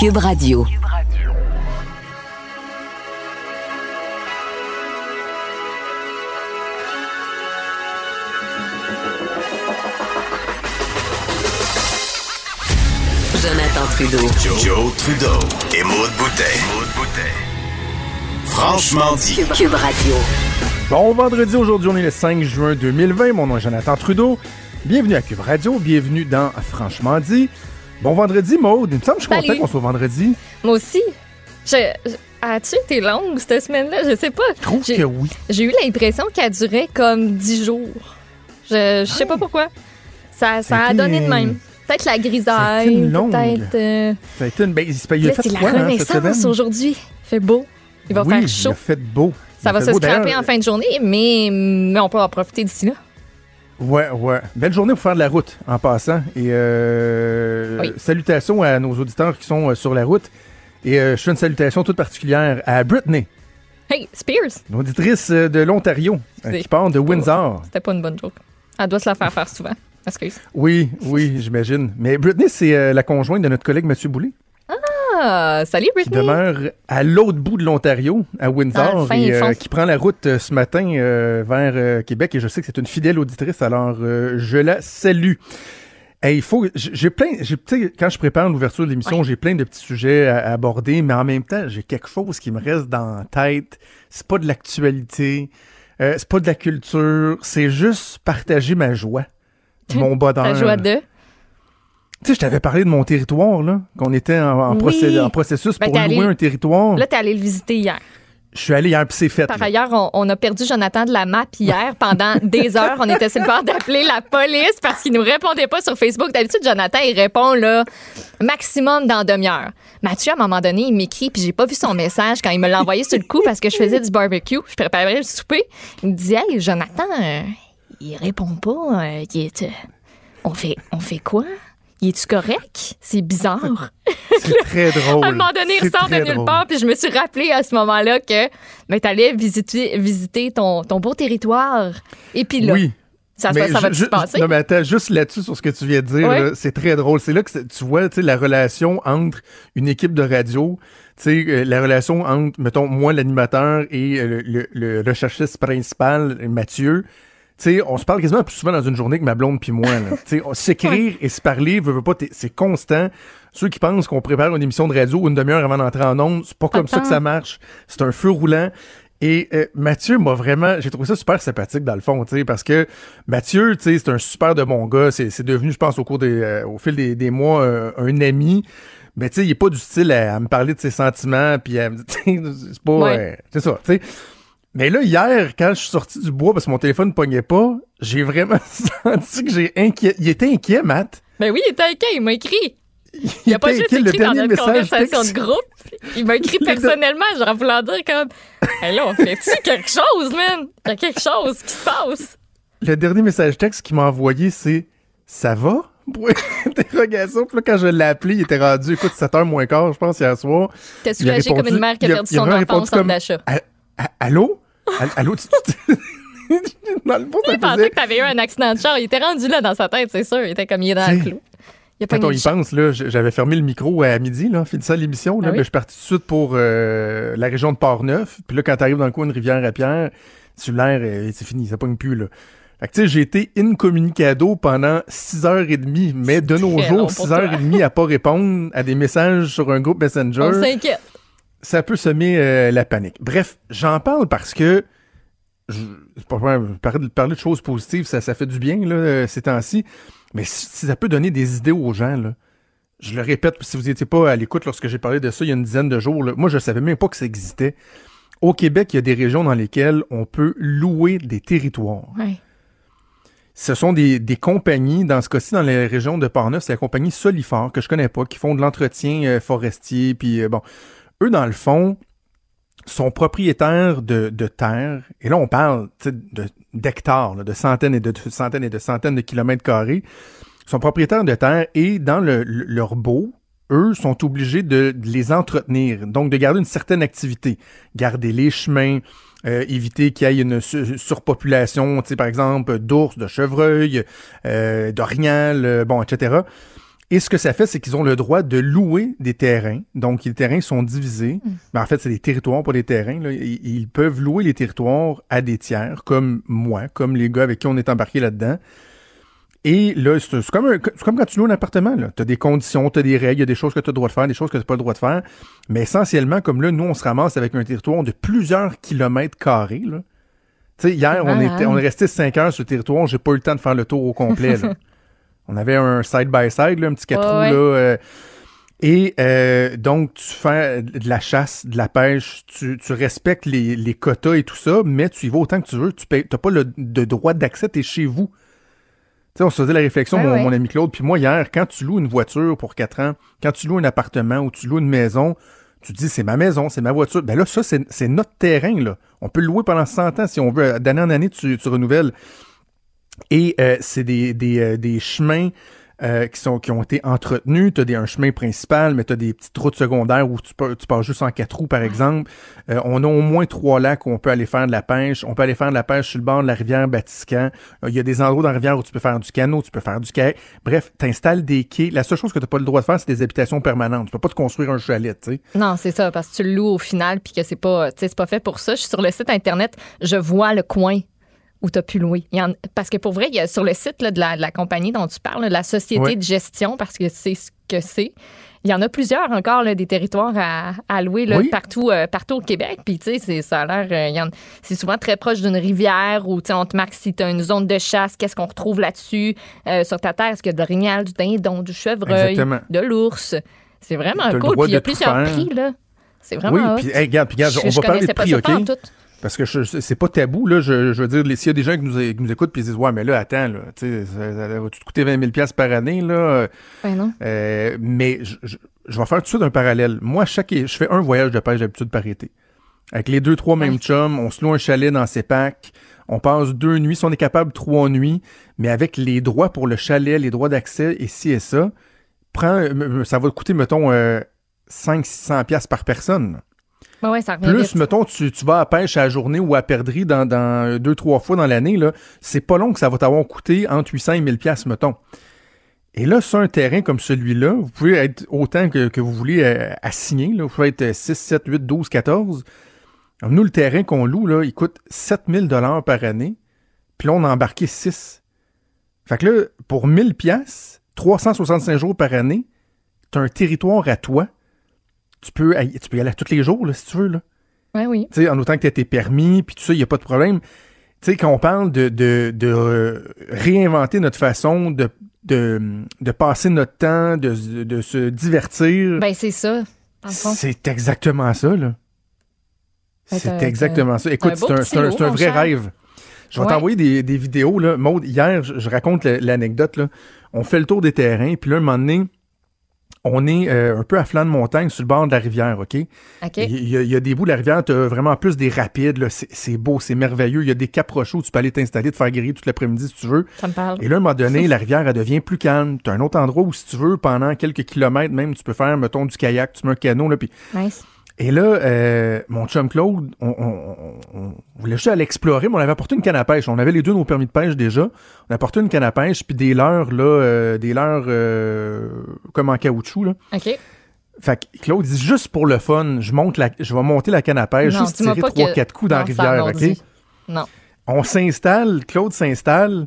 Cube Radio. Jonathan Trudeau. Joe, Trudeau et Maude Boutet. Franchement dit. Cube, Cube Radio. Bon vendredi, aujourd'hui on est le 5 juin 2020, mon nom est Jonathan Trudeau. Bienvenue à Cube Radio, bienvenue dans Franchement dit. Bon vendredi Maude, il me semble que je suis Salut. content qu'on soit vendredi. Moi aussi. Je, je- As-tu été longue cette semaine-là? Je sais pas. Je trouve J'ai- que oui. J'ai eu l'impression qu'elle durait comme 10 jours. Je, je sais pas pourquoi. Ça, ça a C'était- donné de même. Peut-être la C'était grisaille, une longue. peut-être... euh, Ça a été une belle... Il a là, fait c'est la quoi, hein, cette renaissance semaine? aujourd'hui. Il fait beau. Il va oui, faire il chaud. a fait beau. Il Ça a va fait se beau. scraper D'ailleurs, en fin de journée, mais, mais on peut en profiter d'ici là. Ouais, ouais. Belle journée pour faire de la route en passant. Et euh, Oui. salutations à nos auditeurs qui sont euh, sur la route. Et euh, je fais une salutation toute particulière à Britney, Hey, Spears! une auditrice de l'Ontario, qui part de Windsor. C'était pas une bonne joke. Elle doit se la faire faire souvent. Excuse. Oui, oui, j'imagine. Mais Britney, c'est la conjointe de notre collègue Mathieu Boulay, Ah, salut qui Britney! demeure à l'autre bout de l'Ontario, à Windsor, et euh, qui prend la route euh, ce matin euh, vers Québec. Et je sais que c'est une fidèle auditrice, alors je la salue. Hey, il faut, j'ai plein, j'ai, tu sais, quand je prépare l'ouverture de l'émission, j'ai plein de petits sujets à, à aborder, mais en même temps, j'ai quelque chose qui me reste dans la tête. C'est pas de l'actualité, c'est pas de la culture, c'est juste partager ma joie, mon bonheur. Ta joie de... Tu sais, je t'avais parlé de mon territoire, là, qu'on était en, en Oui. procé- en processus Ben, pour louer allé- un territoire. Là, t'es allé le visiter hier. Je suis allé hier, puis c'est fait. Par là. ailleurs, on, on a perdu Jonathan de la map hier pendant des heures. On était sur le bord d'appeler la police parce qu'il nous répondait pas sur Facebook. D'habitude, Jonathan, il répond là, maximum dans demi-heure. Mathieu, à un moment donné, il m'écrit, puis j'ai pas vu son message quand il me l'a envoyé sur le coup parce que je faisais du barbecue. Je préparais le souper. Il me dit Hey, Jonathan, euh, il répond pas. euh, il est, euh, on, fait, on fait quoi? Il est-tu correct? C'est bizarre. C'est très drôle. À un moment donné, il ressort de nulle part, puis je me suis rappelé à ce moment-là que ben, tu allais visiter, visiter ton, ton beau territoire. Et puis là, Oui. ça, Mais ça, va se passer? Non, mais attends, juste là-dessus, sur ce que tu viens de dire, c'est très drôle. C'est là que tu vois, la relation entre une équipe de radio, euh, la relation entre, mettons, moi, l'animateur et euh, le, le- recherchiste principal, Mathieu. Sais, on se parle quasiment plus souvent dans une journée que ma blonde puis moi. sais, on- s'écrire et se parler, veut, veut pas, c'est constant. Ceux qui pensent qu'on prépare une émission de radio une demi-heure avant d'entrer en ondes, c'est pas comme ça que ça marche. C'est un feu roulant. Et euh, Mathieu m'a vraiment, j'ai trouvé ça super sympathique dans le fond, tu sais, parce que Mathieu, tu sais, c'est un super de bon gars. C'est, c'est devenu, je pense, au cours des, euh, au fil des, des mois, euh, un ami. Mais tu sais, il est pas du style à, à me parler de ses sentiments, puis c'est pas, Ouais. euh, c'est ça, tu sais. Mais là, hier, quand je suis sorti du bois parce que mon téléphone ne pognait pas, j'ai vraiment senti que j'ai inquiet. Il était inquiet, Matt. Ben oui, il était inquiet, il m'a écrit. Il, Il a pas juste inquiet. Le écrit dans dernier notre message conversation texte- de groupe. Il m'a écrit personnellement, genre voulant dire comme Hey là, on fait-tu quelque chose, man? Il y a quelque chose qui se passe. Le dernier message texte qu'il m'a envoyé, c'est Ça va? Point d'interrogation. Puis là, quand je l'ai appelé, il était rendu, écoute, 7h moins quart, je pense, hier soir. A soulagé comme une mère qui a perdu il a son enfant au centre d'achat. Allô? Al- Allô? tu- tu- Dans le fond, ça Il pensait que t'avais eu un accident de char. Il était rendu là dans sa tête, c'est sûr. Il était comme il est dans le clou. Il a Quand on y pense, là, j'avais fermé le micro à midi, là, finissant l'émission. Là, Ah oui? ben, je suis parti tout de suite pour euh, la région de Port-Neuf. Puis là, quand t'arrives dans le coin de Rivière-à-Pierre, sur l'air, euh, c'est fini, ça pogne plus, là. Fait que, tu sais, j'ai été incommunicado pendant 6h30, mais de nos jours, pour 6h30 à pas répondre à des messages sur un groupe Messenger On s'inquiète. Ça peut semer euh, la panique. Bref, j'en parle parce que je, c'est pas vrai, parler, de- parler de choses positives, ça, ça fait du bien là, euh, ces temps-ci. Mais si, si ça peut donner des idées aux gens, là, je le répète, si vous n'étiez pas à l'écoute lorsque j'ai parlé de ça il y a une dizaine de jours, là, moi je savais même pas que ça existait. Au Québec, il y a des régions dans lesquelles on peut louer des territoires. Ce sont des, des compagnies, dans ce cas-ci, dans les régions de Portneuf, c'est la compagnie Solifort, que je connais pas, qui font de l'entretien euh, forestier, puis euh, bon, eux, dans le fond, sont propriétaires de, de terres, et là, on parle d'hectares, de centaines et de, centaines et de centaines de kilomètres carrés, sont propriétaires de terres, et dans le, le- leur beau, eux sont obligés de, les entretenir, donc de garder une certaine activité, garder les chemins, euh, éviter qu'il y ait une su- surpopulation, par exemple, d'ours, de chevreuils, euh, d'orignal, euh, bon, etc. Et ce que ça fait, c'est qu'ils ont le droit de louer des terrains. Donc, les terrains sont divisés. Ben, en fait, c'est des territoires, pas des terrains. là. Ils, ils peuvent louer les territoires à des tiers, comme moi, comme les gars avec qui on est embarqué là-dedans. Et là, c'est comme, un- c'est comme quand tu loues un appartement. Tu as des conditions, tu as des règles, il y a des choses que tu as le droit de faire, des choses que tu pas le droit de faire. Mais essentiellement, comme là, nous, on se ramasse avec un territoire de plusieurs kilomètres carrés. là. Hier, on, était, on est resté cinq heures sur le territoire, j'ai pas eu le temps de faire le tour au complet. là. on avait un side-by-side, un petit quatre Ouais, roues, là. euh, et euh, donc, tu fais de la chasse, de la pêche, tu, tu respectes les, les quotas et tout ça, mais tu y vas autant que tu veux. Tu n'as pas le de droit d'accès, tu es chez vous. Tu sais, on se faisait la réflexion, Ouais, mon, ouais. mon ami Claude, puis moi, hier, quand tu loues une voiture pour 4 ans, quand tu loues un appartement ou tu loues une maison, tu te dis, c'est ma maison, c'est ma voiture. Ben là, ça, c'est c'est notre terrain, là. On peut le louer pendant 100 ans si on veut. D'année en année, tu, tu renouvelles. Et euh, c'est des, des, euh, des chemins euh, qui, sont, qui ont été entretenus. Tu as des, un chemin principal, mais tu as des petites routes secondaires où tu, peux, tu passes juste en quatre roues, par exemple. Euh, on a au moins trois lacs où on peut aller faire de la pêche. On peut aller faire de la pêche sur le bord de la rivière Batiscan. Euh, Il y a des endroits dans la rivière où tu peux faire du canot, tu peux faire du kayak. Bref, tu installes des quais. La seule chose que tu pas le droit de faire, c'est des habitations permanentes. Tu peux pas te construire un chalet, tu sais. Non, c'est ça, parce que tu le loues au final, puis que c'est pas, c'est pas fait pour ça. Je suis sur le site Internet, je vois le coin où tu as pu louer. Il y en- parce que pour vrai, il y a sur le site là, de, la, de la compagnie dont tu parles, la société Ouais. de gestion, parce que c'est ce que c'est. Il y en a plusieurs encore, là, des territoires à, à louer là, Oui. partout, euh, partout au Québec. Puis, tu sais, c'est- ça a l'air. euh, c'est souvent très proche d'une rivière où, tu sais, on te marque si tu as une zone de chasse, qu'est-ce qu'on retrouve là-dessus. Euh, sur ta terre, est-ce qu'il y a de l'orignal, du dindon, du chevreuil, Exactement. de l'ours? C'est vraiment cool. Puis, il y a plusieurs faire. prix, là. C'est Oui, vraiment. puis hot. hey, regarde, puis regarde, Je- on je va parler de connaissais pas prix, ça OK? Parce que je- c'est pas tabou, là. Je, je veux dire, s'il y a des gens qui nous, é- qui nous écoutent puis ils disent, ouais, mais là, attends, là, tu sais, ça, ça va-tu te coûter 20 000 par année, là? Ben non. Euh, mais je, je- je vais faire tout de suite un parallèle. Moi, chaque, je fais un voyage de pêche d'habitude par été. Avec les deux, trois mêmes chums, on se loue un chalet dans ses packs. On passe deux nuits, si on est capable, trois nuits. Mais avec les droits pour le chalet, les droits d'accès et ci et ça, prends, euh, ça va te coûter, mettons, euh, 500-600 pièces par personne. Ben ouais, ça Plus, vite. mettons, tu, tu vas à pêche à la journée ou à perdrix dans, dans deux, trois fois dans l'année, là, c'est pas long que ça va t'avoir coûté entre 800 et 1000 pièces mettons. Et là, sur un terrain comme celui-là, vous pouvez être autant que, que vous voulez euh, assigner. Là. Vous pouvez être 6, 7, 8, 12, 14. Alors, nous, le terrain qu'on loue, là, il coûte 7000 dollars par année. Puis là, on a embarqué 6. Fait que là, pour 1000 pièces, 365 jours par année, tu as un territoire à toi. Tu peux, y- tu peux y aller tous les jours, là, si tu veux. Là. Ouais, oui. Tu sais, en autant que tu as tes permis, puis tout ça, il n'y a pas de problème. Tu sais, quand on parle de, de, de euh, réinventer notre façon de, de, de passer notre temps, de, de se divertir, Ben, c'est ça. c'est exactement ça, là. Ben, C'est exactement ça. Écoute, c'est un, un- vrai cher. rêve. Je vais Ouais. t'envoyer des, des vidéos, là. Maude, hier, je, je raconte la- l'anecdote, là. On fait le tour des terrains, puis là, un moment donné, on est euh, un peu à flanc de montagne sur le bord de la rivière, OK? OK. Il y, a, il y a des bouts de la rivière, tu as vraiment plus des rapides. C'est beau, c'est merveilleux. Il y a des caps rocheux où tu peux aller t'installer, te faire griller toute l'après-midi si tu veux. Ça me parle. Et là, à un moment donné, la rivière, elle devient plus calme. Tu as un autre endroit où, si tu veux, pendant quelques kilomètres même, tu peux faire, mettons, du kayak, tu mets un canot, là, puis Nice. Et là, euh, mon chum Claude, on, on- on- on voulait juste aller explorer, mais on avait apporté une canne à pêche. On avait les deux nos permis de pêche déjà. On a apporté une canne à pêche, puis des leurres, là, euh, des leurres euh, comme en caoutchouc. Là. OK. Fait que Claude dit juste pour le fun, je monte la, je vais monter la canne à pêche, Non, juste tirer trois, quatre coups dans la rivière, ok? Non. On s'installe, Claude s'installe.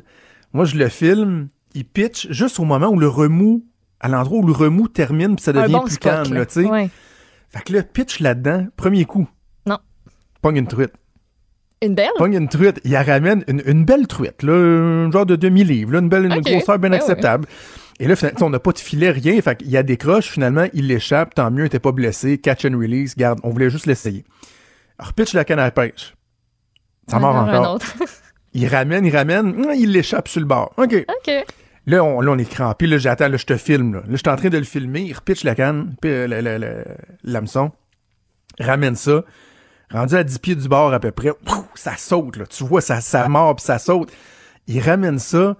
Moi, je le filme. Il pitch juste au moment où le remous, à l'endroit où le remous termine, puis ça devient bon plus spot, calme, là. là, tu sais. Ouais. Fait que là, pitch là-dedans, premier coup. Non. Pogne une truite. Une belle? Pogne une truite. Il la ramène une, une belle truite, là, un genre de demi-livre, là, une belle une grosseur bien ouais. acceptable. Et là, on n'a pas de filet, rien. Fait qu'il y a des croches, finalement, il l'échappe. Tant mieux, il n'était pas blessé. Catch and release. Garde, on voulait juste l'essayer. Alors, pitch la canne à pêche. Ça mord encore. Il ramène, il ramène, hum, il l'échappe sur le bord. OK. OK. Là, on, là, on est crampé. Là, j'attends, là, je te filme. Là, là je suis en train de le filmer. Il repitche la canne, puis euh, l'hameçon. Ramène ça. Rendu à 10 pieds du bord à peu près. Ça saute, là. Tu vois, ça, ça mord, puis ça saute. Il ramène ça.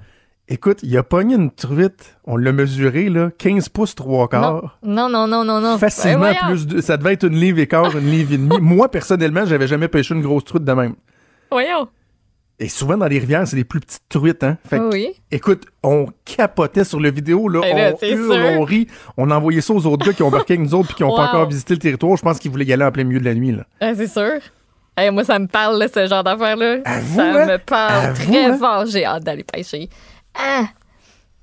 Écoute, il a pogné une truite. On l'a mesuré, là. 15 pouces, 3 quarts. Non, non, non, non, non. Facilement Ben plus de, ça devait être une livre et quart, une livre et demie. Moi, personnellement, j'avais jamais pêché une grosse truite de même. Voyons. Et souvent dans les rivières, c'est des plus petites truites, hein. Fait que, Oui. écoute, on capotait sur le vidéo, là. Ben là, on c'est hurle, sûr. on rit. On a envoyé ça aux autres gars qui ont embarqué avec nous autres puis qui n'ont pas encore visité le territoire. Je pense qu'ils voulaient y aller en plein milieu de la nuit, là. Ah, c'est sûr. Hey, moi, ça me parle, là, ce genre d'affaires-là. Ça hein? me parle très hein? fort. J'ai hâte d'aller pêcher. Ah!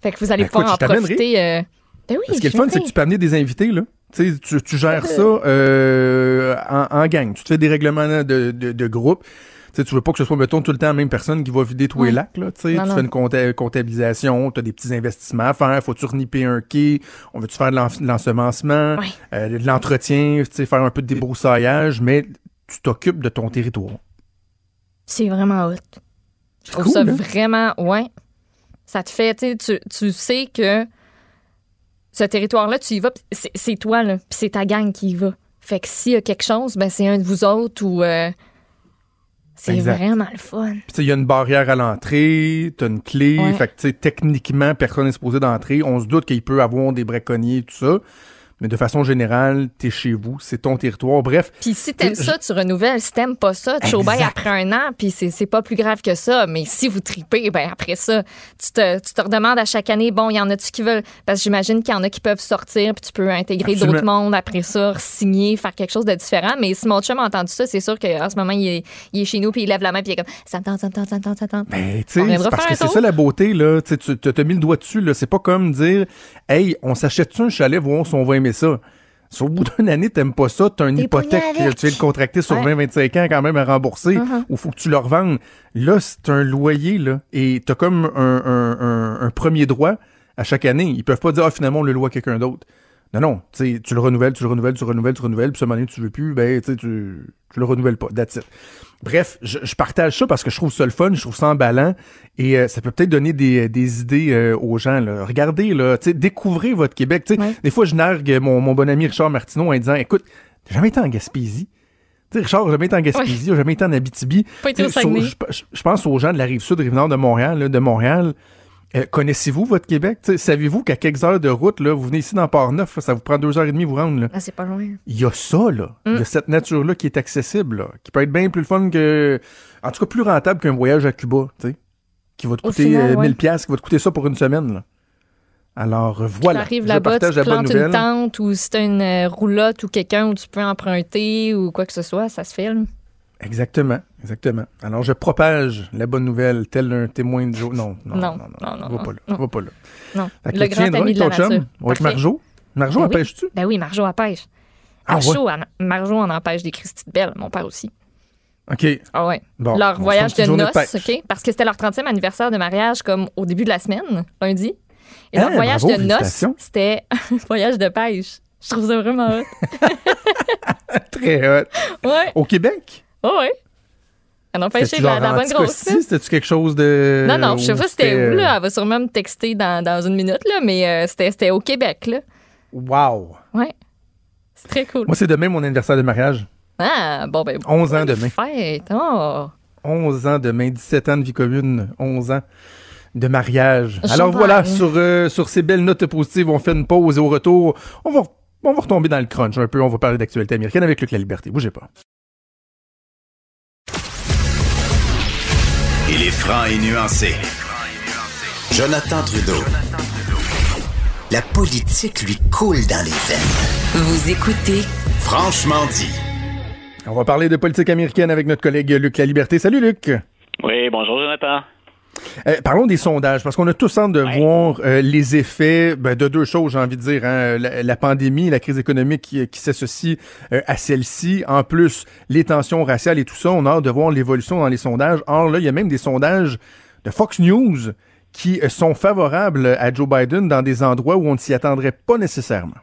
Fait que vous allez Ben, pouvoir écoute, en profiter. euh, Ben oui, Ce qui est le fun, c'est que tu peux amener des invités, là. Tu sais, tu, tu gères ça euh, en, en gang. Tu te fais des règlements de, de, de groupe. Tu sais, tu veux pas que ce soit, mettons, tout le temps la même personne qui va vider tous les lacs, là. Tu sais, fais une compta- comptabilisation, tu as des petits investissements à faire. Faut-tu reniper un quai? On veut-tu faire de l'en- de l'ensemencement? Euh, de l'entretien, tu sais, faire un peu de débroussaillage, mais tu t'occupes de ton territoire. C'est vraiment hot. Je trouve cool, ça hein? vraiment, ouais. Ça te fait, tu sais, tu, sais que ce territoire-là, tu y vas, c'est toi, là, puis c'est ta gang qui y va. Fait que s'il y a quelque chose, ben c'est un de vous autres ou. euh, c'est vraiment le fun. Il y a une barrière à l'entrée, t'as une clé, Ouais. fait que, techniquement, personne n'est supposé d'entrer. On se doute qu'il peut avoir des braconniers, tout ça. Mais de façon générale, t'es chez vous, c'est ton territoire. Bref, Puis si t'aimes Je- ça, tu renouvelles. Si t'aimes pas ça, tu Exact. après un an, puis c'est pas plus grave que ça. Mais si vous tripez, ben après ça, tu te, tu te redemandes à chaque année, bon, il y en a-tu qui veulent... Parce que j'imagine qu'il y en a qui peuvent sortir, puis tu peux intégrer d'autres mondes après ça, signer, faire quelque chose de différent. Mais si mon chum a entendu ça, c'est sûr qu'en ce moment, il est, il est chez nous, puis il lève la main, puis il est comme, ça me tente, ça me tente, ça me tente, ça me tente. Ben, tu sais, parce que c'est ça la beauté, là. Tu t'as mis le doigt dessus, là. C'est pas comme dire, hey, on s'achète-tu un chalet, voir si on va aimer ça. Si au bout d'une année, t'aimes pas ça, t'as une hypothèque, avec. tu viens de contracter sur Ouais. 20-25 ans quand même à rembourser, Uh-huh. ou faut que tu le revendes. Là, c'est un loyer, là. Et t'as comme un, un, un, un premier droit à chaque année. Ils peuvent pas dire, ah, finalement, on le loue à quelqu'un d'autre. Non, non. Tu le renouvelles, tu le renouvelles, tu le renouvelles, tu le renouvelles, puis ce moment donné, tu veux plus, ben, tu tu, le renouvelles pas. That's it. Bref, je, je partage ça parce que je trouve ça le fun, je trouve ça emballant et euh, ça peut peut-être donner des, des idées euh, aux gens. Là. Regardez, là, tu sais, découvrez votre Québec. Ouais. Des fois, je nargue mon, mon bon ami Richard Martineau en disant Écoute, t'as jamais été en Gaspésie? Tu sais, Richard, j'ai jamais été en Gaspésie, j'ai jamais été en Abitibi. Pas été au Tu sais, Saguenay. sur- je, je pense aux gens de la rive sud, rive nord de Montréal, là, de Montréal. Euh, Connaissez-vous votre Québec? Tu Savez-vous qu'à quelques heures de route, là, vous venez ici dans Port-Neuf, ça vous prend deux heures et demie vous rendre. Là? Ah, c'est pas loin. Il y a ça, là. Il y a cette nature-là qui est accessible, là, qui peut être bien plus fun que. En tout cas, plus rentable qu'un voyage à Cuba, tu sais. Qui va te coûter final, euh, ouais. 1000 pièces, qui va te coûter ça pour une semaine, là. Alors, euh, voilà. Là-bas, tu partage te la plantes une tente ou si t'as une euh, roulotte ou quelqu'un où tu peux emprunter ou quoi que ce soit, ça se filme. Exactement, exactement. Alors, je propage la bonne nouvelle, tel un témoin de jour. Non, non, non, Non, non, va pas là, non. va pas là. Non, le tu grand ami de la nature. Avec. Marjo. Marjo, Ben pêches-tu? Ben oui, Marjo en pêche. Ah Marjo, Marjo en empêche des Christy de Belle, mon père aussi. OK. Ah ouais. Bon, leur voyage de noces. OK? Parce que c'était leur 30e anniversaire de mariage comme au début de la semaine, lundi. Et leur Ah, voyage bravo, de noces, c'était un voyage de pêche. Je trouve ça vraiment hot. Très hot. Ouais, Au Québec? Ouais, ouais. On a pêché C'était-tu de la, bonne grosse. Anticosti? là. C'était-tu quelque chose de. Non, non, je sais pas c'était où, euh, là. Elle va sûrement me texter dans, dans une minute, là, mais euh, c'était au Québec, là. Wow. Ouais. C'est très cool. Moi, c'est demain mon anniversaire de mariage. Ah, bon, ben. 11 ans demain. Fête. Oh. 11 ans demain, 17 ans de vie commune, 11 ans de mariage. Alors voilà, sur, euh, sur ces belles notes positives, on fait une pause et au retour, on va, on va retomber dans le crunch un peu. On va parler d'actualité américaine avec Luc La Liberté. Bougez pas. Il est franc et nuancé. Jonathan Trudeau. La politique lui coule dans les veines. Vous écoutez Franchement dit. On va parler de politique américaine avec notre collègue Luc La Liberté. Salut Luc. Oui, bonjour Jonathan. Euh, parlons des sondages, parce qu'on a tous hâte de Ouais. voir euh, les effets ben, de deux choses, j'ai envie de dire. hein. La, la pandémie, la crise économique qui, qui s'associe euh, à celle-ci. En plus, les tensions raciales et tout ça, on a hâte de voir l'évolution dans les sondages. Or, là, il y a même des sondages de Fox News qui sont favorables à Joe Biden dans des endroits où on ne s'y attendrait pas nécessairement.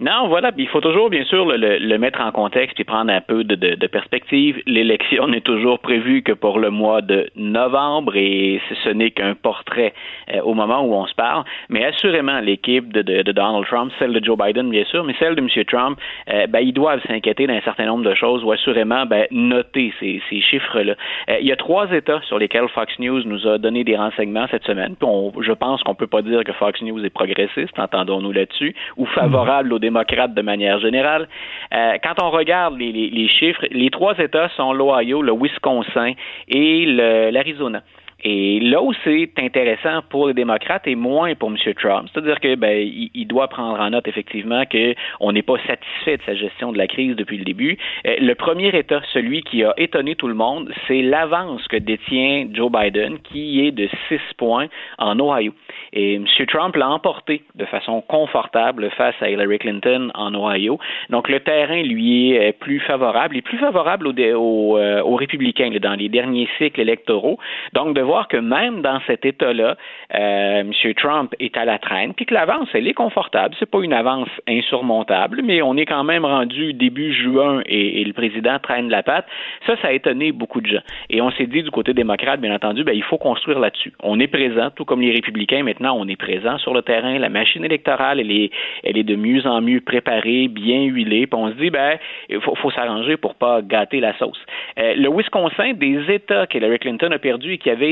Non, voilà, il faut toujours, bien sûr, le, le- mettre en contexte puis prendre un peu de, de- de perspective. L'élection n'est toujours prévue que pour le mois de novembre et ce, n'est qu'un portrait euh, au moment où on se parle. Mais assurément, l'équipe de, de- Donald Trump, celle de Joe Biden, bien sûr, mais celle de M. Trump, euh, ben, ils doivent s'inquiéter d'un certain nombre de choses ou assurément ben, noter ces, ces chiffres-là. Euh, il y a trois États sur lesquels Fox News nous a donné des renseignements cette semaine. On- je pense qu'on peut pas dire que Fox News est progressiste, entendons-nous là-dessus, ou favorable au de manière générale. Euh, quand on regarde les, chiffres, les trois États sont l'Ohio, le Wisconsin et l'Arizona. Et là où c'est intéressant pour les démocrates et moins pour M. Trump, c'est-à-dire que ben, doit prendre en note effectivement qu'on n'est pas satisfait de sa gestion de la crise depuis le début. Euh, le premier État, celui qui a étonné tout le monde, c'est l'avance que détient Joe Biden, qui est de 6 points en Ohio. Et M. Trump l'a emporté de façon confortable face à Hillary Clinton en Ohio. Donc le terrain lui est plus favorable, et plus favorable aux, aux, euh, aux républicains dans les derniers cycles électoraux. Donc de voir que même dans cet État-là, euh, M. Trump est à la traîne, puis que l'avance, elle est confortable. C'est pas une avance insurmontable, mais on est quand même rendu début juin et, le président traîne la patte. Ça, ça a étonné beaucoup de gens. Et on s'est dit du côté démocrate, bien entendu, ben, il faut construire là-dessus. On est présent, tout comme les républicains maintenant, on est présent sur le terrain. La machine électorale, elle est, elle est de mieux en mieux préparée, bien huilée. Puis on se dit, ben, il faut, faut s'arranger pour pas gâter la sauce. Euh, le Wisconsin, des États qu'Hillary Clinton a perdu et qui avait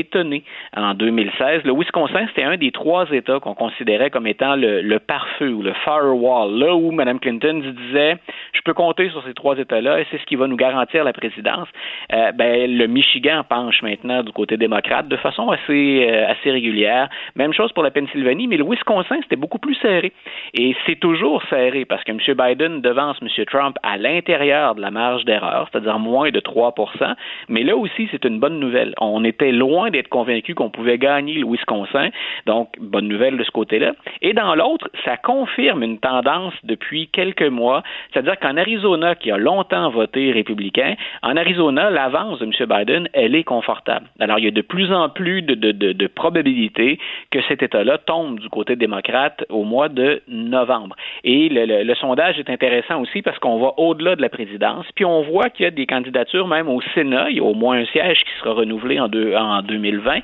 en 2016. Le Wisconsin, c'était un des trois États qu'on considérait comme étant le, le pare-feu ou le firewall, là où Mme Clinton disait je peux compter sur ces trois États-là et c'est ce qui va nous garantir la présidence. Euh, ben, le Michigan penche maintenant du côté démocrate de façon assez, euh, assez régulière. Même chose pour la Pennsylvanie, mais le Wisconsin, c'était beaucoup plus serré. Et c'est toujours serré parce que M. Biden devance M. Trump à l'intérieur de la marge d'erreur, c'est-à-dire moins de 3 Mais là aussi, c'est une bonne nouvelle. On était loin d'être convaincu qu'on pouvait gagner le Wisconsin. Donc, bonne nouvelle de ce côté-là. Et dans l'autre, ça confirme une tendance depuis quelques mois, c'est-à-dire qu'en Arizona, qui a longtemps voté républicain, en Arizona, l'avance de M. Biden, elle est confortable. Alors, il y a de plus en plus de, de, de, de probabilités que cet Tombe du côté démocrate au mois de novembre. Et le, sondage est intéressant aussi parce qu'on va au-delà de la présidence, puis on voit qu'il y a des candidatures même au Sénat. Il y a au moins un siège qui sera renouvelé en, deux, en 2020.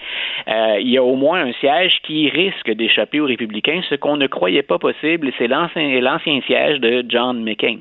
Euh, il y a au moins un siège qui risque d'échapper aux républicains, ce qu'on ne croyait pas possible, c'est l'ancien siège de John McCain.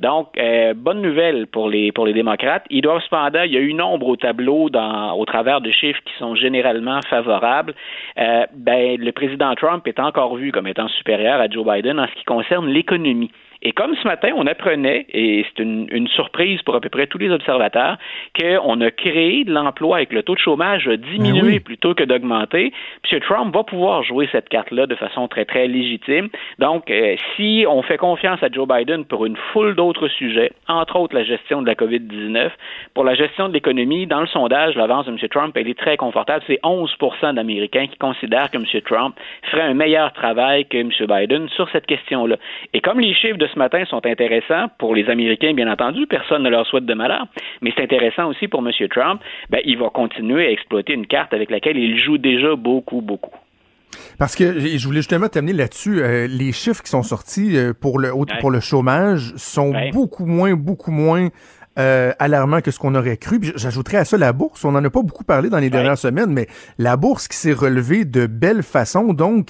Donc, euh, bonne nouvelle pour les pour les démocrates. Ils doivent cependant, il y a une ombre au tableau dans, au travers de chiffres qui sont généralement favorables. Euh, ben, le président Trump est encore vu comme étant supérieur à Joe Biden en ce qui concerne l'économie. Et comme ce matin, on apprenait, et c'est une, une, surprise pour à peu près tous les observateurs, qu'on a créé de l'emploi et que le taux de chômage a diminué ben plutôt que d'augmenter. M. Trump va pouvoir jouer cette carte-là de façon très, très légitime. Donc, euh, si on fait confiance à Joe Biden pour une foule d'autres sujets, entre autres la gestion de la COVID-19, pour la gestion de l'économie, dans le sondage, l'avance de M. Trump, elle est très confortable. C'est 11% d'Américains qui considèrent que M. Trump ferait un meilleur travail que M. Biden sur cette question-là. Et comme les chiffres de ce matin sont intéressants pour les Américains, bien entendu. Personne ne leur souhaite de malheur. Mais c'est intéressant aussi pour M. Trump. Ben, il va continuer à exploiter une carte avec laquelle il joue déjà beaucoup, beaucoup. Parce que je voulais justement t'amener là-dessus. Euh, les chiffres qui sont sortis euh, pour le pour le chômage sont beaucoup moins, beaucoup moins euh, alarmant que ce qu'on aurait cru. J'ajouterais à ça la bourse. On n'en a pas beaucoup parlé dans les dernières semaines, mais la bourse qui s'est relevée de belle façon. Donc,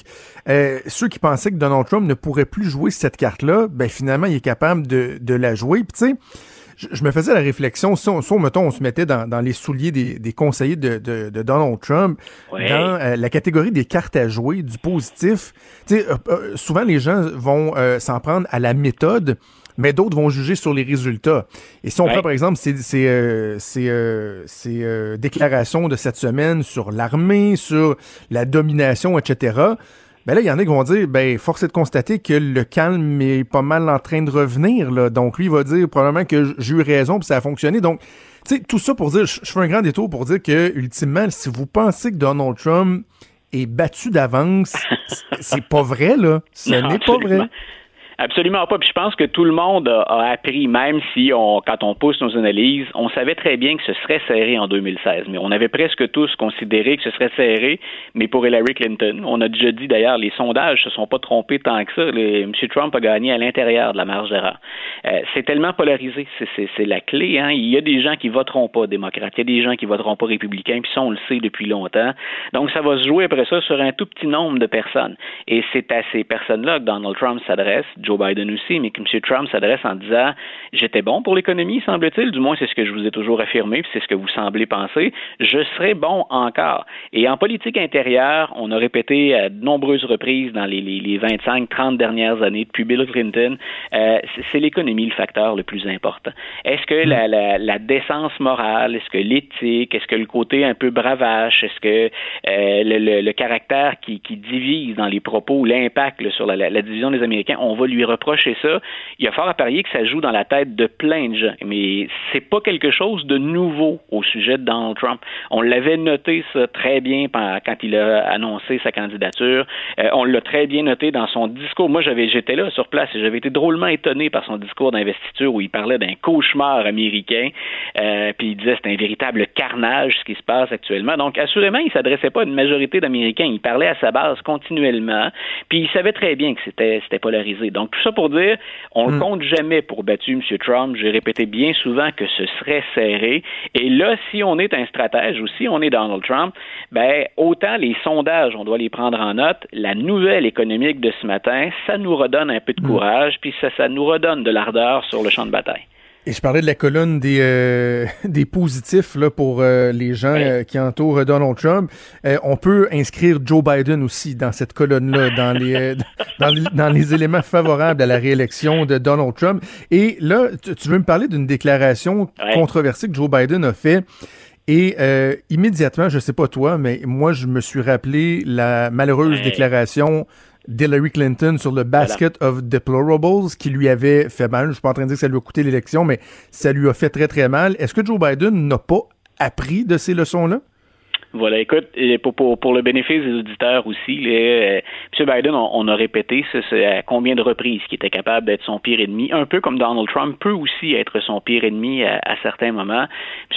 euh, ceux qui pensaient que Donald Trump ne pourrait plus jouer cette carte-là, ben finalement, il est capable de, de la jouer. Puis tu sais, je, me faisais la réflexion, si on, mettons, on se mettait dans, dans les souliers des, des conseillers de, de, de, Donald Trump, dans euh, la catégorie des cartes à jouer, du positif, tu sais, souvent les gens vont s'en prendre à la méthode mais d'autres vont juger sur les résultats. Et si on prend, par exemple, ces, ces, euh, ces, euh, euh, déclarations de cette semaine sur l'armée, sur la domination, etc., ben là, il y en a qui vont dire, ben, force est de constater que le calme est pas mal en train de revenir, là. Donc, lui, il va dire probablement que j'ai eu raison, puis ça a fonctionné. Donc, tu sais, tout ça pour dire, je fais un grand détour pour dire que, ultimement, si vous pensez que Donald Trump est battu d'avance, c'est pas vrai, là. Ce n'est pas vrai. Absolument pas. Puis je pense que tout le monde a, appris, même si on, quand on pousse nos analyses, on savait très bien que ce serait serré en 2016. Mais on avait presque tous considéré que ce serait serré, mais pour Hillary Clinton. On a déjà dit d'ailleurs, les sondages se sont pas trompés tant que ça. M. Trump a gagné à l'intérieur de la marge d'erreur. Euh, c'est tellement polarisé, c'est la clé. Hein? Il y a des gens qui voteront pas démocrates, il y a des gens qui voteront pas républicains, puis ça, on le sait depuis longtemps. Donc ça va se jouer après ça sur un tout petit nombre de personnes. Et c'est à ces personnes-là que Donald Trump s'adresse Joe Biden aussi, mais que M. Trump s'adresse en disant J'étais bon pour l'économie, semble-t-il, du moins c'est ce que je vous ai toujours affirmé, puis c'est ce que vous semblez penser, je serai bon encore. Et en politique intérieure, on a répété à de nombreuses reprises dans les, les, 25-30 dernières années, depuis Bill Clinton, euh, c'est l'économie le facteur le plus important. Est-ce que la, la, décence morale, est-ce que l'éthique, est-ce que le côté un peu bravache, est-ce que euh, le, caractère qui, qui, divise dans les propos, l'impact sur la, la, division des Américains, on va lui reprocher ça. Il y a fort à parier que ça joue dans la tête de plein de gens, mais c'est pas quelque chose de nouveau au sujet de Donald Trump. On l'avait noté ça très bien quand il a annoncé sa candidature. Euh, on l'a très bien noté dans son discours. Moi, j'avais, j'étais là sur place et j'avais été drôlement étonné par son discours d'investiture où il parlait d'un cauchemar américain. Euh, puis il disait c'est un véritable carnage ce qui se passe actuellement. Donc, assurément, il s'adressait pas à une majorité d'Américains. Il parlait à sa base continuellement. Puis il savait très bien que c'était, polarisé. Tout ça pour dire, on ne hmm. compte jamais pour battu M. Trump. J'ai répété bien souvent que ce serait serré. Et là, si on est un stratège aussi, on est Donald Trump, ben, autant les sondages, on doit les prendre en note. La nouvelle économique de ce matin, ça nous redonne un peu de hmm. courage, puis ça, ça nous redonne de l'ardeur sur le champ de bataille. Et je parlais de la colonne des, euh, des positifs là, pour euh, les gens euh, qui entourent Donald Trump. on peut inscrire Joe Biden aussi dans cette colonne-là, dans les, dans les, dans, les, éléments favorables à la réélection de Donald Trump. Et là, tu, veux me parler d'une déclaration controversée que Joe Biden a fait. Et immédiatement, je sais pas toi, mais moi, je me suis rappelé la malheureuse déclaration d'Hillary Clinton sur le basket of deplorables qui lui avait fait mal. Je suis pas en train de dire que ça lui a coûté l'élection, mais ça lui a fait très très mal. Est-ce que Joe Biden n'a pas appris de ces leçons-là? Voilà, écoute, pour, pour, pour, le bénéfice des auditeurs aussi, euh, M. Biden, on, a répété ce, à combien de reprises qu'il était capable d'être son pire ennemi, un peu comme Donald Trump peut aussi être son pire ennemi à, à certains moments.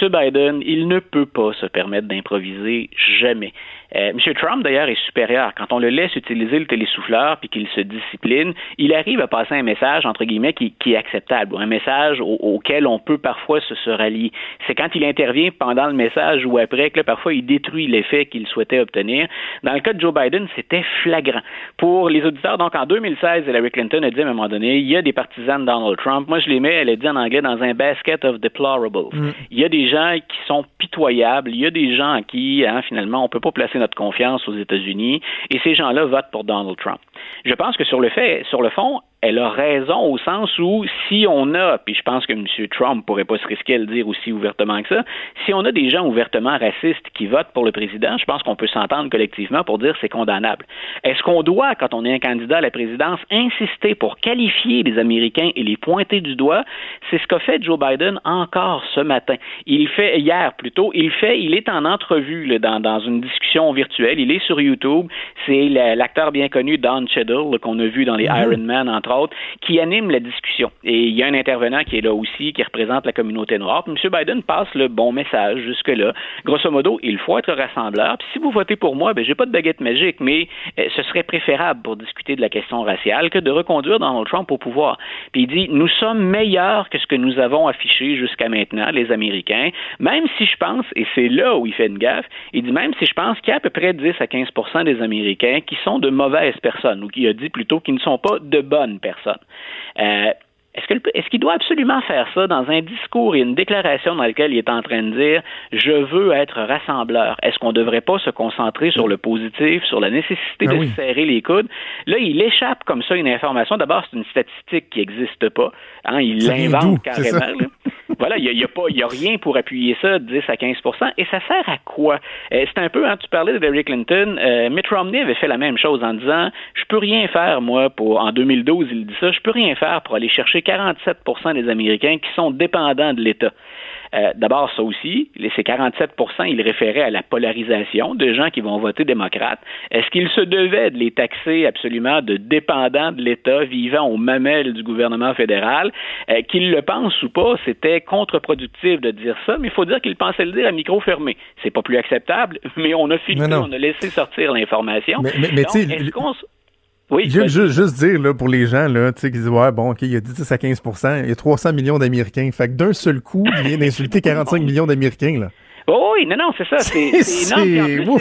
M. Biden, il ne peut pas se permettre d'improviser jamais. Euh, M. Trump, d'ailleurs, est supérieur. Quand on le laisse utiliser le télésouffleur puis qu'il se discipline, il arrive à passer un message, entre guillemets, qui, est acceptable, un message auquel on peut parfois se, rallier. C'est quand il intervient pendant le message ou après que parfois il détruit l'effet qu'il souhaitait obtenir. Dans le cas de Joe Biden, c'était flagrant. Pour les auditeurs, donc en 2016, Hillary Clinton a dit à un moment donné, il y a des partisans de Donald Trump. Moi, je les mets, elle a dit en anglais, dans un basket of deplorables. Mm. Il y a des gens qui sont pitoyables. Il y a des gens à qui, hein, finalement, on peut pas placer notre confiance aux États-Unis, et ces gens-là votent pour Donald Trump. Je pense que sur le fait, sur le fond, elle a raison au sens où si on a, puis je pense que M. Trump pourrait pas se risquer à le dire aussi ouvertement que ça, si on a des gens ouvertement racistes qui votent pour le président, je pense qu'on peut s'entendre collectivement pour dire c'est condamnable. Est-ce qu'on doit, quand on est un candidat à la présidence, insister pour qualifier les Américains et les pointer du doigt? C'est ce qu'a fait Joe Biden encore ce matin. Il fait, hier plutôt, il fait, il est en entrevue dans, dans une discussion virtuelle, il est sur YouTube, c'est l'acteur bien connu Don Cheadle qu'on a vu dans les mm-hmm. Iron Man, entre qui anime la discussion. Et il y a un intervenant qui est là aussi, qui représente la communauté noire. M. Biden passe le bon message jusque-là. Grosso modo, il faut être rassembleur. Puis si vous votez pour moi, ben j'ai pas de baguette magique, mais euh, ce serait préférable pour discuter de la question raciale que de reconduire Donald Trump au pouvoir. Puis il dit, nous sommes meilleurs que ce que nous avons affiché jusqu'à maintenant, les Américains, même si je pense, et c'est là où il fait une gaffe, il dit même si je pense qu'il y a à peu près 10 à 15 des Américains qui sont de mauvaises personnes, ou qui a dit plutôt qu'ils ne sont pas de bonnes personne. Euh, est-ce qu'il doit absolument faire ça dans un discours et une déclaration dans laquelle il est en train de dire je veux être rassembleur? Est-ce qu'on ne devrait pas se concentrer sur le positif, sur la nécessité ah de serrer les coudes? Là, il échappe comme ça une information. D'abord, c'est une statistique qui n'existe pas. Hein, il l'invente carrément. voilà, il n'y a, a, a rien pour appuyer ça, 10 à 15 Et ça sert à quoi? Euh, c'est un peu, hein, tu parlais de Hillary Clinton, euh, Mitt Romney avait fait la même chose en disant je peux rien faire, moi, pour en 2012, il dit ça, je peux rien faire pour aller chercher 47 des Américains qui sont dépendants de l'État. Euh, d'abord, ça aussi, ces 47 il référait à la polarisation de gens qui vont voter démocrate. Est-ce qu'il se devait de les taxer absolument de dépendants de l'État vivant aux mamelles du gouvernement fédéral? Euh, qu'il le pense ou pas, c'était contre-productif de dire ça, mais il faut dire qu'il pensait le dire à micro fermé. C'est pas plus acceptable, mais on a filtré, on a laissé sortir l'information. Mais, mais, oui. Je juste, juste dire là, pour les gens là, qui disent Ouais, bon, OK, il y a 10 à 15% il y a 300 millions d'Américains. Fait que d'un seul coup, il vient d'insulter 45 millions d'Américains. là. Oh, oui, non, non, c'est ça. C'est énorme.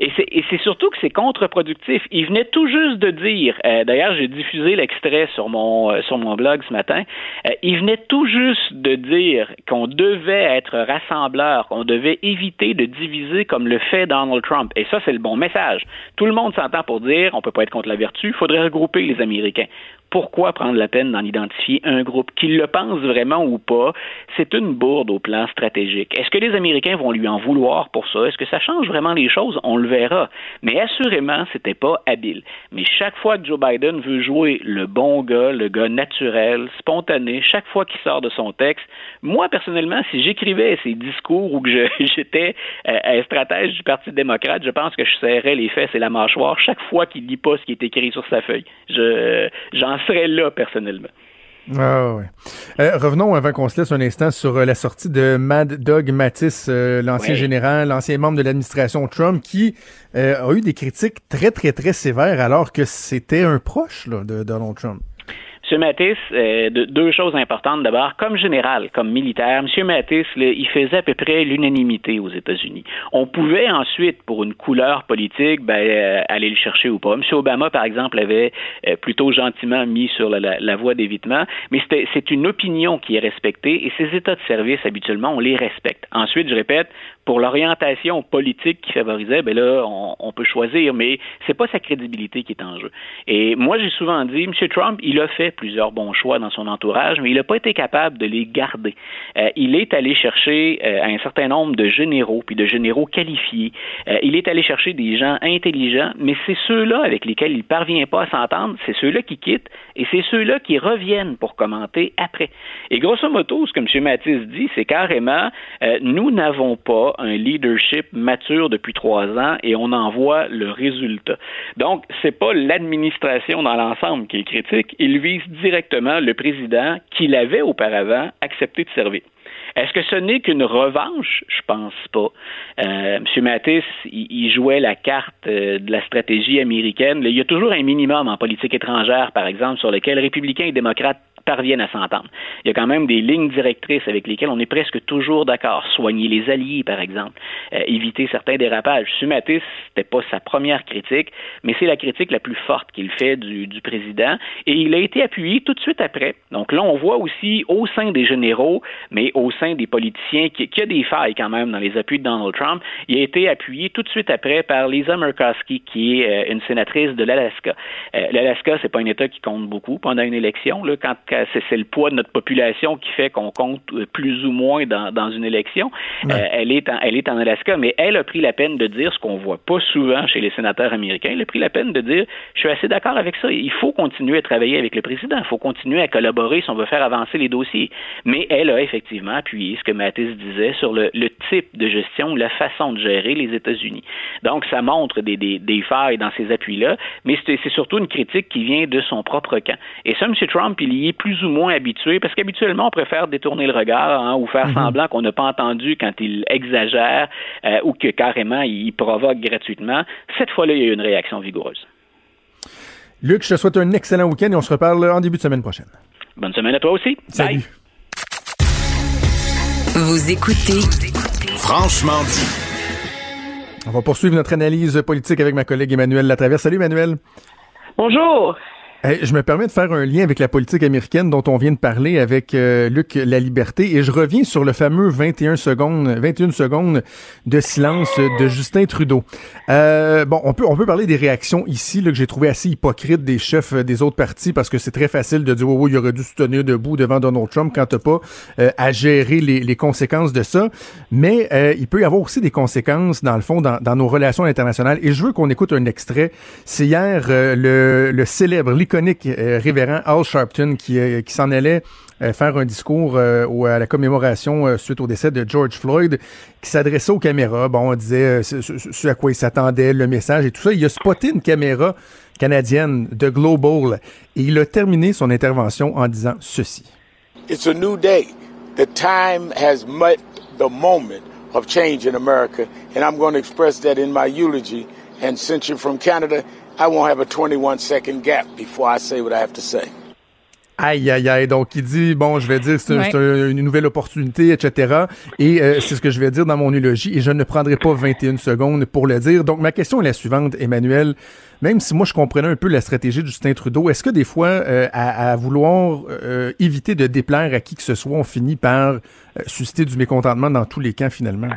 Et c'est surtout que c'est contre-productif. Il venait tout juste de dire, euh, d'ailleurs j'ai diffusé l'extrait sur mon euh, sur mon blog ce matin, euh, il venait tout juste de dire qu'on devait être rassembleur, qu'on devait éviter de diviser comme le fait Donald Trump. Et ça c'est le bon message. Tout le monde s'entend pour dire on peut pas être contre la vertu, il faudrait regrouper les Américains pourquoi prendre la peine d'en identifier un groupe Qu'il le pense vraiment ou pas? C'est une bourde au plan stratégique. Est-ce que les Américains vont lui en vouloir pour ça? Est-ce que ça change vraiment les choses? On le verra. Mais assurément, c'était pas habile. Mais chaque fois que Joe Biden veut jouer le bon gars, le gars naturel, spontané, chaque fois qu'il sort de son texte, moi, personnellement, si j'écrivais ces discours ou que j'étais euh, un stratège du Parti démocrate, je pense que je serrais les fesses et la mâchoire chaque fois qu'il lit pas ce qui est écrit sur sa feuille. Serais là personnellement. Ah, ouais. Euh, revenons avant qu'on se laisse un instant sur euh, la sortie de Mad Dog Mattis, euh, l'ancien général, l'ancien membre de l'administration Trump, qui a eu des critiques très, très, très sévères alors que c'était un proche de Donald Trump. M. Mattis, euh, deux choses importantes. D'abord, comme général, comme militaire, M. Mattis, il faisait à peu près l'unanimité aux États-Unis. On pouvait ensuite, pour une couleur politique, ben, euh, aller le chercher ou pas. M. Obama, par exemple, avait euh, plutôt gentiment mis sur la, la voie d'évitement, mais c'est une opinion qui est respectée et ces États de service, habituellement, on les respecte. Ensuite, je répète, pour l'orientation politique qui favorisait, ben là, on, peut choisir, mais c'est pas sa crédibilité qui est en jeu. Et moi, j'ai souvent dit, M. Trump, il a fait plusieurs bons choix dans son entourage, mais il n'a pas été capable de les garder. Euh, il est allé chercher euh, un certain nombre de généraux, puis de généraux qualifiés. Euh, il est allé chercher des gens intelligents, mais c'est ceux-là avec lesquels il parvient pas à s'entendre, c'est ceux-là qui quittent, et c'est ceux-là qui reviennent pour commenter après. Et grosso modo, ce que M. Matisse dit, c'est carrément, nous n'avons pas un leadership mature depuis trois ans et on en voit le résultat. Donc, c'est pas l'administration dans l'ensemble qui est critique, il vise directement le président qui l'avait auparavant accepté de servir. Est-ce que ce n'est qu'une revanche? Je pense pas. Euh, M. Mattis, il, jouait la carte euh, de la stratégie américaine. Il y a toujours un minimum en politique étrangère, par exemple, sur lequel républicains et démocrates parviennent à s'entendre. Il y a quand même des lignes directrices avec lesquelles on est presque toujours d'accord. Soigner les alliés, par exemple, euh, éviter certains dérapages. Sumatis, c'était pas sa première critique, mais c'est la critique la plus forte qu'il fait du, président, et il a été appuyé tout de suite après. Donc là, on voit aussi au sein des généraux, mais au sein des politiciens, qu'il y a des failles quand même dans les appuis de Donald Trump. Il a été appuyé tout de suite après par Lisa Murkowski, qui est euh, une sénatrice de l'Alaska. Euh, L'Alaska, c'est pas un État qui compte beaucoup pendant une élection. C'est le poids de notre population qui fait qu'on compte euh, plus ou moins dans, une élection. Euh, elle, est en, elle est en Alaska, mais elle a pris la peine de dire ce qu'on voit pas souvent chez les sénateurs américains. Elle a pris la peine de dire je suis assez d'accord avec ça. Il faut continuer à travailler avec le président. Il faut continuer à collaborer si on veut faire avancer les dossiers. Mais elle a effectivement appuyé ce que Mattis disait sur le, type de gestion, la façon de gérer les États-Unis. Donc, ça montre des, des failles dans ces appuis-là, mais c'est surtout une critique qui vient de son propre camp. Et ça, M. Trump, il y est plus ou moins habitué, parce qu'habituellement, on préfère détourner le regard hein, ou faire mhm. semblant qu'on n'a pas entendu quand il exagère euh, ou que carrément il provoque gratuitement. Cette fois-là, il y a eu une réaction vigoureuse. Luc, je te souhaite un excellent week-end et on se reparle en début de semaine prochaine. Bonne semaine à toi aussi. Salut. Vous écoutez Franchement dit. On va poursuivre notre analyse politique avec ma collègue Emmanuel Latraverse. Salut Emmanuel. Bonjour je me permets de faire un lien avec la politique américaine dont on vient de parler avec euh, Luc La Liberté et je reviens sur le fameux 21 secondes 21 secondes de silence de Justin Trudeau. Euh, bon, on peut on peut parler des réactions ici là, que j'ai trouvé assez hypocrites des chefs des autres partis parce que c'est très facile de dire oh, il aurait dû se tenir debout devant Donald Trump quand t'as pas euh, à gérer les, les, conséquences de ça. Mais il peut y avoir aussi des conséquences dans le fond dans, dans nos relations internationales et je veux qu'on écoute un extrait. C'est hier le, le célèbre iconique euh, révérend Al Sharpton qui, euh, s'en allait euh, faire un discours à la commémoration suite au décès de George Floyd, qui s'adressait aux caméras. Bon, on disait ce, à quoi il s'attendait, le message et tout ça. Il a spoté une caméra canadienne de Global et il a terminé son intervention en disant ceci. It's a new day. The time has met the moment of change in America, and I'm going to express that in my eulogy. And since you're from Canada, I won't have a 21 second gap before I say what I have to say. Aïe, aïe, aïe. Donc, il dit, bon, je vais dire, c'est Ouais. une nouvelle opportunité, etc. Et euh, c'est ce que je vais dire dans mon eulogie, et je ne prendrai pas 21 secondes pour le dire. Donc, ma question est la suivante, Emmanuel. Même si moi, je comprenais un peu la stratégie de Justin Trudeau, est-ce que des fois, euh, à, à vouloir euh, éviter de déplaire à qui que ce soit, on finit par euh, susciter du mécontentement dans tous les camps, finalement?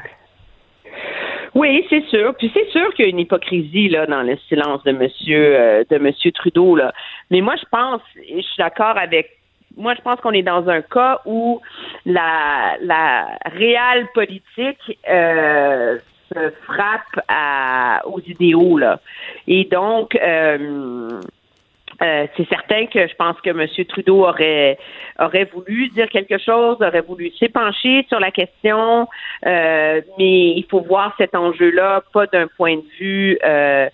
Oui, c'est sûr. Puis c'est sûr qu'il y a une hypocrisie là dans le silence de Monsieur euh, de Monsieur Trudeau là. Mais moi, je pense, je suis d'accord avec. Moi, je pense qu'on est dans un cas où la la réelle politique euh, se frappe à, aux idéaux là. Et donc. Euh, euh, c'est certain que je pense que M. Trudeau aurait aurait voulu dire quelque chose, aurait voulu s'épancher sur la question, euh, mais il faut voir cet enjeu-là pas d'un point de vue euh,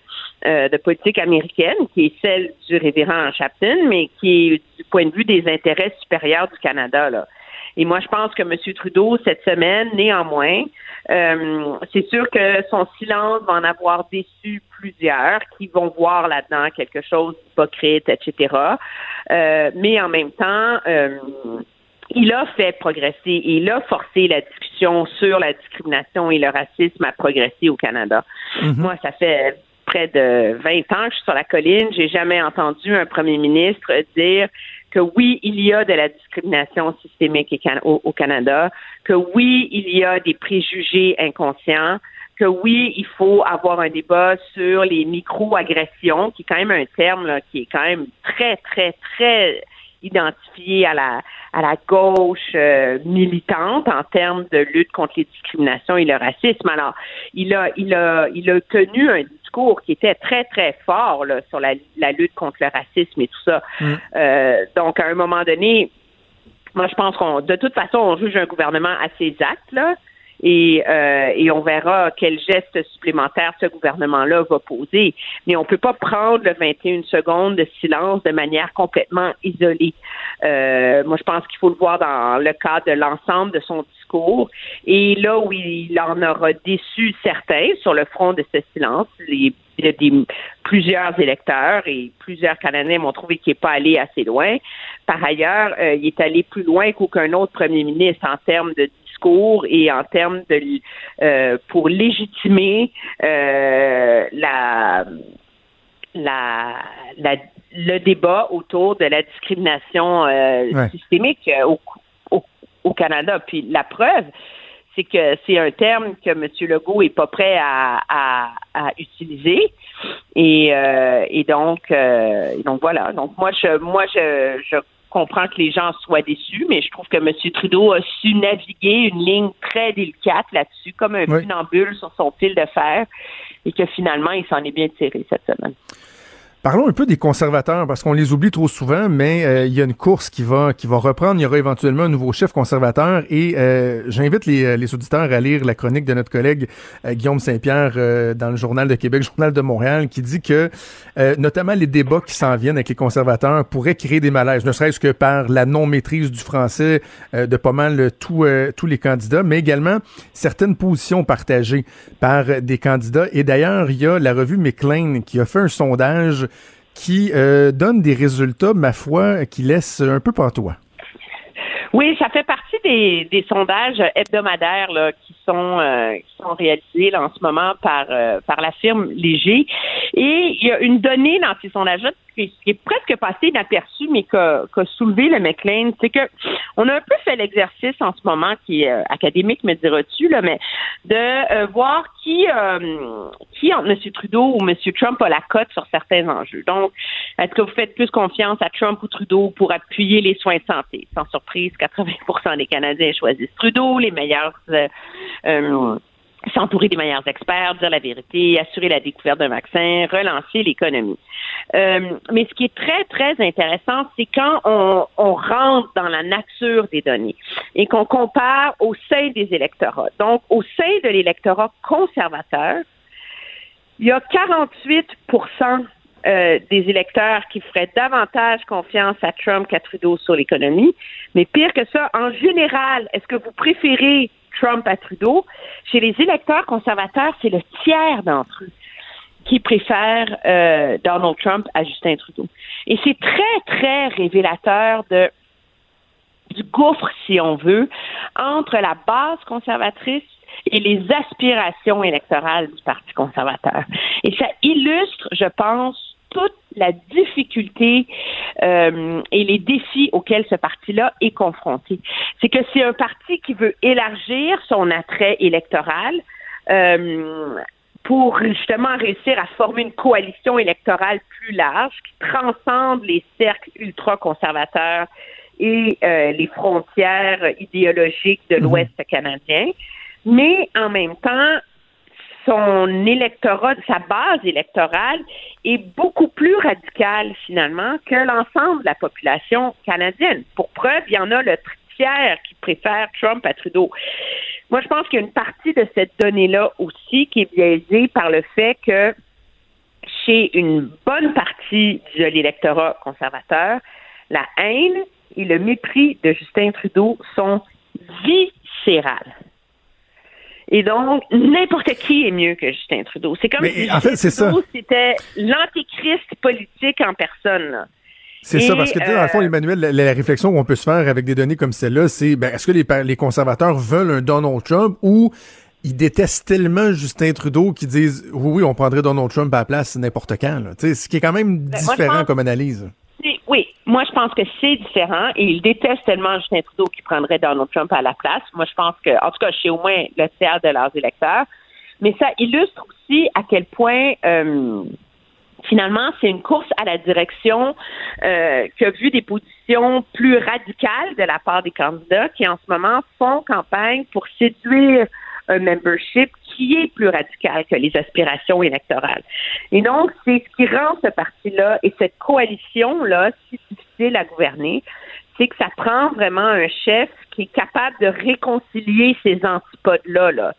euh, de politique américaine, qui est celle du révérend Chapton, mais qui est du point de vue des intérêts supérieurs du Canada. Et moi, je pense que M. Trudeau, cette semaine, néanmoins, euh, c'est sûr que son silence va en avoir déçu plusieurs qui vont voir là-dedans quelque chose d'hypocrite, etc. Euh, mais en même temps, euh, il a fait progresser et il a forcé la discussion sur la discrimination et le racisme à progresser au Canada. Moi, ça fait près de 20 ans que je suis sur la colline. J'ai jamais entendu un premier ministre dire que oui, il y a de la discrimination systémique au, Canada, que oui, il y a des préjugés inconscients, que oui, il faut avoir un débat sur les micro-agressions, qui est quand même un terme là, qui est quand même très, très, très identifié à la à la gauche euh, militante en termes de lutte contre les discriminations et le racisme. Alors, il a il a il a tenu un discours qui était très très fort là, sur la, la lutte contre le racisme et tout ça. Mm. Euh, donc, à un moment donné, moi, je pense qu'on de toute façon, on juge un gouvernement à ses actes là. Et, euh, et on verra quel geste supplémentaire ce gouvernement-là va poser. Mais on peut pas prendre le 21 secondes de silence de manière complètement isolée. Euh, moi, je pense qu'il faut le voir dans le cadre de l'ensemble de son discours. Et là où il en aura déçu certains sur le front de ce silence, il y a des, plusieurs électeurs et plusieurs Canadiens m'ont trouvé qu'il n'est pas allé assez loin. Par ailleurs, euh, il est allé plus loin qu'aucun autre premier ministre en termes de discours et en termes de euh, pour légitimer euh, la, la, la, le débat autour de la discrimination euh, Ouais. systémique au, au, au Canada. Puis la preuve, c'est que c'est un terme que M. Legault est pas prêt à, à, à utiliser. Et, euh, et donc, euh, et donc voilà. Donc moi, je, moi, je, je comprends que les gens soient déçus, mais je trouve que M. Trudeau a su naviguer une ligne très délicate là-dessus, comme un Oui. funambule sur son fil de fer, et que finalement, il s'en est bien tiré cette semaine. Parlons un peu des conservateurs parce qu'on les oublie trop souvent, mais euh, il y a une course qui va qui va reprendre. Il y aura éventuellement un nouveau chef conservateur et euh, j'invite les, les auditeurs à lire la chronique de notre collègue euh, Guillaume Saint-Pierre euh, dans le Journal de Québec, Journal de Montréal, qui dit que euh, notamment les débats qui s'en viennent avec les conservateurs pourraient créer des malaises, ne serait-ce que par la non maîtrise du français euh, de pas mal euh, euh, tous les candidats, mais également certaines positions partagées par des candidats. Et d'ailleurs, il y a la revue McLean qui a fait un sondage qui euh, donne des résultats, ma foi, qui laissent un peu pantois. Oui, ça fait partie des, des sondages hebdomadaires là, qui sont euh, qui sont réalisés là, en ce moment par euh, par la firme Léger. Et il y a une donnée dans ces sondages-là qui, est presque passée inaperçue, mais qu'a qu'a soulevé le McLean, c'est que on a un peu fait l'exercice en ce moment, qui est euh, académique, me diras-tu, là, mais de euh, voir qui euh, qui entre M. Trudeau ou M. Trump a la cote sur certains enjeux. Donc, est-ce que vous faites plus confiance à Trump ou Trudeau pour appuyer les soins de santé? Sans surprise, 80% des Canadiens choisissent Trudeau, les meilleurs euh, euh, s'entourer des meilleurs experts, dire la vérité, assurer la découverte d'un vaccin, relancer l'économie. Euh, mais ce qui est très, très intéressant, c'est quand on, on rentre dans la nature des données et qu'on compare au sein des électorats. Donc, au sein de l'électorat conservateur, il y a 48 euh, des électeurs qui feraient davantage confiance à Trump qu'à Trudeau sur l'économie. Mais pire que ça, en général, est-ce que vous préférez Trump à Trudeau? Chez les électeurs conservateurs, c'est le tiers d'entre eux. qui préfèrent euh, Donald Trump à Justin Trudeau. Et c'est très, très révélateur du gouffre, si on veut, entre la base conservatrice et les aspirations électorales du Parti conservateur. Et ça illustre, je pense, toute la difficulté euh, et les défis auxquels ce parti-là est confronté. C'est que c'est un parti qui veut élargir son attrait électoral. Euh, pour justement réussir à former une coalition électorale plus large qui transcende les cercles ultra-conservateurs et euh, les frontières idéologiques de mhm. l'Ouest canadien. Mais en même temps, son électorat, sa base électorale est beaucoup plus radicale finalement que l'ensemble de la population canadienne. Pour preuve, il y en a le tiers qui préfèrent Trump à Trudeau. Moi, je pense qu'il y a une partie de cette donnée-là aussi qui est biaisée par le fait que chez une bonne partie de l'électorat conservateur, la haine et le mépris de Justin Trudeau sont viscérales. Et donc, n'importe qui est mieux que Justin Trudeau. C'est comme si en fait, Trudeau, c'était l'antéchrist politique en personne. C'est ça, parce que, dans le fond, euh, Emmanuel, la, réflexion qu'on peut se faire avec des données comme celle-là, c'est ben, est-ce que les, les conservateurs veulent un Donald Trump ou ils détestent tellement Justin Trudeau qu'ils disent oui, oui, on prendrait Donald Trump à la place n'importe quand. Là. Ce qui est quand même ben, différent comme analyse. Oui, moi je pense que c'est différent et ils détestent tellement Justin Trudeau qui prendrait Donald Trump à la place. Moi je pense que, en tout cas, chez au moins le tiers de leurs électeurs. Mais ça illustre aussi à quel point euh, finalement, c'est une course à la direction euh, qui a vu des positions plus radicales de la part des candidats qui, en ce moment, font campagne pour séduire un membership qui est plus radical que les aspirations électorales. Et donc, c'est ce qui rend ce parti-là et cette coalition-là si difficile à gouverner, c'est que ça prend vraiment un chef qui est capable de réconcilier ces antipodes-là, là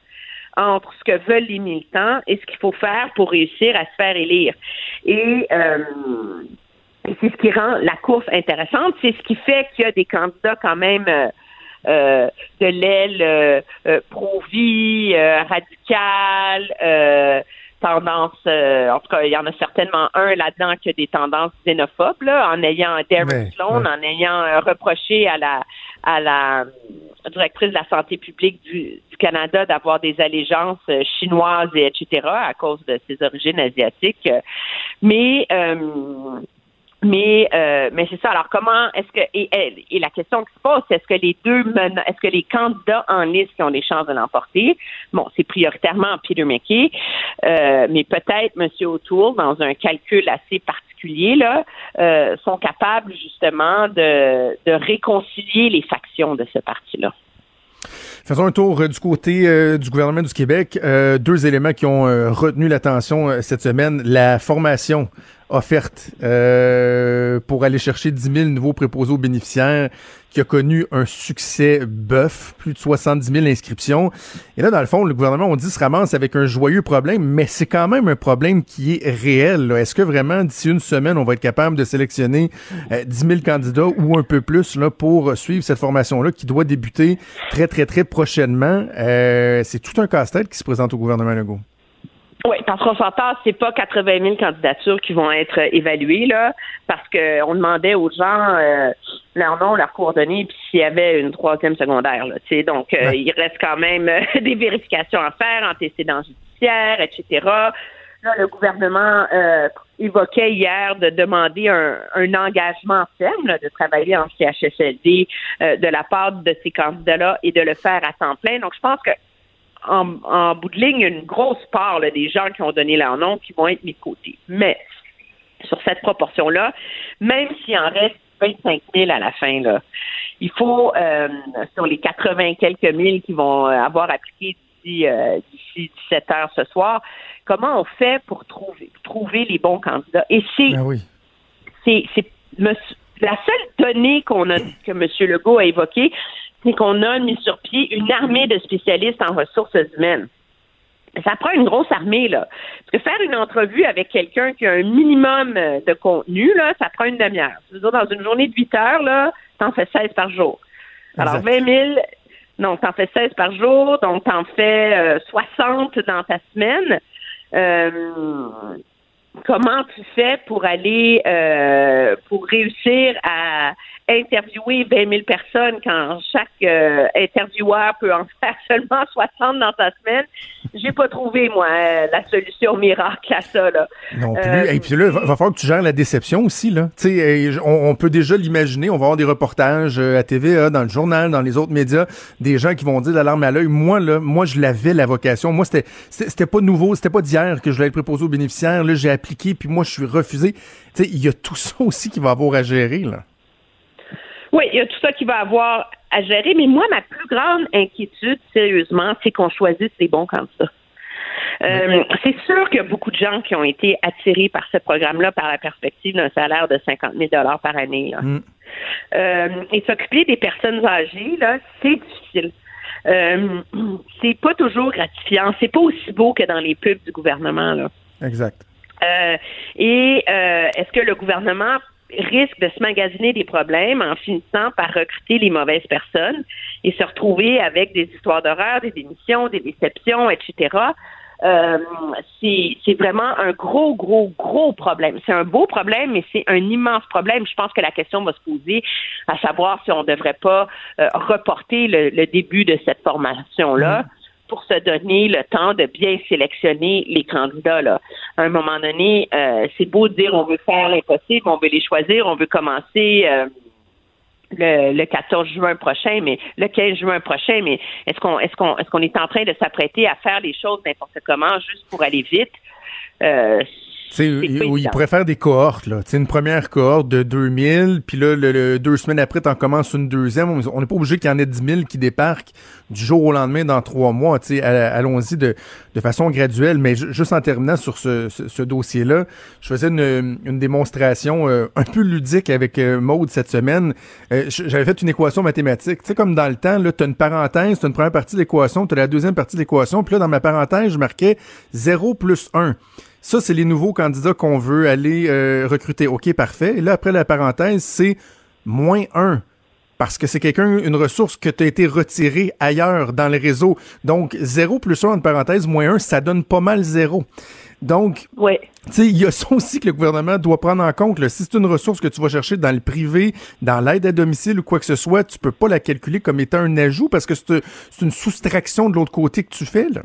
entre ce que veulent les militants et ce qu'il faut faire pour réussir à se faire élire. Et, euh, c'est ce qui rend la course intéressante. C'est ce qui fait qu'il y a des candidats quand même euh, de l'aile pro-vie, radicale, tendance, en tout cas, il y en a certainement un là-dedans qui a des tendances xénophobes, là, en ayant Derek Sloan, en ayant reproché à la à la directrice de la santé publique du, Canada d'avoir des allégeances euh, chinoises et etc. à cause de ses origines asiatiques. Mais euh, mais euh, mais c'est ça. Alors comment est-ce que et, la question qui se pose, c'est est-ce que les deux est-ce que les candidats en liste qui ont des chances de l'emporter, bon, c'est prioritairement Peter McKay, mais peut-être M. O'Toole dans un calcul assez particulier là, sont capables justement de, de réconcilier les factions de ce parti-là. Faisons un tour euh, du côté euh, du gouvernement du Québec. Euh, deux éléments qui ont retenu l'attention cette semaine. La formation offerte pour aller chercher 10 000 nouveaux préposés aux bénéficiaires qui a connu un succès bœuf, plus de 70 000 inscriptions. Et là, dans le fond, le gouvernement, on dit, se ramasse avec un joyeux problème, mais c'est quand même un problème qui est réel. Est-ce que vraiment, d'ici une semaine, on va être capable de sélectionner 10 000 candidats ou un peu plus là, pour suivre cette formation-là qui doit débuter très, très, très prochainement? Euh, c'est tout un casse-tête qui se présente au gouvernement Legault. Oui, parce qu'on s'entend, c'est pas 80 000 candidatures qui vont être évaluées là, parce qu'on demandait aux gens euh, leur nom, leur coordonnées, puis s'il y avait une troisième secondaire. Là, donc, euh, il reste quand même euh, des vérifications à faire, antécédents judiciaires, etc. Là, le gouvernement évoquait hier de demander un, engagement ferme de travailler en CHSLD de la part de ces candidats-là et de le faire à temps plein. Donc, je pense que en, bout de ligne, une grosse part des gens qui ont donné leur nom qui vont être mis de côté. Mais sur cette proportion-là, même s'il en reste 25 000 à la fin, là, il faut, euh, sur les 80 quelques mille qui vont euh, avoir appliqué d'ici, euh, d'ici 17 heures ce soir, comment on fait pour trouver, trouver les bons candidats? Et c'est, ben oui. c'est, c'est la seule donnée qu'on a, que M. Legault a évoquée, c'est qu'on a mis sur pied une armée de spécialistes en ressources humaines. Ça prend une grosse armée, là. Parce que faire une entrevue avec quelqu'un qui a un minimum euh, de contenu, là, ça prend une demi-heure. dire, dans une journée de 8 heures, là, t'en fais 16 par jour. Alors, 20 000, donc t'en fais 16 par jour, donc t'en fais 60 euh, dans ta semaine. Euh, comment tu fais pour aller, euh, pour réussir à interviewer 20 000 personnes quand chaque euh, intervieweur peut en faire seulement 60 dans sa semaine? J'ai pas trouvé, moi, euh, la solution miracle à ça, là. Non plus. Euh, Et puis là, il va, va falloir que tu gères la déception aussi, là. Tu sais, on, on peut déjà l'imaginer. On va avoir des reportages euh, à TVA, dans le journal, dans les autres médias, des gens qui vont dire l'alarme à l'œil. Moi, là, moi, je l'avais la vocation. Moi, c'était, c'était pas nouveau, c'était pas d'hier que je voulais être préposé aux bénéficiaires. Là, j'ai appliqué, puis moi, je suis refusé. Tu sais, il y a tout ça aussi qui va avoir à gérer, là. Oui, il y a tout ça qui va avoir à gérer, mais moi, ma plus grande inquiétude, sérieusement, c'est qu'on choisisse les bons candidats. Euh, C'est sûr qu'il y a beaucoup de gens qui ont été attirés par ce programme-là par la perspective d'un salaire de 50 000 par année. là. Mm. Euh, et s'occuper des personnes âgées, là, c'est difficile. Euh, c'est pas toujours gratifiant. C'est pas aussi beau que dans les pubs du gouvernement. Là. Exact. Et est-ce que le gouvernement risque de se magasiner des problèmes en finissant par recruter les mauvaises personnes et se retrouver avec des histoires d'horreur, des démissions, des déceptions, etc. Euh, c'est vraiment un gros, gros, gros problème. C'est un beau problème, mais c'est un immense problème. Je pense que la question va se poser à savoir si on ne devrait pas euh, reporter le, le début de cette formation-là pour se donner le temps de bien sélectionner les candidats. Là. À un moment donné, euh, c'est beau de dire on veut faire l'impossible, on veut les choisir, on veut commencer euh, le, le 14 juin prochain, mais le 15 juin prochain, mais est-ce qu'on est-ce qu'on est-ce qu'on est en train de s'apprêter à faire les choses n'importe comment juste pour aller vite? Euh, Tu sais, C'est il, pas il évident. pourrait faire des cohortes, là. Tu une première cohorte de 2000, puis là, le, le- deux semaines après, t'en commences une deuxième. On n'est pas obligé qu'il y en ait 10 000 qui débarquent du jour au lendemain dans trois mois. Tu allons-y de, de façon graduelle. Mais ju- juste en terminant sur ce, ce- ce dossier-là, je faisais une, une démonstration euh, un peu ludique avec euh, Maude cette semaine. Euh, J'avais fait une équation mathématique. Tu sais, comme dans le temps, là, t'as une parenthèse, t'as une première partie de l'équation, t'as la deuxième partie de l'équation, puis là, dans ma parenthèse, je marquais 0 plus 1. Ça, c'est les nouveaux candidats qu'on veut aller euh, recruter. OK, parfait. Et là, après la parenthèse, c'est moins 1. Parce que c'est quelqu'un, une ressource que tu as été retirée ailleurs dans le réseau. Donc, 0 plus 1, en parenthèse, moins 1, ça donne pas mal 0. Donc, ouais. tu sais, il y a ça aussi que le gouvernement doit prendre en compte. là. Si c'est une ressource que tu vas chercher dans le privé, dans l'aide à domicile ou quoi que ce soit, tu peux pas la calculer comme étant un ajout parce que c'est c'est une soustraction de l'autre côté que tu fais. Là.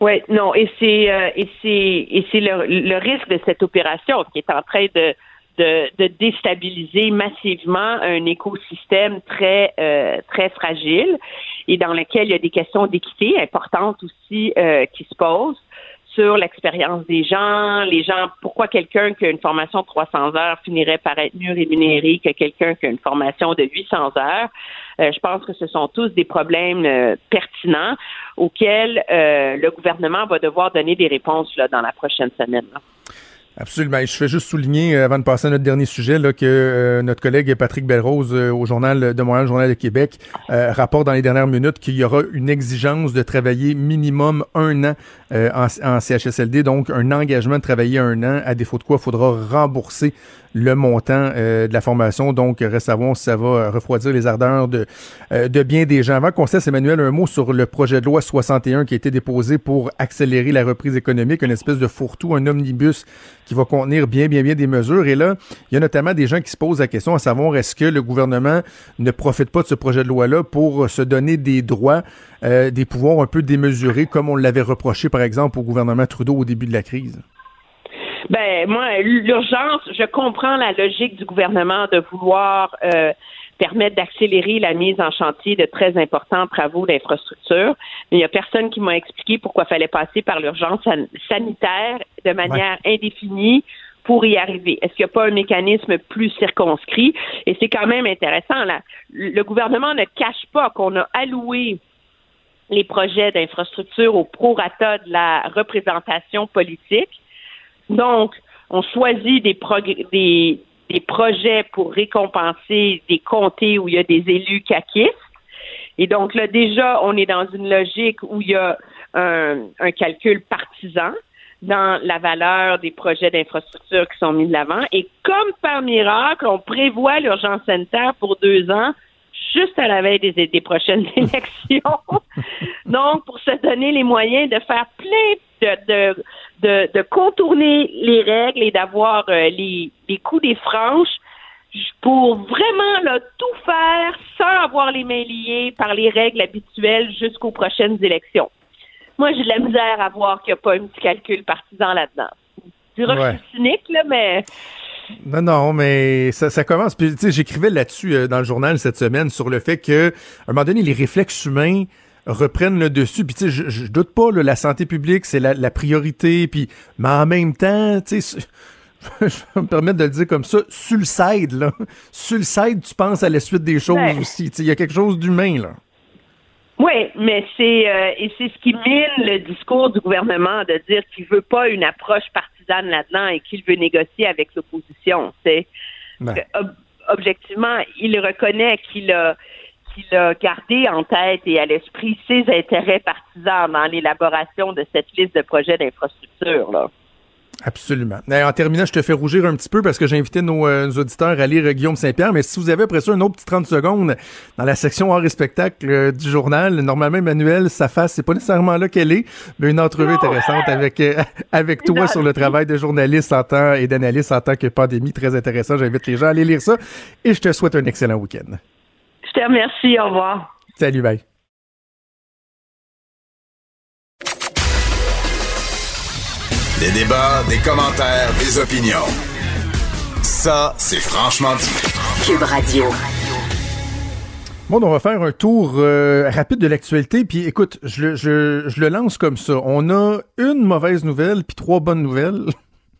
Oui, non, et c'est euh, et c'est et c'est le, le risque de cette opération qui est en train de de, de déstabiliser massivement un écosystème très euh, très fragile et dans lequel il y a des questions d'équité importantes aussi euh, qui se posent sur l'expérience des gens, les gens, pourquoi quelqu'un qui a une formation de 300 heures finirait par être mieux rémunéré que quelqu'un qui a une formation de 800 heures. Euh, je pense que ce sont tous des problèmes euh, pertinents auxquels euh, le gouvernement va devoir donner des réponses dans la prochaine semaine. Absolument. Je fais juste souligner, euh, avant de passer à notre dernier sujet, là, que euh, notre collègue Patrick Belrose euh, au Journal de Montréal, Journal de Québec, euh, rapporte dans les dernières minutes qu'il y aura une exigence de travailler minimum un an euh, en, en CHSLD, donc un engagement de travailler un an, à défaut de quoi il faudra rembourser le montant euh, de la formation. Donc, reste à voir si ça va refroidir les ardeurs de, de bien des gens. Avant qu'on cesse, Emmanuel, un mot sur le projet de loi 61 qui a été déposé pour accélérer la reprise économique, une espèce de fourre-tout, un omnibus qui va contenir bien, bien, bien des mesures. Et là, il y a notamment des gens qui se posent la question à savoir est-ce que le gouvernement ne profite pas de ce projet de loi-là pour se donner des droits, euh, des pouvoirs un peu démesurés, comme on l'avait reproché, par exemple, au gouvernement Trudeau au début de la crise? Ben moi, l'urgence, je comprends la logique du gouvernement de vouloir euh, permettre d'accélérer la mise en chantier de très importants travaux d'infrastructure. Mais il n'y a personne qui m'a expliqué pourquoi il fallait passer par l'urgence san- sanitaire de manière indéfinie pour y arriver. Est-ce qu'il n'y a pas un mécanisme plus circonscrit? Et c'est quand même intéressant. Là. Le gouvernement ne cache pas qu'on a alloué les projets d'infrastructure au prorata de la représentation politique. Donc, on choisit des, des, des projets pour récompenser des comtés où il y a des élus caquistes. Et donc là, déjà, on est dans une logique où il y a un, calcul partisan dans la valeur des projets d'infrastructure qui sont mis de l'avant. Et comme par miracle, on prévoit l'urgence sanitaire pour deux ans juste à la veille des, des prochaines élections. Donc, pour se donner les moyens de faire plein de, de, de, contourner les règles et d'avoir euh, les, les coups des franches pour vraiment là, tout faire sans avoir les mains liées par les règles habituelles jusqu'aux prochaines élections. Moi, j'ai de la misère à voir qu'il n'y a pas un petit calcul partisan là-dedans. Tu diras que je suis cynique, là, mais non, non, mais ça, ça commence. Puis, tu sais, j'écrivais là-dessus euh, dans le journal cette semaine sur le fait que, à un moment donné, les réflexes humains reprennent le dessus. Puis, tu sais, je, je, doute pas, la santé publique, c'est la, la, priorité. Puis, mais en même temps, tu sais, je vais me permettre de le dire comme ça, sur le side, là. Sur le side, tu penses à la suite des choses aussi. Tu sais, il y a quelque chose d'humain, là. Oui, mais c'est euh, et c'est ce qui mine le discours du gouvernement de dire qu'il veut pas une approche partisane là-dedans et qu'il veut négocier avec l'opposition. C'est objectivement, il reconnaît qu'il a qu'il a gardé en tête et à l'esprit ses intérêts partisans dans l'élaboration de cette liste de projets d'infrastructure là. Absolument. en terminant, je te fais rougir un petit peu parce que j'ai invité nos, euh, auditeurs à lire Guillaume Saint-Pierre, mais si vous avez après ça un autre petit 30 secondes dans la section art et spectacle euh, du journal, normalement, Emmanuel, sa face, c'est pas nécessairement là qu'elle est, mais une entrevue intéressante avec, euh, avec toi sur le travail de journaliste en temps et d'analyste en tant que pandémie. Très intéressant. J'invite les gens à aller lire ça et je te souhaite un excellent week-end. Je te remercie. Au revoir. Salut, bye. Des débats, des commentaires, des opinions. Ça, c'est franchement dit. Cube Radio. Bon, on va faire un tour euh, rapide de l'actualité. Puis écoute, je, je, je, le lance comme ça. On a une mauvaise nouvelle puis trois bonnes nouvelles.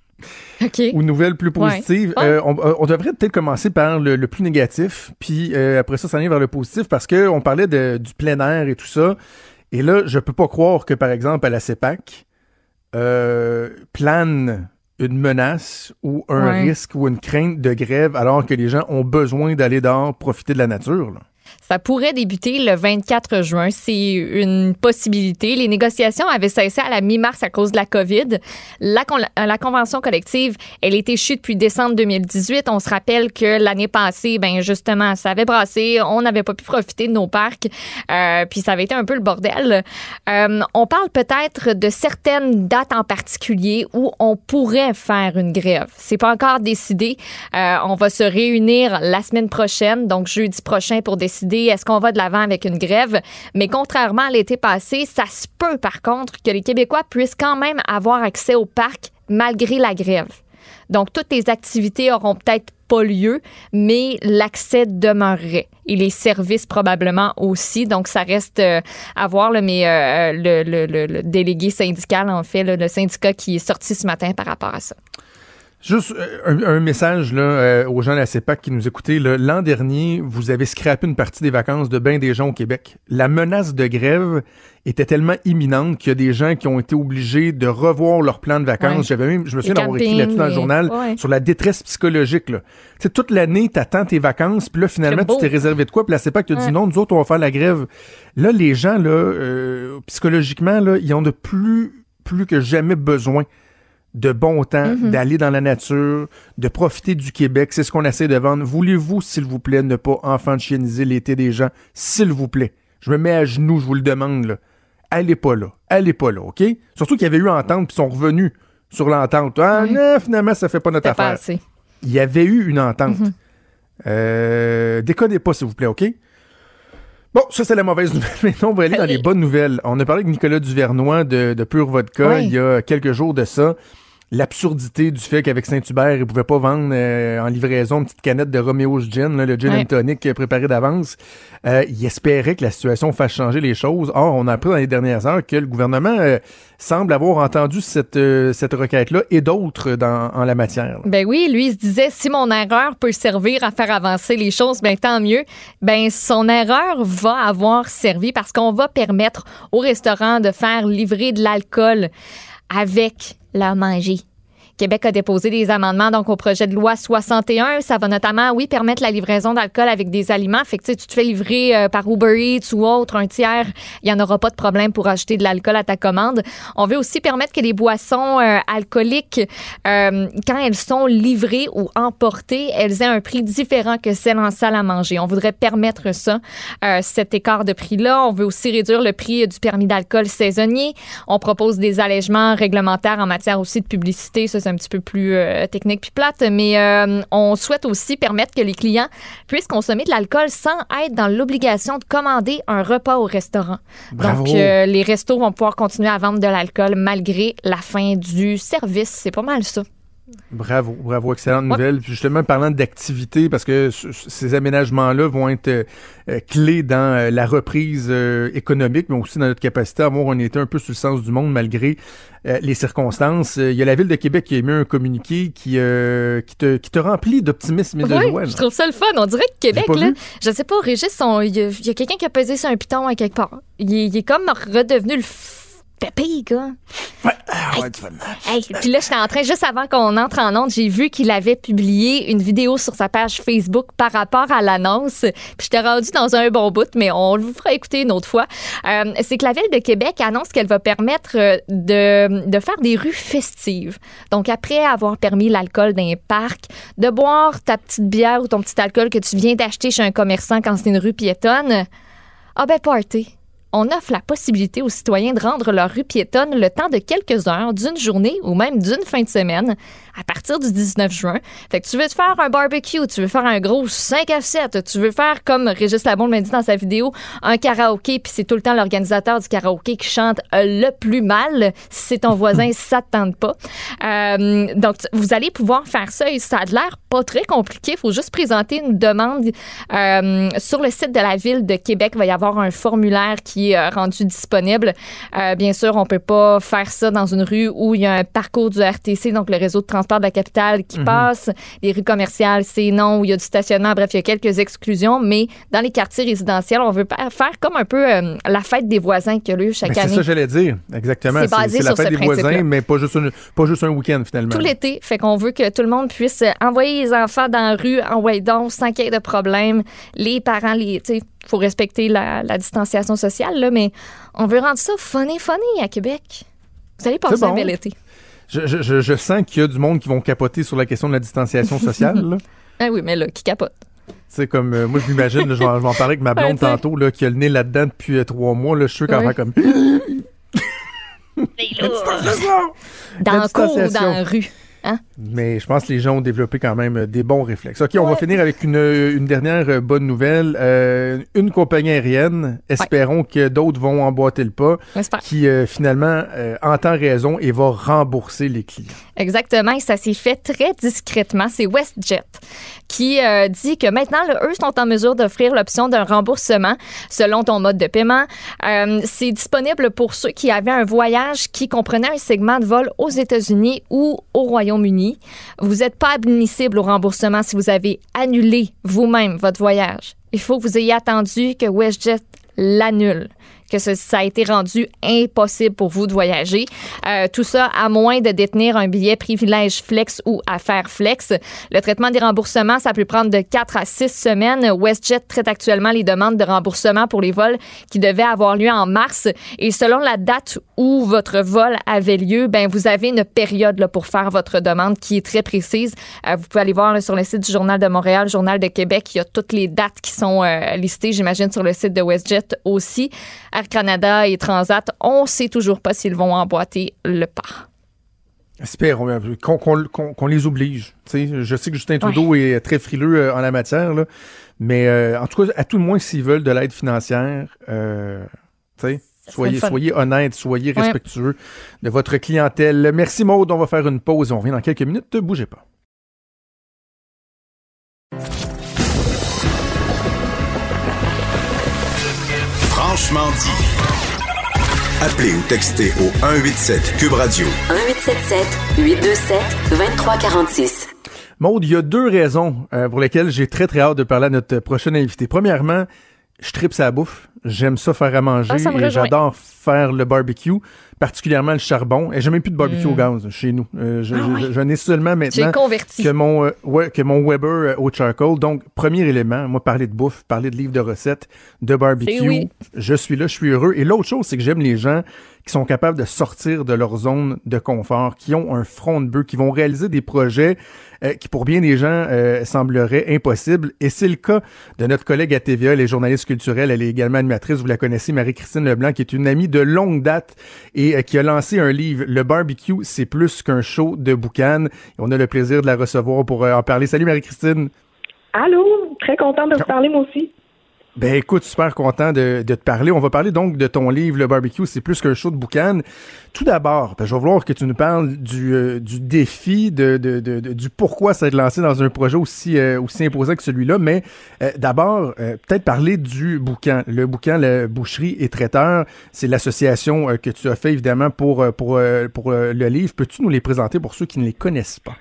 OK. Ou nouvelles plus positives. Euh, on, euh, on, devrait peut-être commencer par le, plus négatif, puis après ça, ça vient vers le positif, parce que on parlait de, du plein air et tout ça. Et là, je peux pas croire que, par exemple, à la CEPAC, euh, plane une menace ou un risque ou une crainte de grève alors que les gens ont besoin d'aller dehors profiter de la nature. Là. Ça pourrait débuter le 24 juin. C'est une possibilité. Les négociations avaient cessé à la mi-mars à cause de la COVID. La, la convention collective, elle était échue depuis décembre 2018. On se rappelle que l'année passée, ben justement, ça avait brassé. On n'avait pas pu profiter de nos parcs. Euh, puis ça avait été un peu le bordel. Euh, on parle peut-être de certaines dates en particulier où on pourrait faire une grève. C'est pas encore décidé. Euh, on va se réunir la semaine prochaine, donc jeudi prochain, pour décider est-ce qu'on va de l'avant avec une grève? Mais contrairement à l'été passé, ça se peut par contre que les Québécois puissent quand même avoir accès au parc malgré la grève. Donc, toutes les activités auront peut-être pas lieu, mais l'accès demeurerait. Et les services probablement aussi. Donc, ça reste euh, à voir, mais euh, le, délégué syndical, en fait, le syndicat qui est sorti ce matin par rapport à ça. Juste euh, un, message là, euh, aux gens de la CEPAC qui nous écoutaient. L'an dernier, vous avez scrappé une partie des vacances de bien des gens au Québec. La menace de grève était tellement imminente qu'il y a des gens qui ont été obligés de revoir leur plan de vacances. J'avais même, je me souviens d'avoir écrit là-dessus dans le journal sur la détresse psychologique. Là. sais, toute l'année, t'attends tes vacances, puis là, finalement, tu t'es réservé de quoi? Puis la CEPAC te dit non, nous autres, on va faire la grève. Là, les gens, là, euh, psychologiquement, là, ils ont de plus, plus que jamais besoin de bon temps, mhm. d'aller dans la nature, de profiter du Québec. C'est ce qu'on essaie de vendre. Voulez-vous, s'il vous plaît, ne pas enfantianiser l'été des gens? S'il vous plaît. Je me mets à genoux, je vous le demande, là. Allez pas là. Allez pas là, OK? Surtout qu'il y avait eu entente, puis sont revenus sur l'entente. Ah non, finalement, ça fait pas notre affaire. Il y avait eu une entente. Mhm. euh, déconnez pas, s'il vous plaît, OK? Bon, ça, c'est la mauvaise nouvelle. Maintenant, on va aller dans les bonnes nouvelles. On a parlé avec Nicolas Duvernois de, de Pure Vodka il y a quelques jours de ça l'absurdité du fait qu'avec Saint-Hubert, ils pouvaient pas vendre euh, en livraison une petite canette de Romeo's Gin, le gin and tonic préparé d'avance. Euh, ils espéraient que la situation fasse changer les choses. Or, on a appris dans les dernières heures que le gouvernement euh, semble avoir entendu cette, cette requête-là et d'autres dans, en la matière. Ben oui, lui, il se disait, si mon erreur peut servir à faire avancer les choses, ben tant mieux. Ben son erreur va avoir servi parce qu'on va permettre aux restaurants de faire livrer de l'alcool avec la manger. Québec a déposé des amendements donc au projet de loi 61. Ça va notamment, oui, permettre la livraison d'alcool avec des aliments. Fait que tu te fais livrer euh, par Uber Eats ou autre, un tiers, il n'y en aura pas de problème pour acheter de l'alcool à ta commande. On veut aussi permettre que les boissons euh, alcooliques, euh, quand elles sont livrées ou emportées, elles aient un prix différent que celles en salle à manger. On voudrait permettre ça, cet écart de prix-là. On veut aussi réduire le prix du permis d'alcool saisonnier. On propose des allègements réglementaires en matière aussi de publicité. Un petit peu plus technique puis plate, mais on souhaite aussi permettre que les clients puissent consommer de l'alcool sans être dans l'obligation de commander un repas au restaurant. Bravo. Donc, euh, les restos vont pouvoir continuer à vendre de l'alcool malgré la fin du service. C'est pas mal ça. Bravo, bravo, excellente nouvelle. Puis justement, parlant d'activité, parce que ces aménagements-là vont être euh, euh, clés dans euh, la reprise économique, mais aussi dans notre capacité à avoir un été un peu sur le sens du monde malgré les circonstances. Il y a la Ville de Québec qui a émis un communiqué qui, qui, te, qui te remplit d'optimisme et de oui, joie. Je trouve ça le fun. On dirait que Québec, là, je sais pas, Régis, il y a, quelqu'un qui a pesé sur un piton à quelque part. Il, il est comme redevenu le pépé, gars. Ouais, ah, ouais. Hey, puis là, j'étais en train, juste avant qu'on entre en onde, j'ai vu qu'il avait publié une vidéo sur sa page Facebook par rapport à l'annonce. Puis j'étais rendu dans un bon bout, mais on le fera écouter une autre fois. Euh, c'est que la Ville de Québec annonce qu'elle va permettre euh, de, de faire des rues festives. Donc, après avoir permis l'alcool dans les parcs, de boire ta petite bière ou ton petit alcool que tu viens d'acheter chez un commerçant quand c'est une rue piétonne, ah ben, party on offre la possibilité aux citoyens de rendre leur rue piétonne le temps de quelques heures, d'une journée ou même d'une fin de semaine à partir du 19 juin. Fait que tu veux te faire un barbecue, tu veux faire un gros 5 à 7, tu veux faire comme Régis Labon l'a dit dans sa vidéo, un karaoké, puis c'est tout le temps l'organisateur du karaoké qui chante le plus mal. Si c'est ton voisin, ça te tente pas. Euh, donc, vous allez pouvoir faire ça et ça a l'air pas très compliqué. Il faut juste présenter une demande euh, sur le site de la ville de Québec. Il va y avoir un formulaire qui est euh, rendu disponible. bien sûr, on peut pas faire ça dans une rue où il y a un parcours du RTC, donc le réseau de transport de la capitale qui mhm. passe. Les rues commerciales, c'est non, où il y a du stationnement. Bref, il y a quelques exclusions, mais dans les quartiers résidentiels, on veut faire comme un peu euh, la fête des voisins qui a lieu chaque année. C'est ça que j'allais dire, exactement. C'est basé la fête des voisins, mais pas juste, pas juste un week-end finalement. Tout l'été, fait qu'on veut que tout le monde puisse envoyer les enfants dans la rue en donc sans qu'il y ait de problème. Les parents, les, faut respecter la, distanciation sociale, là, mais on veut rendre ça funny, funny à Québec. Vous allez passer un bel été. Je, sens qu'il y a du monde qui vont capoter sur la question de la distanciation sociale. ah oui, mais là, qui capote? C'est comme, euh, moi, je m'imagine, je, vais en parler avec ma blonde tantôt, là, qui a le nez là-dedans depuis euh, trois mois. Là, je suis sûr qu'elle va comme. dans le cours ou dans la rue? Hein? Mais je pense que les gens ont développé quand même euh, des bons réflexes. OK, on va finir avec une, une dernière euh, bonne nouvelle. Euh, une compagnie aérienne, espérons que d'autres vont emboîter le pas, qui finalement entend raison et va rembourser les clients. Exactement, et ça s'est fait très discrètement. C'est WestJet qui dit que maintenant, eux sont en mesure d'offrir l'option d'un remboursement selon ton mode de paiement. C'est disponible pour ceux qui avaient un voyage qui comprenait un segment de vol aux États-Unis ou au Royaume-Uni vous n'êtes pas admissible au remboursement si vous avez annulé vous-même votre voyage. Il faut que vous ayez attendu que WestJet l'annule que ça a été rendu impossible pour vous de voyager. Euh, tout ça à moins de détenir un billet privilège flex ou affaire flex. Le traitement des remboursements, ça peut prendre de 4 à 6 semaines. WestJet traite actuellement les demandes de remboursement pour les vols qui devaient avoir lieu en mars. Et selon la date où votre vol avait lieu, ben vous avez une période là, pour faire votre demande qui est très précise. Euh, vous pouvez aller voir sur le site du Journal de Montréal, Journal de Québec, il y a toutes les dates qui sont euh, listées, j'imagine, sur le site de WestJet aussi. Air Canada et Transat, on ne sait toujours pas s'ils vont emboîter le pas. Espérons qu'on les oblige. je sais que Justin Trudeau est très frileux euh, en la matière, mais euh, en tout cas, à tout le moins, s'ils veulent de l'aide financière, euh, soyez, soyez honnête, soyez respectueux de votre clientèle. Merci Maude, on va faire une pause et on revient dans quelques minutes. Ne bougez pas. Franchement dit. Appelez ou textez au 187 Cube Radio. 1877 827 2346. Maude, il y a deux raisons euh, pour lesquelles j'ai très très hâte de parler à notre prochain invité. Premièrement, je tripe sa bouffe. J'aime ça faire à manger Ah, et rejoint. j'adore faire le barbecue, particulièrement le charbon. Et j'ai même plus de barbecue Mm. au gaz chez nous. Euh, je, Ah je- ouais. je n'ai seulement maintenant converti. que mon, euh, ouais, que mon Weber euh, au charcoal. Donc, premier élément, moi, parler de bouffe, parler de livres de recettes, de barbecue. Oui. Je suis là, je suis heureux. Et l'autre chose, c'est que j'aime les gens qui sont capables de sortir de leur zone de confort, qui ont un front de bœuf, qui vont réaliser des projets euh, qui, pour bien des gens, euh, sembleraient impossibles. Et c'est le cas de notre collègue à TVA, elle est journaliste culturelle, elle est également animatrice, vous la connaissez, Marie-Christine Leblanc, qui est une amie de longue date et euh, qui a lancé un livre, Le barbecue, c'est plus qu'un show de boucan. On a le plaisir de la recevoir pour euh, en parler. Salut Marie-Christine. Allô, très contente de vous parler moi aussi. Ben écoute, super content de, de te parler. On va parler donc de ton livre Le barbecue, c'est plus qu'un show de boucan. Tout d'abord, ben, je vais vouloir que tu nous parles du, euh, du défi, de, de, de- du pourquoi ça être lancé dans un projet aussi, euh, aussi imposant que celui-là. Mais euh, d'abord, peut-être parler du boucan. Le boucan, la boucherie et traiteur, c'est l'association que tu as fait évidemment pour, pour, pour le livre. Peux-tu nous les présenter pour ceux qui ne les connaissent pas?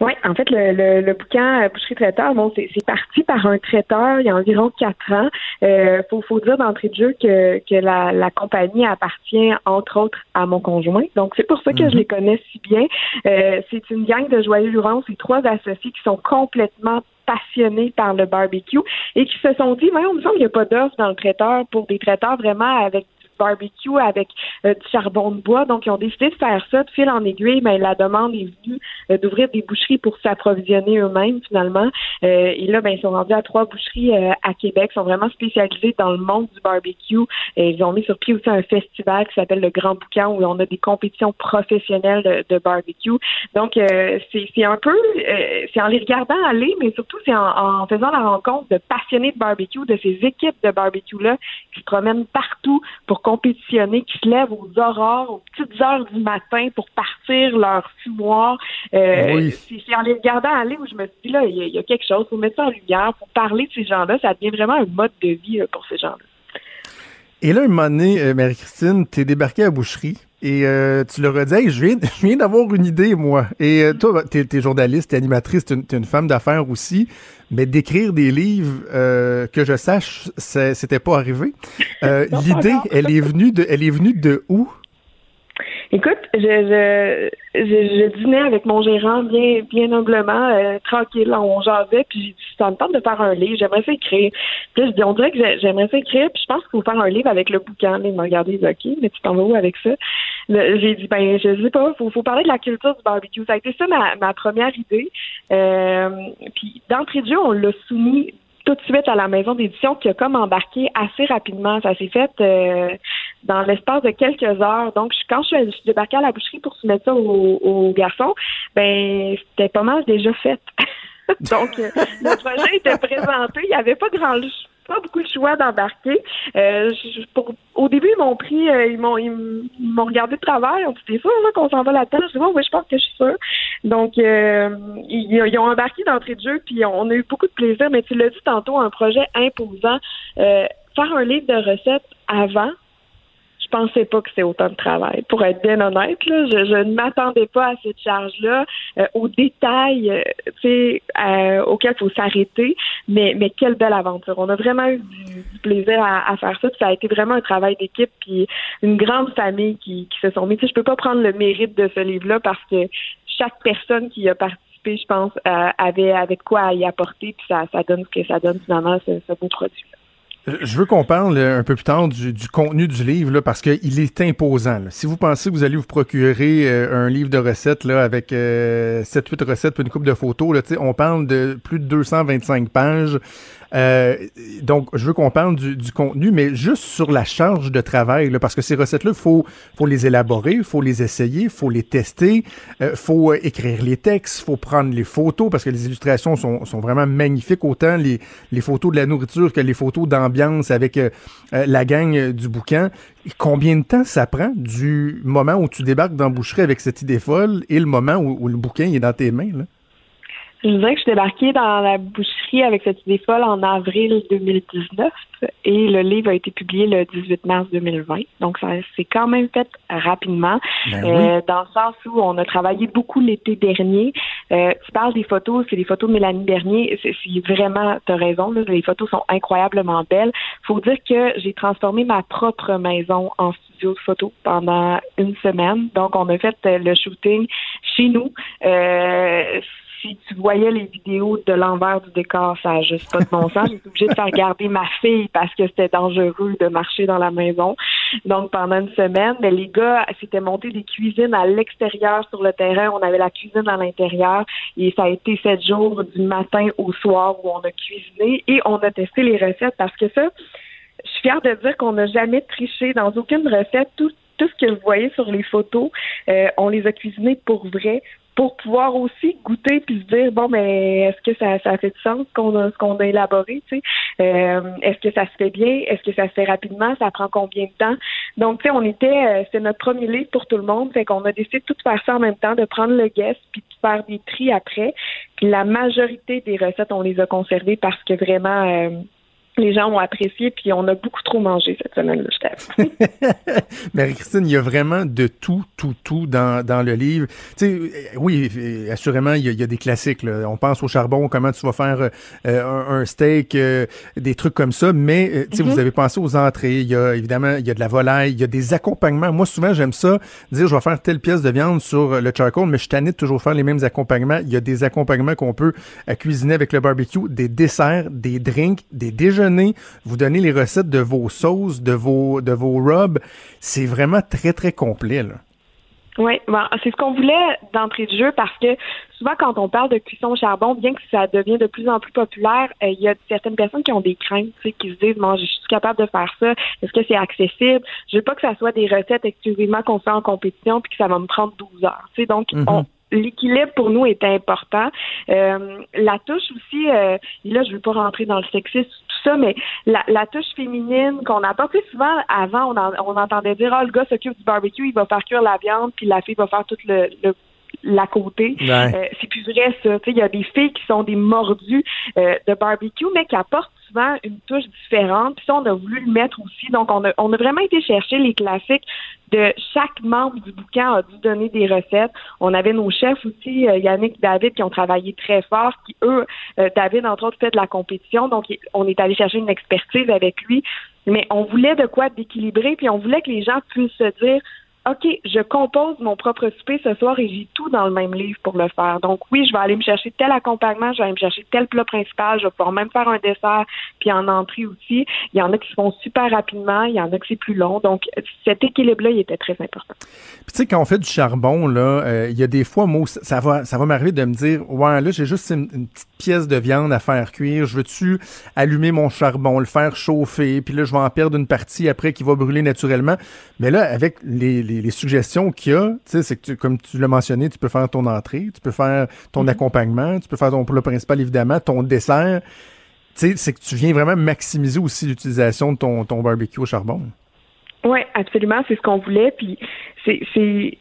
Oui, en fait, le, le, le bouquin euh, Boucherie Traiteur, bon, c'est parti par un traiteur il y a environ quatre ans. Euh, faut, faut dire d'entrée de jeu que, que la, la compagnie appartient entre autres à mon conjoint. Donc, c'est pour ça que je les connais si bien. Euh, c'est une gang de joyeux lurons, c'est trois associés qui sont complètement passionnés par le barbecue et qui se sont dit, mais on me semble qu'il n'y a pas d'offre dans le traiteur pour des traiteurs vraiment avec barbecue avec euh, du charbon de bois. Donc, ils ont décidé de faire ça de fil en aiguille. Mais la demande est venue euh, d'ouvrir des boucheries pour s'approvisionner eux-mêmes, finalement. Euh, et là, ben, ils sont rendus à trois boucheries euh, à Québec. Ils sont vraiment spécialisés dans le monde du barbecue. Ils ont mis sur pied aussi un festival qui s'appelle le Grand Boucan où on a des compétitions professionnelles de, barbecue. Donc, c'est un peu, c'est en les regardant aller, mais surtout c'est en, en faisant la rencontre de passionnés de barbecue, de ces équipes de barbecue-là qui se promènent partout pour compétitionner, qui se lèvent aux aurores, aux petites heures du matin pour partir leur fumoir. Euh, Oui. C'est en les regardant aller où je me suis dit, là, il y, a- il y a quelque chose, faut mettre ça en lumière, faut parler de ces gens-là, ça devient vraiment un mode de vie là, pour ces gens-là. Et là, un moment donné, euh, Marie-Christine, t'es débarquée à boucherie et euh, tu leur as dit, hey, je viens, je viens d'avoir une idée, moi. Et euh, toi, t'es, t'es journaliste, t'es animatrice, t'es une, t'es une femme d'affaires aussi, mais d'écrire des livres, euh, que je sache, c'est- c'était pas arrivé. Euh, l'idée, elle est venue de, elle est venue de où? Écoute, je, je, je, je dînais avec mon gérant bien, bien humblement, euh, tranquille, on jasait, puis j'ai dit, ça me tente de faire un livre, j'aimerais ça écrire. Puis je dis, on dirait que j'ai- j'aimerais ça écrire, puis je pense qu'il faut faire un livre avec le bouquin. Là, il m'a regardé, il dit, OK, mais tu t'en vas où avec ça? J'ai dit, ben, je sais pas, faut, faut parler de la culture du barbecue. Ça a été ça ma, ma première idée. Euh, puis d'entrée de jeu, on l'a soumis tout de suite à la maison d'édition qui a comme embarqué assez rapidement. Ça s'est fait euh, dans l'espace de quelques heures. Donc, je- quand je suis, débarquée à la boucherie pour soumettre ça aux, garçons, ben c'était pas mal déjà fait. Donc, euh, le projet était présenté. Il n'y avait pas grand pas beaucoup de choix d'embarquer. Euh, au début, ils m'ont pris, euh, ils m'ont regardé de travers. Ils ont dit T'es sûr qu'on s'en va là-dedans? Je dis Oui, oui, je pense que je suis sûre. Donc, euh, ils, ils ont embarqué d'entrée de jeu, puis on a eu beaucoup de plaisir. Mais tu l'as dit tantôt, un projet imposant. Euh, faire un livre de recettes avant, pensais pas que c'était autant de travail. Pour être bien honnête, là, je, je ne m'attendais pas à cette charge-là, euh, aux détails, euh, euh, auxquels il faut s'arrêter. Mais, mais quelle belle aventure. On a vraiment eu du, du plaisir à, à faire ça. Ça a été vraiment un travail d'équipe, puis une grande famille qui, qui se sont mis. Sais, je peux pas prendre le mérite de ce livre-là parce que chaque personne qui a participé, je pense, euh, avait, de quoi y apporter, puis ça, ça donne ce que ça donne finalement, ce, ce beau produit. Euh, Je veux qu'on parle euh, un peu plus tard du, contenu du livre, là, parce qu'il est imposant. Si vous pensez que vous allez vous procurer euh, un livre de recettes là, avec euh, 7-8 recettes puis une coupe de photos, là, on parle de plus de 225 pages. Euh, donc, je veux qu'on parle du, du contenu, mais juste sur la charge de travail, là, parce que ces recettes-là, faut, faut les élaborer, faut les essayer, faut les tester, euh, faut euh, écrire les textes, faut prendre les photos, parce que les illustrations sont, sont vraiment magnifiques, autant les, les photos de la nourriture que les photos d'ambiance avec euh, euh, la gang du bouquin. Combien de temps ça prend du moment où tu débarques dans boucherie avec cette idée folle et le moment où, où le bouquin est dans tes mains? Là? Je dirais que je suis débarquée dans la boucherie avec cette idée folle en avril 2019 et le livre a été publié le 18 mars 2020. Donc, ça s'est quand même fait rapidement, Ben euh, dans le sens où on a travaillé beaucoup l'été dernier. Euh, tu parles des photos, c'est des photos de Mélanie Bernier. C'est vraiment, tu as raison, là, les photos sont incroyablement belles. faut dire que j'ai transformé ma propre maison en studio de photo pendant une semaine. Donc, on a fait euh, le shooting chez nous. Euh, si tu voyais les vidéos de l'envers du décor, ça n'a juste pas de bon sens. J'étais obligée de faire garder ma fille parce que c'était dangereux de marcher dans la maison. Donc, pendant une semaine, mais les gars s'étaient montés des cuisines à l'extérieur sur le terrain. On avait la cuisine à l'intérieur et ça a été sept jours du matin au soir où on a cuisiné et on a testé les recettes parce que ça, je suis fière de dire qu'on n'a jamais triché dans aucune recette. Tout, tout ce que vous voyez sur les photos, euh, on les a cuisinés pour vrai pour pouvoir aussi goûter puis se dire bon mais est-ce que ça, ça fait du sens qu'on a ce qu'on a élaboré tu sais? Euh, est-ce que ça se fait bien? Est-ce que ça se fait rapidement? Ça prend combien de temps? Donc tu sais on était euh, c'est notre premier livre pour tout le monde fait qu'on a décidé de tout faire ça en même temps de prendre le guest puis de faire des tris après. Puis la majorité des recettes on les a conservées parce que vraiment euh, les gens ont apprécié, puis on a beaucoup trop mangé cette semaine-là, je. Marie-Christine, il y a vraiment de tout, tout, tout dans, dans le livre. Tu sais, euh, oui, euh, assurément, il y, a, il y a des classiques. Là. On pense au charbon, comment tu vas faire euh, un, un steak, euh, des trucs comme ça. Mais, euh, tu sais, vous avez pensé aux entrées. Il y a évidemment, il y a de la volaille, il y a des accompagnements. Moi, souvent, j'aime ça, dire, je vais faire telle pièce de viande sur le charcoal, mais je suis de toujours faire les mêmes accompagnements. Il y a des accompagnements qu'on peut cuisiner avec le barbecue, des desserts, des drinks, des déjeuners. Vous donnez les recettes de vos sauces, de vos, de vos rubs. C'est vraiment très, très complet, là. Oui, bon, c'est ce qu'on voulait d'entrée de jeu parce que souvent quand on parle de cuisson au charbon, bien que ça devient de plus en plus populaire, euh, il y a certaines personnes qui ont des craintes, tu sais, qui se disent bon, je suis capable de faire ça, est-ce que c'est accessible? Je veux pas que ça soit des recettes exclusivement qu'on fait en compétition puis que ça va me prendre 12 heures. Tu sais, donc Mhm. on l'équilibre pour nous est important. Euh, la touche aussi, euh, là je veux pas rentrer dans le sexisme tout ça, mais la, la touche féminine qu'on apporte, tu sais, souvent avant on, en- on entendait dire ah le gars s'occupe du barbecue, il va faire cuire la viande, puis la fille va faire tout le, le la côté. Ouais. Euh, c'est plus vrai ça. Tu sais, il y a des filles qui sont des mordus euh, de barbecue, mais qui apportent souvent une touche différente. Puis ça, on a voulu le mettre aussi. Donc, on a, on a vraiment été chercher les classiques de chaque membre du bouquin a dû donner des recettes. On avait nos chefs aussi, euh, Yannick et David, qui ont travaillé très fort, qui eux, euh, David, entre autres, fait de la compétition. Donc, on est allé chercher une expertise avec lui. Mais on voulait de quoi d'équilibrer, puis on voulait que les gens puissent se dire OK, je compose mon propre souper ce soir et j'ai tout dans le même livre pour le faire. Donc oui, je vais aller me chercher tel accompagnement, je vais aller me chercher tel plat principal, je vais pouvoir même faire un dessert, puis en entrée aussi. Il y en a qui se font super rapidement, il y en a que c'est plus long. Donc cet équilibre-là, il était très important. Puis tu sais, quand on fait du charbon, là, euh, il y a des fois, moi, ça va, ça va m'arriver de me dire, ouais, là, j'ai juste une, une petite pièce de viande à faire cuire. Je veux-tu allumer mon charbon, le faire chauffer, puis là, je vais en perdre une partie après qui va brûler naturellement. Mais là, avec les, les, les suggestions qu'il y a, tu sais, c'est que tu- comme tu l'as mentionné, tu peux faire ton entrée, tu peux faire ton accompagnement, tu peux faire ton plat principal, évidemment, ton dessert. Tu sais, c'est que tu viens vraiment maximiser aussi l'utilisation de ton, ton barbecue au charbon. Oui, absolument, c'est ce qu'on voulait. Puis c'est, c'est,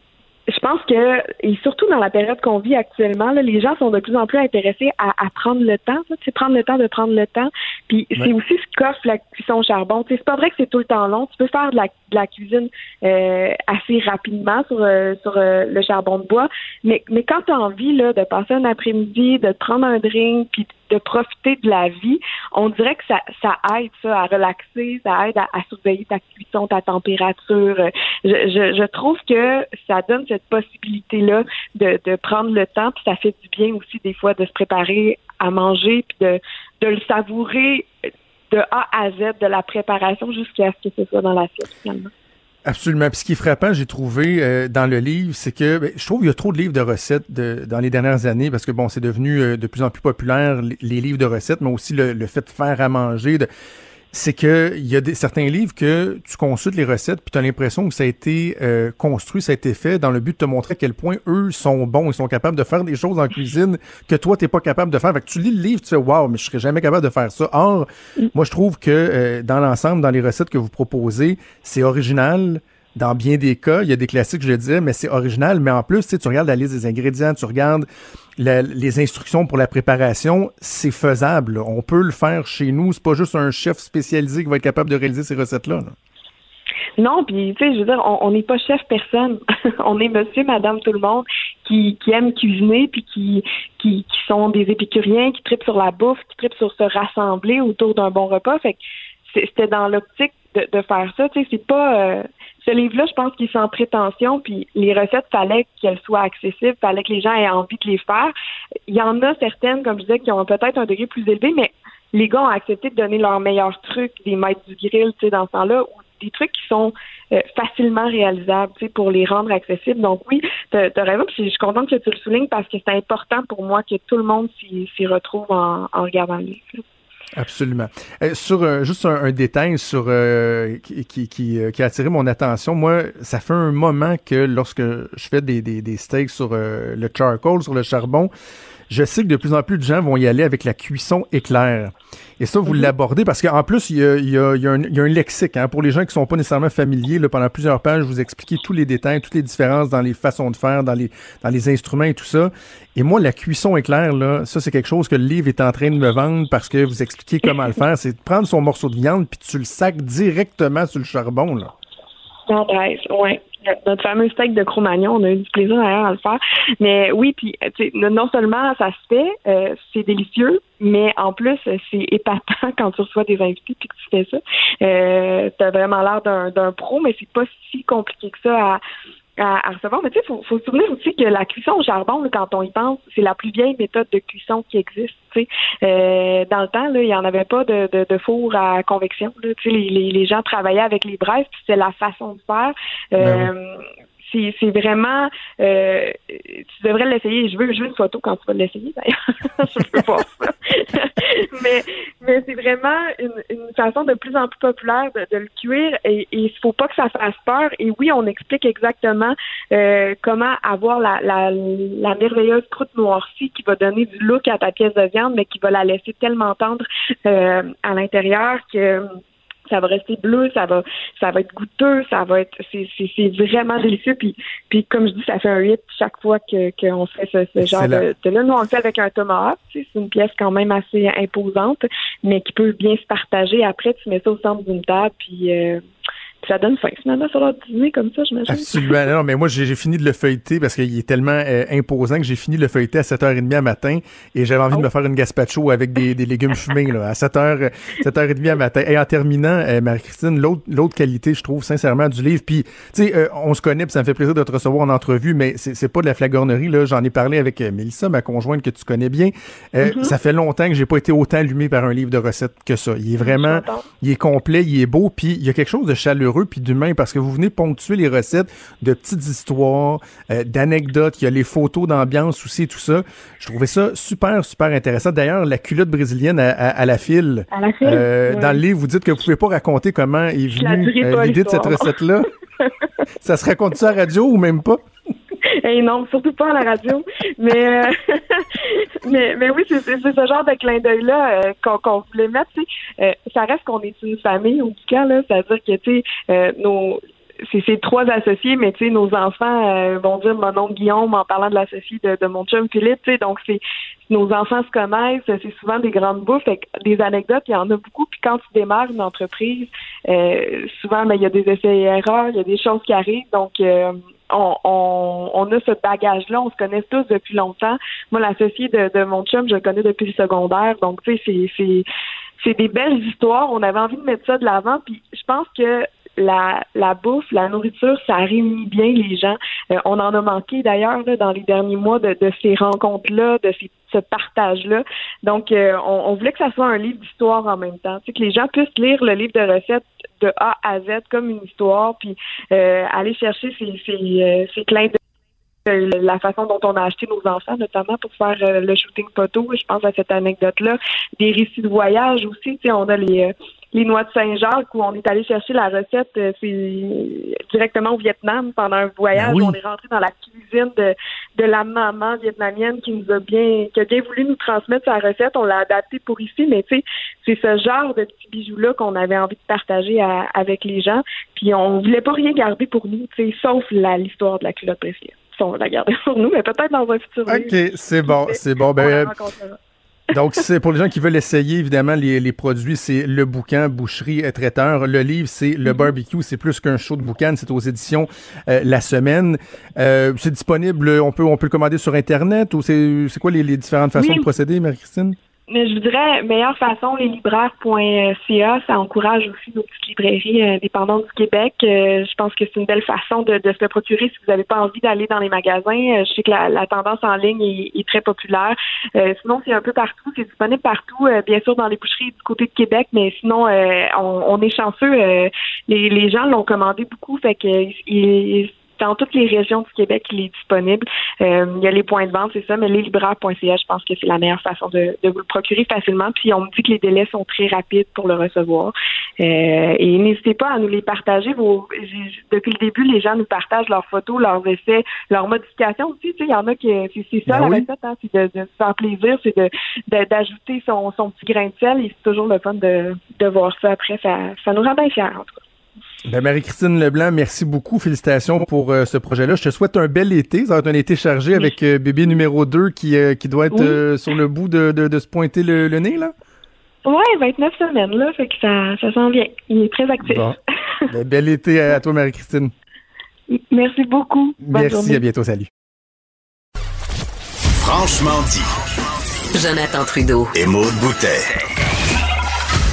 je pense que et surtout dans la période qu'on vit actuellement, là, les gens sont de plus en plus intéressés à, à prendre le temps, tu sais, prendre le temps de prendre le temps. Puis c'est aussi ce qu'offre la cuisson au charbon. C'est pas vrai que c'est tout le temps long. Tu peux faire de la, de la cuisine euh, assez rapidement sur euh, sur euh, le charbon de bois, mais mais quand tu as envie là de passer un après-midi, de te prendre un drink, puis de profiter de la vie, on dirait que ça, ça aide ça à relaxer, ça aide à, à surveiller ta cuisson, ta température. Je, je, je trouve que ça donne cette possibilité-là de, de prendre le temps, puis ça fait du bien aussi des fois de se préparer à manger, puis de, de le savourer de A à Z, de la préparation jusqu'à ce que ce soit dans l'assiette finalement. Absolument. Puis ce qui est frappant, j'ai trouvé euh, dans le livre, c'est que ben, je trouve qu'il y a trop de livres de recettes de, dans les dernières années parce que bon, c'est devenu euh, de plus en plus populaire les, les livres de recettes, mais aussi le, le fait de faire à manger. De, c'est que il y a des, certains livres que tu consultes les recettes puis tu as l'impression que ça a été euh, construit, ça a été fait dans le but de te montrer à quel point eux sont bons, ils sont capables de faire des choses en cuisine que toi t'es pas capable de faire. Fait que tu lis le livre, tu fais waouh, mais je serais jamais capable de faire ça. Or, moi je trouve que euh, dans l'ensemble, dans les recettes que vous proposez, c'est original. Dans bien des cas, il y a des classiques, je le disais, mais c'est original. Mais en plus, tu regardes la liste des ingrédients, tu regardes les instructions pour la préparation, c'est faisable. On peut le faire chez nous. C'est pas juste un chef spécialisé qui va être capable de réaliser ces recettes-là. Non, puis tu sais, je veux dire, on n'est pas chef personne. on est monsieur, madame, tout le monde qui, aime cuisiner puis qui, qui, sont des épicuriens, qui tripent sur la bouffe, qui tripent sur se rassembler autour d'un bon repas. Fait que c'était dans l'optique de, de, faire ça. Tu sais, c'est pas euh, ce livre-là, je pense qu'il est sans prétention, puis les recettes, fallait qu'elles soient accessibles, fallait que les gens aient envie de les faire. Il y en a certaines, comme je disais, qui ont peut-être un degré plus élevé, mais les gars ont accepté de donner leurs meilleurs trucs, des maîtres du grill, tu sais, dans ce temps-là, ou des trucs qui sont euh, facilement réalisables, tu sais, pour les rendre accessibles. Donc oui, tu as, raison, puis je suis contente que tu le soulignes parce que c'est important pour moi que tout le monde s'y retrouve en, en regardant le livre. Absolument. Euh, sur euh, juste un, détail sur euh, qui, qui, qui, a attiré mon attention. Moi, ça fait un moment que lorsque je fais des, des, des steaks sur le charcoal, sur le charbon, je sais que de plus en plus de gens vont y aller avec la cuisson éclair. Et ça, vous mhm. l'abordez parce qu'en plus, il y a, il y a, il y a, un, il y a un, lexique. Hein, pour les gens qui sont pas nécessairement familiers, là, pendant plusieurs pages, vous expliquez tous les détails, toutes les différences dans les façons de faire, dans les, dans les instruments et tout ça. Et moi, la cuisson éclair, là, ça, c'est quelque chose que le livre est en train de me vendre parce que vous expliquez comment le faire. C'est de prendre son morceau de viande puis tu le sacs directement sur le charbon. Là. oui notre fameux steak de Cro-Magnon, on a eu du plaisir d'ailleurs à le faire. Mais oui, puis non seulement ça se fait, euh, c'est délicieux, mais en plus c'est épatant quand tu reçois des invités puis que tu fais ça. Euh, as vraiment l'air d'un pro, mais c'est pas si compliqué que ça à, à, recevoir. Mais tu sais, faut, faut se souvenir aussi que la cuisson au charbon, quand on y pense, c'est la plus vieille méthode de cuisson qui existe. Tu sais. Euh, dans le temps, là, il n'y en avait pas de, de, de, four à convection. Là. Tu sais, les, les, les, gens travaillaient avec les braises, puis c'est la façon de faire. Ben euh, c'est vraiment euh, tu devrais l'essayer. Je veux, je veux une photo quand tu vas l'essayer d'ailleurs. je peux voir ça. mais mais c'est vraiment une, une, façon de plus en plus populaire de, de le cuire et il faut pas que ça fasse peur. Et oui, on explique exactement euh, comment avoir la, la, la merveilleuse croûte noircie qui va donner du look à ta pièce de viande, mais qui va la laisser tellement tendre euh, à l'intérieur que ça va rester bleu, ça va ça va être goûteux, ça va être c'est, c'est, vraiment délicieux. Puis, puis comme je dis, ça fait un hit chaque fois que qu'on fait ce, genre de, de, là. Nous on le fait avec un tomahawk, c'est une pièce quand même assez imposante, mais qui peut bien se partager. Après, tu mets ça au centre d'une table, puis euh, ça donne faim finalement sur leur dîner comme ça, j'imagine. Absolument. Non, mais moi, j'ai fini de le feuilleter parce qu'il est tellement euh, imposant que j'ai fini de le feuilleter à 7h30 à matin et j'avais envie de me oh. faire une gazpacho avec des, des légumes fumés là, à 7h, 7h30 à matin. Et en terminant, euh, Marie-Christine, l'autre, qualité, je trouve, sincèrement, du livre, puis, tu sais, euh, on se connaît, puis ça me fait plaisir de te recevoir en entrevue, mais c'est, pas de la flagornerie, là. J'en ai parlé avec Mélissa, ma conjointe que tu connais bien. Mm-hmm. Ça fait longtemps que j'ai pas été autant allumé par un livre de recettes que ça. Il est vraiment, il est complet, il est beau, puis il y a quelque chose de chaleureux puis d'humain parce que vous venez ponctuer les recettes de petites histoires, euh, d'anecdotes. Il y a les photos d'ambiance aussi, tout ça. Je trouvais ça super, super intéressant. D'ailleurs, la culotte brésilienne à, la file. Euh, dans le livre, vous dites que vous pouvez pas raconter comment est venue euh, l'idée de cette recette-là. ça se raconte ça à la radio ou même pas? Et non, surtout pas à la radio. Mais mais, mais oui, c'est ce genre de clin d'œil-là euh, qu'on voulait mettre. Euh, ça reste qu'on est une famille, au cas, là. C'est-à-dire que, tu sais, euh, nos c'est trois associés, mais tu sais, nos enfants euh, vont dire mon nom Guillaume en parlant de l'associé de, de, mon chum Philippe, tu sais, donc c'est nos enfants se connaissent, c'est souvent des grandes bouffes, fait des anecdotes, il y en a beaucoup, puis quand tu démarres une entreprise, euh, souvent ben, il y a des essais et erreurs, il y a des choses qui arrivent, donc on, on, on, a ce bagage-là, on se connaît tous depuis longtemps. Moi, l'associé de, de mon chum, je le connais depuis le secondaire. Donc, tu sais, c'est, c'est, des belles histoires. On avait envie de mettre ça de l'avant. Puis, je pense que la, la bouffe, la nourriture, ça réunit bien les gens. Euh, on en a manqué d'ailleurs dans les derniers mois de, de ces rencontres-là, de ces, ce partage-là. Donc, euh, on, on, voulait que ça soit un livre d'histoire en même temps. Que les gens puissent lire le livre de recettes de A à Z comme une histoire, puis euh, aller chercher ces, ces, euh, ces clins de la façon dont on a acheté nos enfants, notamment pour faire euh, le shooting photo. Je pense à cette anecdote-là. Des récits de voyage aussi. On a les, les noix de Saint-Jacques où on est allé chercher la recette euh, c'est directement au Vietnam pendant un voyage. Ben oui. On est rentré dans la cuisine de, de la maman vietnamienne qui nous a bien qui a bien voulu nous transmettre sa recette. On l'a adaptée pour ici, mais tu sais, c'est ce genre de petits bijoux-là qu'on avait envie de partager à- avec les gens. Puis on voulait pas rien garder pour nous, tu sais, sauf l'histoire de la culotte précieuse. On va la garder pour nous, mais peut-être dans un futur. OK, c'est bon, c'est bon. On Ben. Donc, c'est pour les gens qui veulent essayer, évidemment, les, les produits, c'est le bouquin, boucherie et traiteur. Le livre, c'est Mhm. le barbecue, c'est plus qu'un show de boucan, c'est aux éditions euh, La Semaine. Euh, c'est disponible, on peut, on peut le commander sur Internet ou c'est c'est quoi les, les différentes façons Oui. de procéder, Marie-Christine? Mais je vous dirais, meilleure façon, leslibraires.ca, ça encourage aussi nos petites librairies euh, dépendantes du Québec. Euh, je pense que c'est une belle façon de, de se le procurer si vous n'avez pas envie d'aller dans les magasins. Euh, je sais que la, la tendance en ligne est, est très populaire. Euh, sinon, c'est un peu partout. C'est disponible partout, euh, bien sûr dans les boucheries du côté de Québec, mais sinon, euh, on, on est chanceux. euh, les, les gens l'ont commandé beaucoup, fait que il- dans toutes les régions du Québec, il est disponible. Euh, il y a les points de vente, c'est ça, mais leslibraires.ca, je pense que c'est la meilleure façon de, de vous le procurer facilement. Puis on me dit que les délais sont très rapides pour le recevoir. Euh, et n'hésitez pas à nous les partager. Vos, depuis le début, les gens nous partagent leurs photos, leurs essais, leurs modifications aussi. Tu sais, il y en a que c'est, c'est ça Ben la oui. recette, hein, c'est de, de se faire plaisir, c'est de, de- d'ajouter son, son petit grain de sel. Et c'est toujours le fun de, de voir ça après. Ça, ça nous rend bien fiers, en tout cas. Ben, Marie-Christine Leblanc, merci beaucoup. Félicitations pour euh, ce projet-là. Je te souhaite un bel été. Ça va être un été chargé avec euh, bébé numéro 2 qui, euh, qui doit être Oui. euh, sur le bout de, de, de se pointer le, le nez, là. Ouais, 29 semaines, là, fait que ça, ça s'en vient. Il est très actif. Bon. Ben, bel été à, à toi, Marie-Christine. Merci beaucoup. Bonne Merci, journée. à bientôt. Salut. Franchement dit. Jonathan Trudeau. Et Maude Boutet.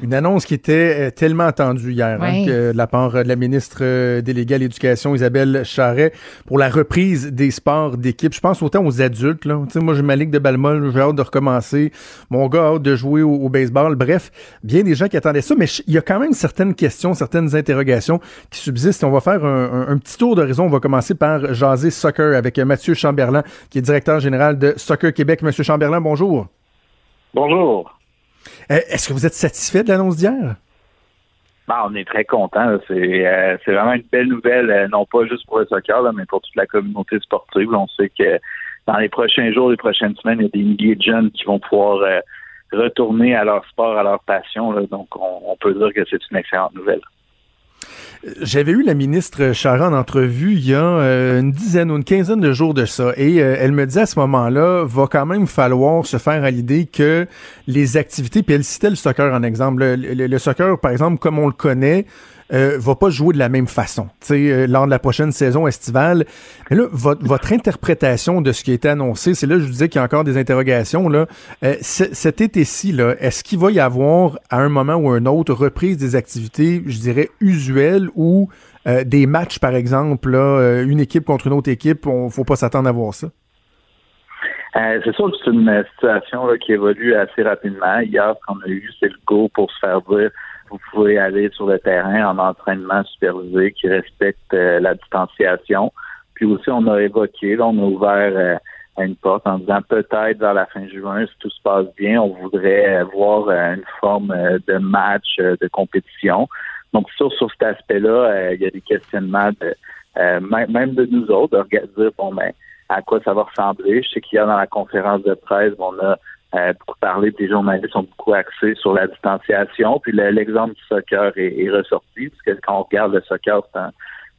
Une annonce qui était euh, tellement attendue hier hein, que de la part de la ministre euh, déléguée à l'éducation Isabelle Charret pour la reprise des sports d'équipe. Je pense autant aux adultes. Là. Tu sais, moi, j'ai ma ligue de Balmol, j'ai hâte de recommencer. Mon gars a hâte de jouer au, au baseball. Bref, bien des gens qui attendaient ça, mais il y a quand même certaines questions, certaines interrogations qui subsistent. On va faire un, un- un petit tour d'horizon. On va commencer par jaser soccer avec Mathieu Chamberlain, qui est directeur général de Soccer Québec. Monsieur Chamberlain, bonjour. Bonjour. Euh, Est-ce que vous êtes satisfait de l'annonce d'hier? Ben, on est très content. C'est euh, c'est vraiment une belle nouvelle, euh, non pas juste pour le soccer, mais pour toute la communauté sportive. On sait que dans les prochains jours, les prochaines semaines, il y a des milliers de jeunes qui vont pouvoir euh, retourner à leur sport, à leur passion. donc, on, on peut dire que c'est une excellente nouvelle. J'avais eu la ministre Charest en entrevue il y a euh, une dizaine ou une quinzaine de jours de ça et euh, elle me disait à ce moment-là, va quand même falloir se faire à l'idée que les activités, puis elle citait le soccer en exemple, le, le- le soccer par exemple comme on le connaît, euh, va pas jouer de la même façon, euh, lors de la prochaine saison estivale. Mais là, votre, interprétation de ce qui a été annoncé, c'est là je vous disais qu'il y a encore des interrogations. Là. Euh, cet été-ci, là, est-ce qu'il va y avoir, à un moment ou un autre, reprise des activités, je dirais, usuelles ou euh, des matchs, par exemple, euh, une équipe contre une autre équipe, on faut pas s'attendre à voir ça? C'est sûr que c'est une situation qui évolue assez rapidement. Hier, ce qu'on a eu, c'est le go pour se faire dire vous pouvez aller sur le terrain en entraînement supervisé qui respecte euh, la distanciation. Puis aussi, on a évoqué, là, on a ouvert euh, une porte en disant peut-être vers la fin juin, si tout se passe bien, on voudrait euh, voir une forme de match, de compétition. Donc, sur, sur cet aspect-là, il y a des questionnements de, même, de nous autres, de dire, bon, ben, à quoi ça va ressembler? Je sais qu'hier, dans la conférence de presse, on a euh, parlé, puis les journalistes sont beaucoup axés sur la distanciation. Puis le- l'exemple du soccer est, ressorti, parce que quand on regarde le soccer, c'est un,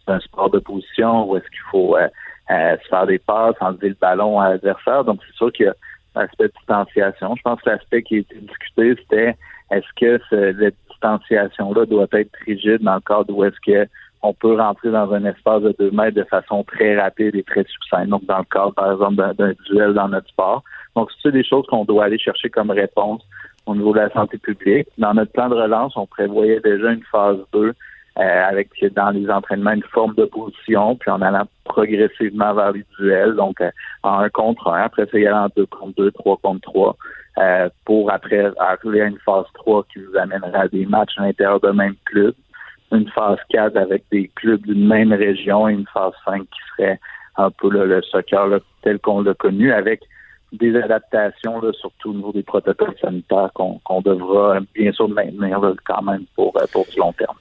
un sport de position où est-ce qu'il faut euh, euh, se faire des passes, enlever le ballon à l'adversaire. Donc, c'est sûr qu'il y a l'aspect de distanciation. Je pense que l'aspect qui a été discuté, c'était est-ce que ce- cette distanciation-là doit être rigide dans le cadre où est-ce que on peut rentrer dans un espace de deux mètres de façon très rapide et très succincte. Donc, dans le cadre, par exemple, d'un duel dans notre sport. Donc, c'est des choses qu'on doit aller chercher comme réponse au niveau de la santé publique. Dans notre plan de relance, on prévoyait déjà une phase 2 euh, avec dans les entraînements une forme de position, puis en allant progressivement vers les duels, donc euh, en un contre un, après ça, en deux contre deux, trois contre trois, euh, pour après arriver à une phase 3 qui nous amènerait à des matchs à l'intérieur de même club, une phase 4 avec des clubs d'une même région et une phase 5 qui serait un peu le soccer tel qu'on l'a connu avec des adaptations, là, surtout au niveau des protocoles sanitaires qu'on devra bien sûr maintenir quand même pour, pour du long terme.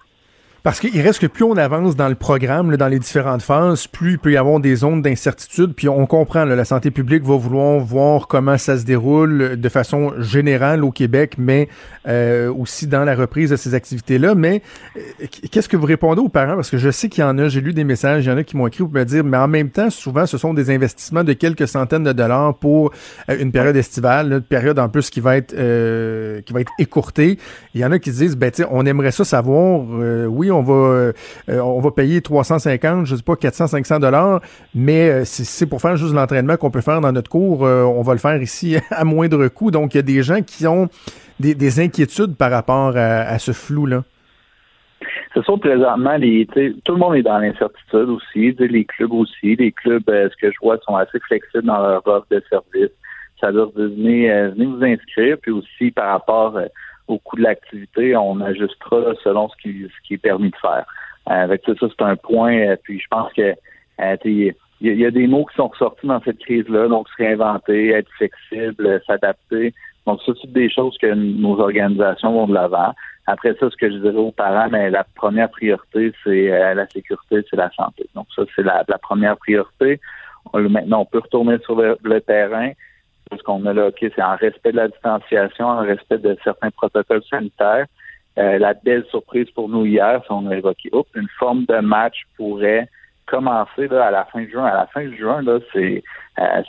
Parce qu'il reste que plus on avance dans le programme, dans les différentes phases, plus il peut y avoir des zones d'incertitude. Puis on comprend, là, la santé publique va vouloir voir comment ça se déroule de façon générale au Québec, mais euh, aussi dans la reprise de ces activités-là. Mais euh, qu'est-ce que vous répondez aux parents? Parce que je sais qu'il y en a, j'ai lu des messages, il y en a qui m'ont écrit pour me dire, mais en même temps, souvent, ce sont des investissements de quelques centaines de dollars pour euh, une période estivale, une période en plus qui va être qui va être écourtée. Il y en a qui disent, ben, on aimerait ça savoir, oui, on va, euh, on va payer 350, je sais pas, 400, 500 dollars, mais euh, c'est pour faire juste l'entraînement qu'on peut faire dans notre cours, euh, on va le faire ici à moindre coût. Donc, il y a des gens qui ont des, inquiétudes par rapport à, ce flou-là. C'est sûr, présentement, tout le monde est dans l'incertitude aussi, les clubs aussi. Les clubs, ce que je vois, sont assez flexibles dans leur offre de service. Ça veut dire venez, venez vous inscrire, puis aussi par rapport au coût de l'activité, on ajustera selon ce qui, ce qui est permis de faire. Euh, avec ça, ça c'est un point. Euh, puis je pense que euh, il y, a des mots qui sont ressortis dans cette crise-là, donc se réinventer, être flexible, s'adapter. Donc, ça, c'est des choses que nos organisations vont de l'avant. Après ça, ce que je dirais aux parents, mais la première priorité, c'est la sécurité, c'est la santé. Donc, ça, c'est la, première priorité. maintenant, on peut retourner sur le terrain ce qu'on a là, OK, c'est en respect de la distanciation, en respect de certains protocoles sanitaires. Euh, la belle surprise pour nous hier, c'est on a évoqué, oups, une forme de match pourrait commencer là, à la fin de juin. À la fin de juin, là, c'est euh,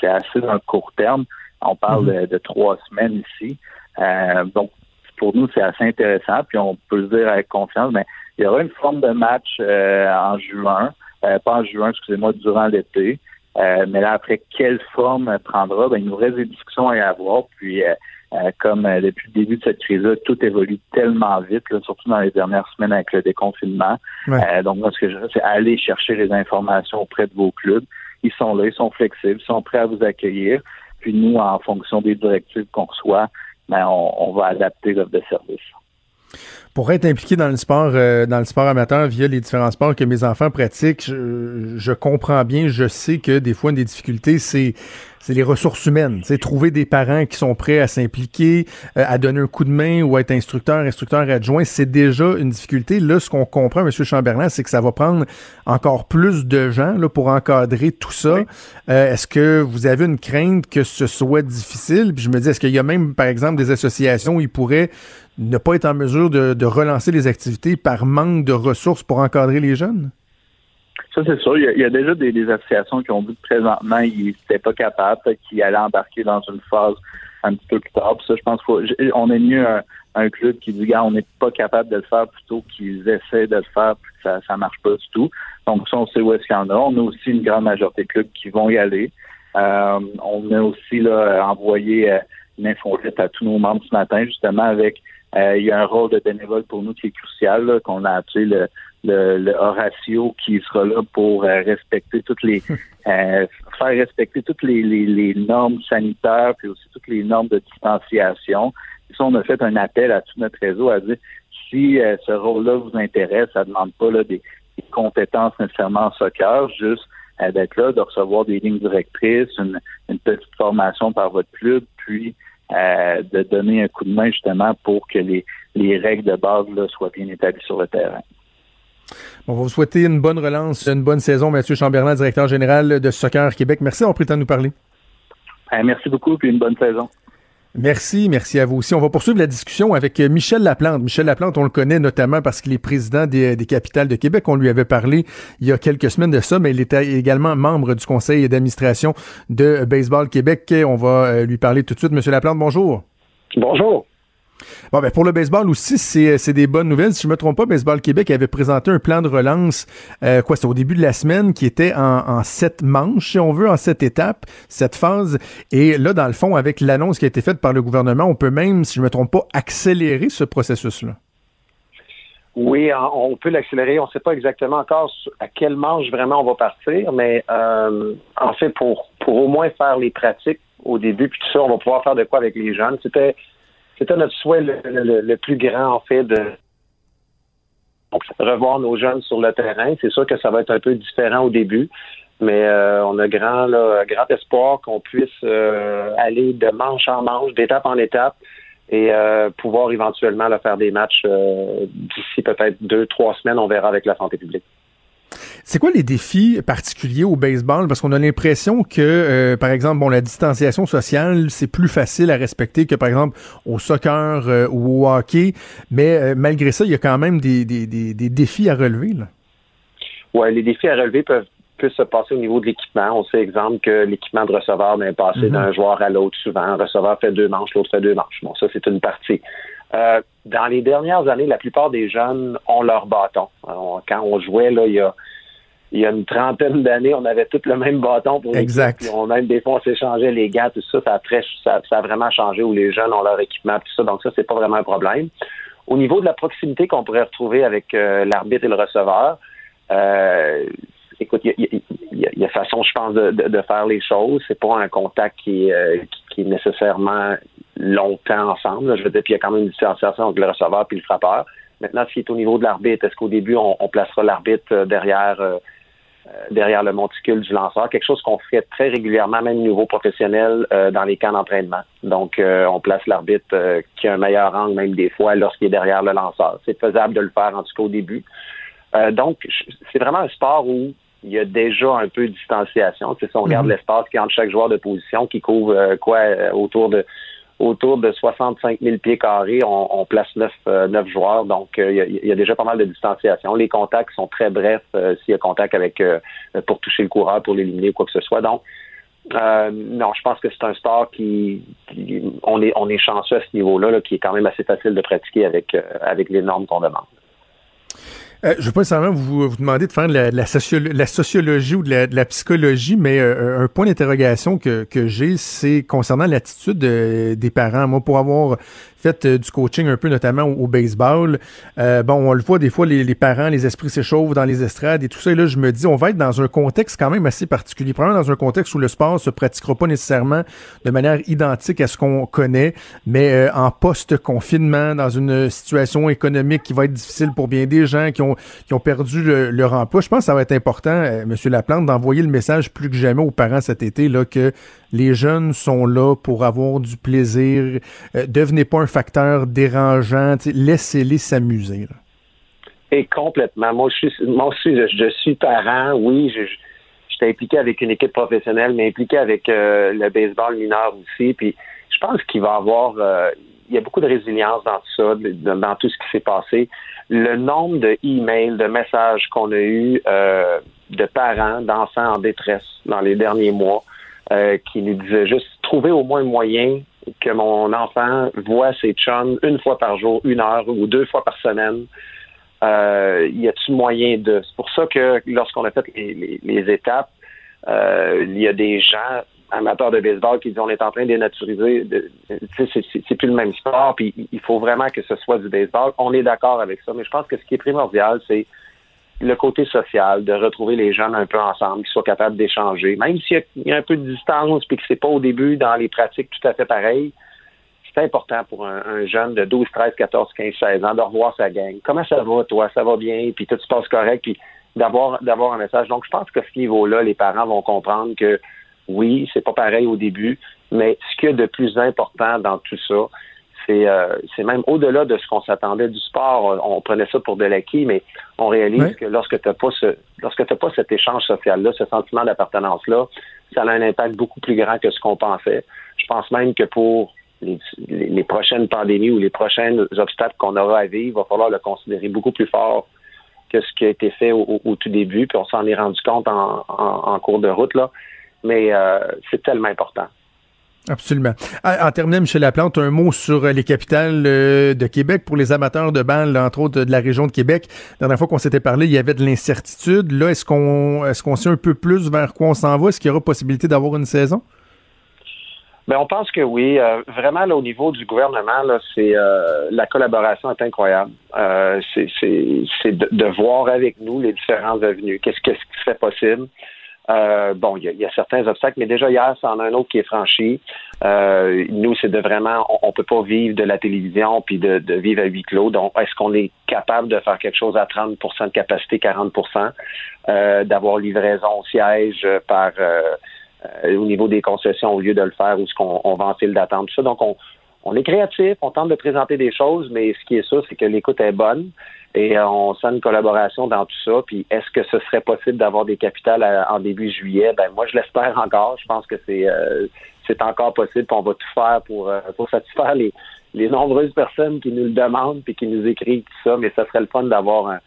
c'est assez un court terme. On parle mm-hmm. de, trois semaines ici. Euh, donc, pour nous, c'est assez intéressant. Puis on peut le dire avec confiance, mais il y aura une forme de match en juin, pas en juin, excusez-moi, durant l'été. Euh, mais là, après, quelle forme prendra? Ben, il nous reste des discussions à y avoir. Puis, euh, euh, comme depuis le début de cette crise-là, tout évolue tellement vite, surtout dans les dernières semaines avec le déconfinement. donc, moi, ce que je veux, c'est aller chercher les informations auprès de vos clubs. Ils sont là, ils sont flexibles, ils sont prêts à vous accueillir. Puis nous, en fonction des directives qu'on reçoit, ben, on, on va adapter l'offre de service pour être impliqué dans le sport, euh, dans le sport amateur via les différents sports que mes enfants pratiquent, je, je comprends bien, je sais que des fois une des difficultés, c'est c'est les ressources humaines. C'est trouver des parents qui sont prêts à s'impliquer, euh, à donner un coup de main ou à être instructeur, instructeur adjoint, c'est déjà une difficulté. Là, ce qu'on comprend, M. Chamberlain, c'est que ça va prendre encore plus de gens là, pour encadrer tout ça. Euh, est-ce que vous avez une crainte que ce soit difficile? Puis je me dis, est-ce qu'il y a même, par exemple, des associations où ils pourraient ne pas être en mesure de relancer les activités par manque de ressources pour encadrer les jeunes? Ça, c'est sûr. Il y, a, déjà des, associations qui ont dit que présentement, ils n'étaient pas capables, qu'ils allaient embarquer dans une phase un petit peu plus tard. Ça, je pense qu'on est mieux un, club qui dit, gars, on n'est pas capable de le faire plutôt qu'ils essaient de le faire puis que ça ne marche pas du tout. Donc, ça, on sait où est-ce qu'il y en a. On a aussi une grande majorité de clubs qui vont y aller. Euh, on a aussi là, envoyé euh, une infolette à tous nos membres ce matin, justement, avec il y a un rôle de bénévole pour nous qui est crucial, qu'on a appelé le, le, Horatio qui sera là pour euh, respecter toutes les euh, faire respecter toutes les, les, normes sanitaires puis aussi toutes les normes de distanciation. Et ça, on a fait un appel à tout notre réseau à dire si euh, ce rôle-là vous intéresse, ça demande pas là, des, compétences nécessairement en soccer, juste d'être là, de recevoir des lignes directrices, une, une petite formation par votre club, puis de donner un coup de main justement pour que les, les règles de base là, soient bien établies sur le terrain. On va vous souhaiter une bonne relance, une bonne saison, Mathieu Chamberlain, directeur général de Soccer Québec. Merci d'avoir pris le temps de nous parler. Euh, merci beaucoup, puis une bonne saison. Merci, merci à vous aussi. On va poursuivre la discussion avec euh, Michel Laplante. Michel Laplante, on le connaît notamment parce qu'il est président des, des, capitales de Québec. On lui avait parlé il y a quelques semaines de ça, mais il était également membre du conseil d'administration de Baseball Québec. On va euh, lui parler tout de suite. Monsieur Laplante, bonjour. Bonjour. Bon, ben pour le baseball aussi, c'est des bonnes nouvelles. Si je me trompe pas, Baseball Québec avait présenté un plan de relance, euh, quoi, c'est au début de la semaine, qui était en, sept manches, si on veut, en sept étapes, cette phase. Et là, dans le fond, avec l'annonce qui a été faite par le gouvernement, on peut même, si je me trompe pas, accélérer ce processus-là. Oui, on peut l'accélérer. On ne sait pas exactement encore à quelle manche vraiment on va partir, mais euh, en fait, pour, pour au moins faire les pratiques au début, puis tout ça, on va pouvoir faire de quoi avec les jeunes. C'était c'était notre souhait le, plus grand, en fait, de revoir nos jeunes sur le terrain. C'est sûr que ça va être un peu différent au début. Mais euh, on a grand, là, grand espoir qu'on puisse euh, aller de manche en manche, d'étape en étape, et euh, pouvoir éventuellement là, faire des matchs d'ici peut-être deux, trois semaines. On verra avec la santé publique. C'est quoi les défis particuliers au baseball? Parce qu'on a l'impression que, par exemple, bon, la distanciation sociale, c'est plus facile à respecter que, par exemple, au soccer ou au hockey. Mais malgré ça, il y a quand même des, des, des, des défis à relever. Ouais, les défis à relever peuvent peut se passer au niveau de l'équipement. On sait, exemple, que l'équipement de receveur n'est passé mhm. d'un joueur à l'autre souvent. Un receveur fait deux manches, l'autre fait deux manches. Bon, ça, c'est une partie. Euh, dans les dernières années, la plupart des jeunes ont leur bâton. quand on jouait, là, il y a, il y a une trentaine d'années, on avait tous le même bâton pour Exact. Puis on, même des fois, on s'échangeait les gars, tout ça. Ça a, très, ça, a vraiment changé où les jeunes ont leur équipement, tout ça. Donc ça, c'est pas vraiment un problème. Au niveau de la proximité qu'on pourrait retrouver avec euh, l'arbitre et le receveur, euh, écoute, il y, a, façon, je pense, de, faire les choses. C'est pas un contact qui, euh, qui, est nécessairement longtemps ensemble. Je veux dire, puis il y a quand même une distanciation entre le receveur et le frappeur. Maintenant, ce qui est au niveau de l'arbitre, est-ce qu'au début, on, placera l'arbitre euh, derrière euh, derrière le monticule du lanceur, quelque chose qu'on fait très régulièrement, même au niveau professionnel, dans les camps d'entraînement. Donc, on place l'arbitre qui a un meilleur angle, même des fois, lorsqu'il est derrière le lanceur. C'est faisable de le faire, en tout cas au début. donc, c'est vraiment un sport où il y a déjà un peu de distanciation. si on regarde mhm. l'espace qui entre chaque joueur de position, qui couvre euh, quoi euh, autour de autour de 65 000 pieds carrés, on, place neuf, euh, neuf joueurs. Donc, il y, a, déjà pas mal de distanciation. Les contacts sont très brefs s'il y a contact avec pour toucher le coureur, pour l'éliminer ou quoi que ce soit. Donc, non, je pense que c'est un sport qui, on est on est chanceux à ce niveau-là, là, qui est quand même assez facile de pratiquer avec avec les normes qu'on demande. Euh, je ne veux pas nécessairement vous, vous demander de faire de la, la, sociologie ou de la, psychologie, mais euh, un point d'interrogation que, que j'ai, c'est concernant l'attitude des parents. Moi, pour avoir fait euh, du coaching un peu, notamment au, baseball. Euh, bon, on le voit des fois, les, parents, les esprits s'échauffent dans les estrades et tout ça. Et là, je me dis, on va être dans un contexte quand même assez particulier. Probablement dans un contexte où le sport se pratiquera pas nécessairement de manière identique à ce qu'on connaît, mais euh, en post-confinement, dans une situation économique qui va être difficile pour bien des gens qui ont, qui ont perdu leur emploi. Je pense que ça va être important, Monsieur Laplante, d'envoyer le message plus que jamais aux parents cet été là, que les jeunes sont là pour avoir du plaisir. devenez pas un facteur dérangeant. Laissez-les s'amuser. Et complètement. Moi, je suis, moi aussi, je, suis parent. Oui, je, j'étais impliqué avec une équipe professionnelle, mais impliqué avec euh, le baseball mineur aussi. Puis je pense qu'il va avoir, euh, il y a beaucoup de résilience dans tout ça, dans tout ce qui s'est passé. Le nombre de emails, de messages qu'on a eu euh, de parents, d'enfants en détresse dans les derniers mois, qui nous disaient juste trouver au moins un moyen que mon enfant voit ses chums une fois par jour, une heure ou deux fois par semaine. Euh, y a-t-il moyen de... C'est pour ça que lorsqu'on a fait les, étapes, euh, il y a des gens amateurs de baseball qui disent on est en train de dénaturiser. C'est plus le même sport, puis il faut vraiment que ce soit du baseball. On est d'accord avec ça, mais je pense que ce qui est primordial, c'est le côté social, de retrouver les jeunes un peu ensemble, qu'ils soient capables d'échanger. Même s'il y, a un peu de distance puis que c'est pas au début dans les pratiques tout à fait pareilles, c'est important pour un, jeune de 12, 13, 14, 15, 16 ans de revoir sa gang. Comment ça va, toi? Ça va bien? Puis tout se passe correct? Puis d'avoir d'avoir un message. Donc, je pense qu'à ce niveau-là, les parents vont comprendre que oui, c'est pas pareil au début, mais ce qu'il y a de plus important dans tout ça, euh, c'est même au-delà de ce qu'on s'attendait du sport. On prenait ça pour de l'acquis, mais on réalise que lorsque tu n'as pas ce lorsque t'as pas cet échange social-là, ce sentiment d'appartenance-là, ça a un impact beaucoup plus grand que ce qu'on pensait. Je pense même que pour les, prochaines pandémies ou les prochains obstacles qu'on aura à vivre, il va falloir le considérer beaucoup plus fort que ce qui a été fait au, tout début, puis on s'en est rendu compte en, cours de route là. Mais euh, c'est tellement important. Absolument. En terminant, Michel Laplante, un mot sur euh, les capitales euh, de Québec pour les amateurs de balles, entre autres de la région de Québec. La dernière fois qu'on s'était parlé, il y avait de l'incertitude. Là, est-ce qu'on est-ce qu'on sait un peu plus vers quoi on s'en va? Est-ce qu'il y aura possibilité d'avoir une saison? Bien, on pense que oui. Euh, vraiment, là, au niveau du gouvernement, là, c'est la collaboration est incroyable. c'est, de, voir avec nous les différents avenues. Qu'est-ce, qu'est-ce qui serait possible? Euh, bon, il y, a certains obstacles, mais déjà hier, c'en a un autre qui est franchi. Euh, nous, c'est de vraiment, on, peut pas vivre de la télévision puis de, vivre à huis clos. Donc, est-ce qu'on est capable de faire quelque chose à 30% de capacité, 40% euh, d'avoir livraison au siège par au niveau des concessions au lieu de le faire où ce qu'on on va en file d'attente, ça. Donc, on, on est créatif, on tente de présenter des choses, mais ce qui est ça, c'est que l'écoute est bonne et on sent une collaboration dans tout ça. Puis est-ce que ce serait possible d'avoir des capitales en début juillet? Ben moi, je l'espère encore. Je pense que c'est euh, c'est encore possible. on va tout faire pour, euh, pour satisfaire les, les nombreuses personnes qui nous le demandent puis qui nous écrivent tout ça. Mais ça serait le fun d'avoir un,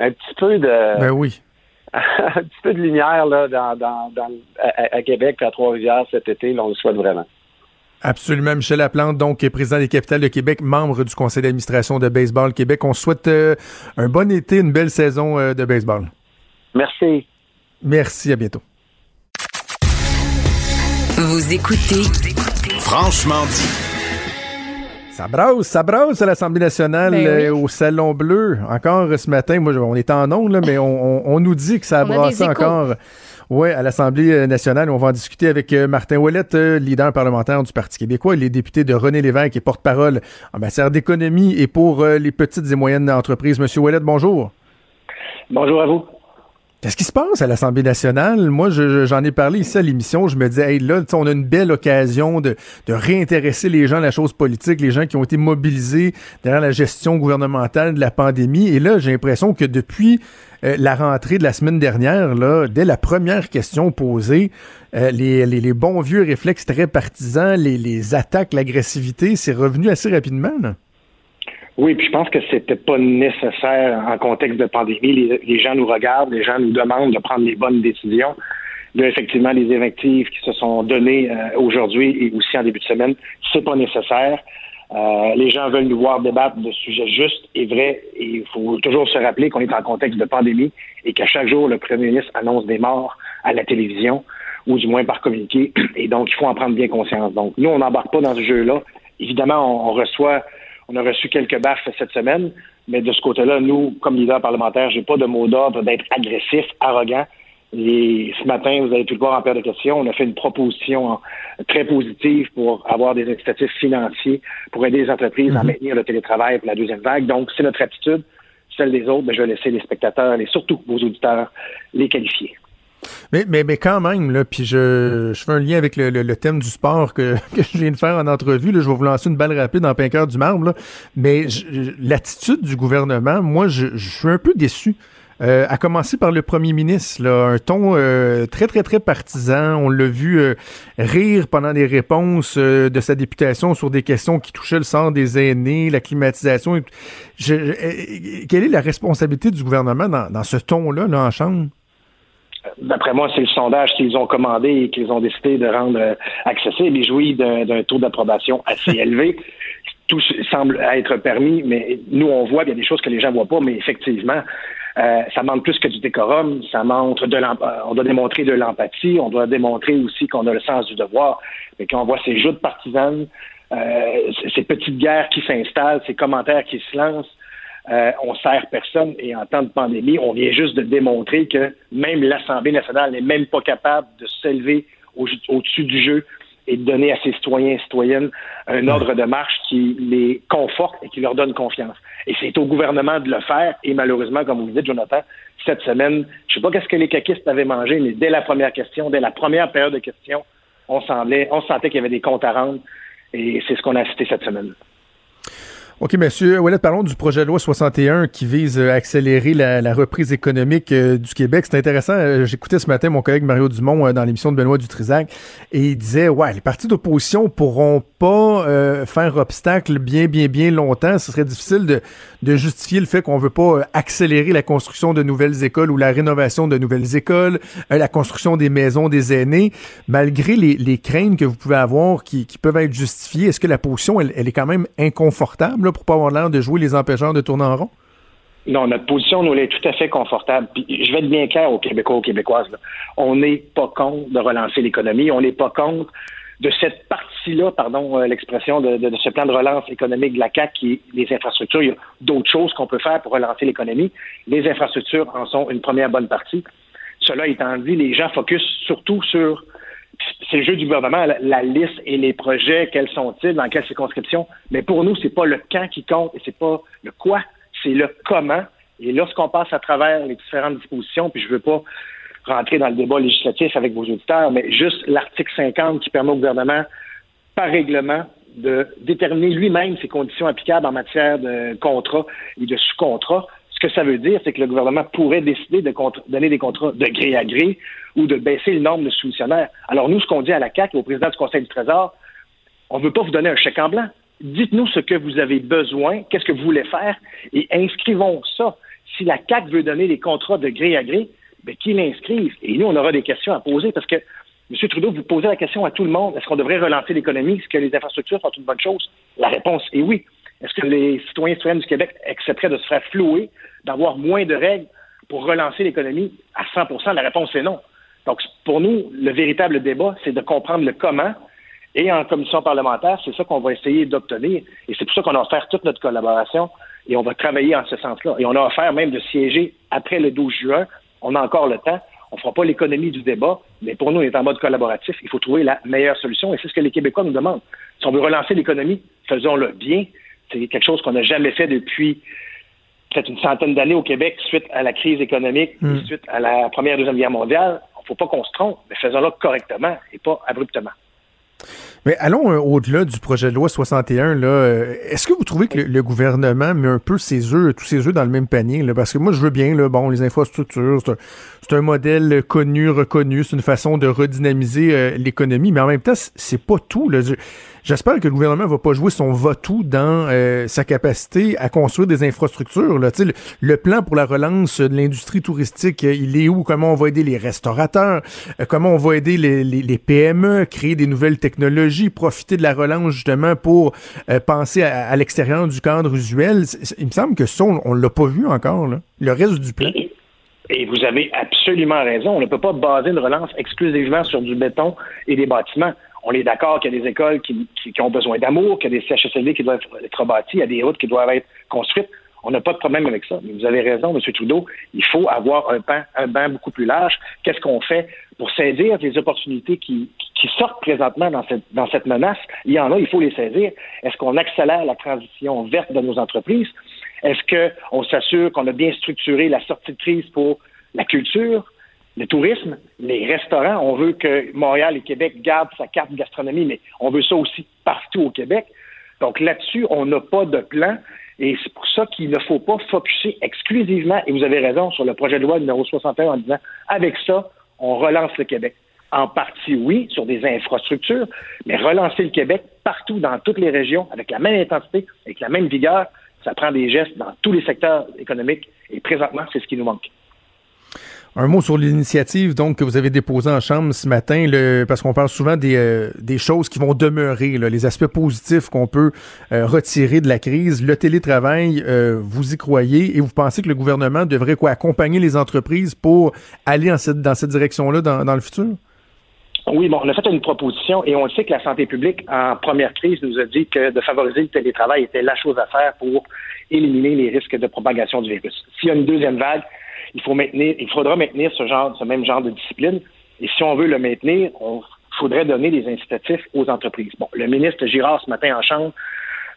un petit peu de. Ben oui. un petit peu de lumière là, dans, dans, dans à, Québec, à Trois-Rivières cet été. Là, on le souhaite vraiment. Absolument. Michel Laplante, donc, président des capitales de Québec, membre du conseil d'administration de Baseball Québec. On souhaite euh, un bon été, une belle saison euh, de baseball. Merci. Merci, à bientôt. Vous écoutez Franchement dit. Ça brasse, ça brasse à l'Assemblée nationale, Ben euh, au Salon Bleu. Encore ce matin, moi, on est en ondes, mais on, on- on nous dit que ça a On a brassé des échos. Ouais, à l'Assemblée nationale. On va en discuter avec euh, Martin Ouellette, euh, leader parlementaire du Parti québécois. Il est député de René Lévesque et porte-parole en matière d'économie et pour euh, les petites et moyennes entreprises. Monsieur Ouellette, bonjour. Bonjour à vous. Qu'est-ce qui se passe à l'Assemblée nationale? Moi, je- je- j'en ai parlé ici à l'émission. Je me disais, hey, là, on a une belle occasion de, de réintéresser les gens à la chose politique, les gens qui ont été mobilisés derrière la gestion gouvernementale de la pandémie. Et là, j'ai l'impression que depuis euh, la rentrée de la semaine dernière, là, dès la première question posée, euh, les, les- bons vieux réflexes très partisans, les, les attaques, l'agressivité, c'est revenu assez rapidement. Oui, puis je pense que c'était pas nécessaire en contexte de pandémie. Les, les gens nous regardent, les gens nous demandent de prendre les bonnes décisions. Effectivement, les invectives qui se sont données euh, aujourd'hui et aussi en début de semaine, c'est pas nécessaire. Euh, les gens veulent nous voir débattre de sujets justes et vrais. Et il faut toujours se rappeler qu'on est en contexte de pandémie et qu'à chaque jour, le premier ministre annonce des morts à la télévision ou du moins par communiqué. Et donc, il faut en prendre bien conscience. Donc, nous, on n'embarque pas dans ce jeu-là. Évidemment, on, reçoit, on a reçu quelques baffes cette semaine, mais de ce côté-là, nous, comme leader parlementaire, j'ai pas de mot d'ordre d'être agressif, arrogant. Et ce matin, vous avez pu le voir en paire de questions, on a fait une proposition très positive pour avoir des incitatifs financiers pour aider les entreprises à maintenir le télétravail pour la deuxième vague. Donc, c'est notre attitude. Celle des autres, ben, je vais laisser les spectateurs et surtout vos auditeurs les qualifier. Mais, mais, mais quand même, là, puis je, je fais un lien avec le, le- le thème du sport que, que je viens de faire en entrevue. Là, je vais vous lancer une balle rapide en plein cœur du marbre. là. Mais l'attitude du gouvernement, moi, je, je suis un peu déçu. Euh, à commencer par le premier ministre, là, un ton euh, très, très, très partisan. On l'a vu euh, rire pendant des réponses de sa députation sur des questions qui touchaient le sort des aînés, la climatisation. Je- quelle est la responsabilité du gouvernement dans, dans ce ton-là, là, en chambre? D'après moi, c'est le sondage qu'ils ont commandé et qu'ils ont décidé de rendre accessible. Ils jouissent d'un taux d'approbation assez élevé. Tout semble être permis, mais nous, on voit, a des choses que les gens voient pas, mais effectivement, euh, ça manque plus que du décorum, ça montre de euh, on doit démontrer de l'empathie, on doit démontrer aussi qu'on a le sens du devoir. Mais quand on voit ces joutes partisanes, euh, ces petites guerres qui s'installent, ces commentaires qui se lancent, euh, on sert personne et en temps de pandémie, on vient juste de démontrer que même l'Assemblée nationale n'est même pas capable de s'élever au- au-dessus du jeu et de donner à ses citoyens et citoyennes un ordre de marche qui les conforte et qui leur donne confiance. Et c'est au gouvernement de le faire. Et malheureusement, comme vous le dites, Jonathan, cette semaine, je sais pas qu'est-ce que les caquistes avaient mangé, mais dès la première question, dès la première période de questions, on semblait, on sentait qu'il y avait des comptes à rendre. Et c'est ce qu'on a assisté cette semaine. OK, monsieur Ouellet, parlons du projet de loi 61 qui vise à accélérer la, la reprise économique euh, du Québec. C'est intéressant. euh, J'écoutais ce matin mon collègue Mario Dumont euh, dans l'émission de Benoît Dutrisac et il disait, ouais, les partis d'opposition pourront pas faire obstacle bien, bien, bien longtemps. Ce serait difficile de, de justifier le fait qu'on veut pas accélérer la construction de nouvelles écoles ou la rénovation de nouvelles écoles, la construction des maisons des aînés, malgré les, les craintes que vous pouvez avoir qui, qui peuvent être justifiées. Est-ce que la position, elle, elle est quand même inconfortable? Là, pour pas avoir l'air de jouer les empêcheurs de tourner en rond? Non, notre position, nous, elle est tout à fait confortable. Puis, je vais être bien clair aux Québécois, aux Québécoises. On n'est pas contre de relancer l'économie. On n'est pas contre de cette partie-là, pardon euh, l'expression, de, ce plan de relance économique de la CAQ qui est les infrastructures. Il y a d'autres choses qu'on peut faire pour relancer l'économie. Les infrastructures en sont une première bonne partie. Cela étant dit, les gens focusent surtout sur c'est le jeu du gouvernement, la, liste et les projets, quels sont-ils, dans quelle circonscription. Mais pour nous, c'est pas le quand qui compte et c'est pas le quoi, c'est le comment. Et lorsqu'on passe à travers les différentes dispositions, puis je veux pas rentrer dans le débat législatif avec vos auditeurs, mais juste l'article 50 qui permet au gouvernement, par règlement, de déterminer lui-même ses conditions applicables en matière de contrat et de sous-contrat. Ce que ça veut dire, c'est que le gouvernement pourrait décider de donner des contrats de gré à gré ou de baisser le nombre de soumissionnaires. Alors nous, ce qu'on dit à la CAC et au président du Conseil du Trésor, on ne veut pas vous donner un chèque en blanc. Dites-nous ce que vous avez besoin, qu'est-ce que vous voulez faire, et inscrivons ça. Si la CAC veut donner des contrats de gré à gré, bien, qu'il inscrive. Et nous, on aura des questions à poser parce que, M. Trudeau, vous posez la question à tout le monde. Est-ce qu'on devrait relancer l'économie? Est-ce que les infrastructures sont une bonne chose? La réponse est oui. Est-ce que les citoyens et citoyennes du Québec accepteraient de se faire flouer, d'avoir moins de règles pour relancer l'économie à 100% La réponse est non. Donc, pour nous, le véritable débat, c'est de comprendre le comment. Et en commission parlementaire, c'est ça qu'on va essayer d'obtenir. Et c'est pour ça qu'on a offert toute notre collaboration et on va travailler en ce sens-là. Et on a offert même de siéger après le 12 juin. On a encore le temps. On ne fera pas l'économie du débat, mais pour nous, on est en mode collaboratif. Il faut trouver la meilleure solution et c'est ce que les Québécois nous demandent. Si on veut relancer l'économie, faisons-le bien. C'est quelque chose qu'on n'a jamais fait depuis peut-être une centaine d'années au Québec suite à la crise économique, hmm. suite à la Première et Deuxième Guerre mondiale. Il ne faut pas qu'on se trompe, mais faisons-le correctement et pas abruptement. Mais allons euh, au-delà du projet de loi 61. Là, euh, est-ce que vous trouvez que le, gouvernement met un peu ses œufs, tous ses œufs dans le même panier? Là? Parce que moi, je veux bien, là, bon, les infrastructures, c'est un, modèle connu, reconnu, c'est une façon de redynamiser euh, l'économie, mais en même temps, c'est pas tout. Là. J'espère que le gouvernement va pas jouer son va-tout dans euh, sa capacité à construire des infrastructures. Là. Le, le plan pour la relance de l'industrie touristique, euh, il est où? Comment on va aider les restaurateurs? Euh, comment on va aider les, les, PME, créer des nouvelles technologies, profiter de la relance justement pour penser à, l'extérieur du cadre usuel? Il me semble que ça, on, ne l'a pas vu encore. Là. Le reste du plan. Et vous avez absolument raison. On ne peut pas baser une relance exclusivement sur du béton et des bâtiments on est d'accord qu'il y a des écoles qui, ont besoin d'amour, qu'il y a des CHSLD qui doivent être rebâtis, il y a des routes qui doivent être construites. On n'a pas de problème avec ça. Mais vous avez raison, M. Trudeau, il faut avoir un banc, un banc beaucoup plus large. Qu'est-ce qu'on fait pour saisir les opportunités qui, sortent présentement dans cette, dans cette menace? Il y en a, il faut les saisir. Est-ce qu'on accélère la transition verte de nos entreprises? Est-ce qu'on s'assure qu'on a bien structuré la sortie de crise pour la culture, le tourisme, les restaurants. On veut que Montréal et Québec gardent sa carte gastronomie, mais on veut ça aussi partout au Québec. Donc là-dessus, on n'a pas de plan. Et c'est pour ça qu'il ne faut pas focuser exclusivement, et vous avez raison, sur le projet de loi numéro 61 en disant, avec ça, on relance le Québec. En partie, oui, sur des infrastructures, mais relancer le Québec partout, dans toutes les régions, avec la même intensité, avec la même vigueur, ça prend des gestes dans tous les secteurs économiques. Et présentement, c'est ce qui nous manque. Un mot sur l'initiative donc que vous avez déposée en chambre ce matin, le, parce qu'on parle souvent des, euh, des choses qui vont demeurer, les aspects positifs qu'on peut euh, retirer de la crise. Le télétravail, euh, vous y croyez et vous pensez que le gouvernement devrait quoi accompagner les entreprises pour aller dans cette, dans cette direction-là dans, dans le futur? Oui, bon, on a fait une proposition et on sait que la santé publique, en première crise, nous a dit que de favoriser le télétravail était la chose à faire pour éliminer les risques de propagation du virus. S'il y a une deuxième vague, il faut maintenir, il faudra maintenir ce genre, ce même genre de discipline. Et si on veut le maintenir, il faudrait donner des incitatifs aux entreprises. Bon, le ministre Girard ce matin en chambre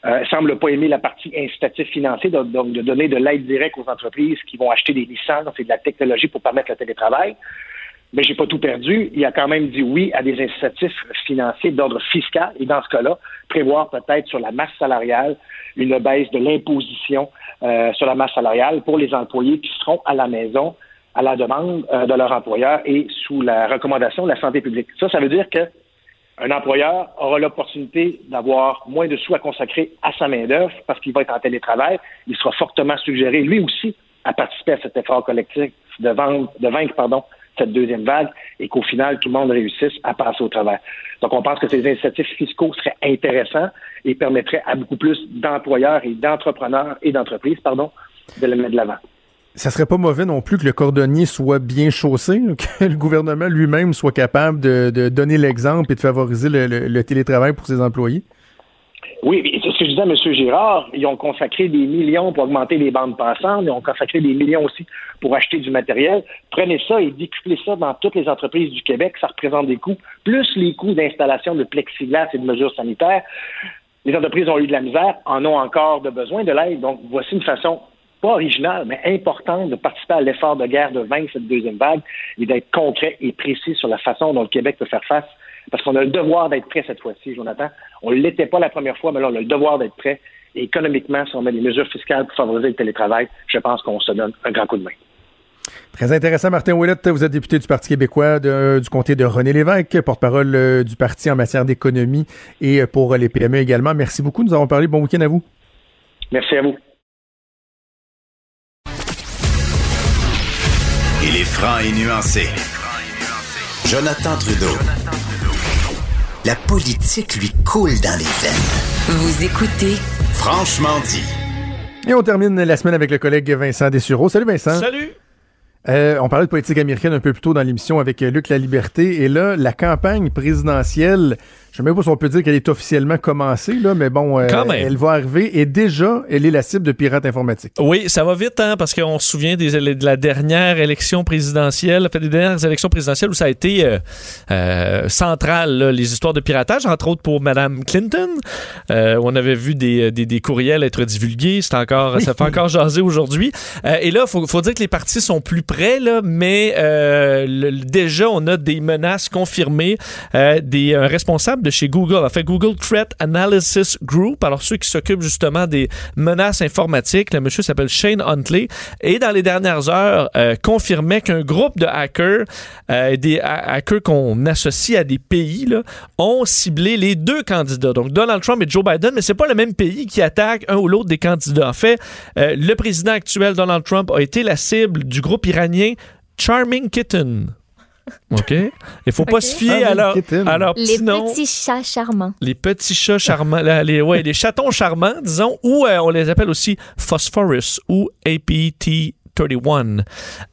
euh, semble pas aimer la partie incitatif financier, donc, de donner de l'aide directe aux entreprises qui vont acheter des licences et de la technologie pour permettre le télétravail. Mais j'ai pas tout perdu. Il a quand même dit oui à des incitatifs financiers d'ordre fiscal et dans ce cas-là, prévoir peut-être sur la masse salariale une baisse de l'imposition euh, sur la masse salariale pour les employés qui seront à la maison à la demande euh, de leur employeur et sous la recommandation de la santé publique. Ça, ça veut dire que un employeur aura l'opportunité d'avoir moins de sous à consacrer à sa main-d'œuvre parce qu'il va être en télétravail. Il sera fortement suggéré, lui aussi, à participer à cet effort collectif de, vendre, de vaincre pardon, cette deuxième vague et qu'au final, tout le monde réussisse à passer au travers. Donc, on pense que ces incitatifs fiscaux seraient intéressants et permettraient à beaucoup plus d'employeurs et d'entrepreneurs et d'entreprises, pardon, de le mettre de l'avant. Ça serait pas mauvais non plus que le cordonnier soit bien chaussé, que le gouvernement lui-même soit capable de, donner l'exemple et de favoriser le télétravail pour ses employés? Oui, c'est ce que je disais à M. Girard. Ils ont consacré des millions pour augmenter les bandes passantes. Ils ont consacré des millions aussi pour acheter du matériel. Prenez ça et décuplez ça dans toutes les entreprises du Québec. Ça représente des coûts, plus les coûts d'installation de plexiglas et de mesures sanitaires. Les entreprises ont eu de la misère, en ont encore de besoin de l'aide. Donc, voici une façon pas originale, mais importante de participer à l'effort de guerre de vaincre cette deuxième vague et d'être concret et précis sur la façon dont le Québec peut faire face parce qu'on a le devoir d'être prêt cette fois-ci, Jonathan. On ne l'était pas la première fois, mais là, on a le devoir d'être prêt. Et économiquement, si on met des mesures fiscales pour favoriser le télétravail, je pense qu'on se donne un grand coup de main. Très intéressant, Martin Ouellette. Vous êtes député du Parti québécois du comté de René Lévesque, porte-parole euh, du parti en matière d'économie et euh, pour les PME également. Merci beaucoup. Nous avons parlé. Bon week-end à vous. Merci à vous. Il est franc et nuancé. Jonathan Trudeau. La politique lui coule dans les veines. Vous écoutez Franchement dit. Et on termine la semaine avec le collègue Vincent Dessureau. Salut Vincent. Salut. Euh, on parlait de politique américaine un peu plus tôt dans l'émission avec Luc La Liberté. Et là, la campagne présidentielle je sais même pas si on peut dire qu'elle est officiellement commencée, là, mais bon, euh, elle va arriver et déjà, elle est la cible de pirates informatiques. Oui, ça va vite, hein, parce qu'on se souvient des, de la dernière élection présidentielle, fait, des dernières élections présidentielles où ça a été euh, euh, central, les histoires de piratage, entre autres pour Mme Clinton, on avait vu des, des, des courriels être divulgués. C'est encore, ça fait encore jaser aujourd'hui. et là, il faut, faut, dire que les partis sont plus près, là, mais déjà, on a des menaces confirmées, des responsables de chez Google, en fait Google Threat Analysis Group, alors ceux qui s'occupent justement des menaces informatiques, le monsieur s'appelle Shane Huntley, et dans les dernières heures euh, confirmait qu'un groupe de hackers, euh, des hackers qu'on associe à des pays, ont ciblé les deux candidats, donc Donald Trump et Joe Biden, mais c'est pas le même pays qui attaque un ou l'autre des candidats. En fait, euh, le président actuel Donald Trump a été la cible du groupe iranien Charming Kitten. OK? Il faut pas se fier à leur, à Les petits chats charmants. Les petits chats charmants. les, ouais, les chatons charmants, disons, ou euh, on les appelle aussi Phosphorus ou APT 31,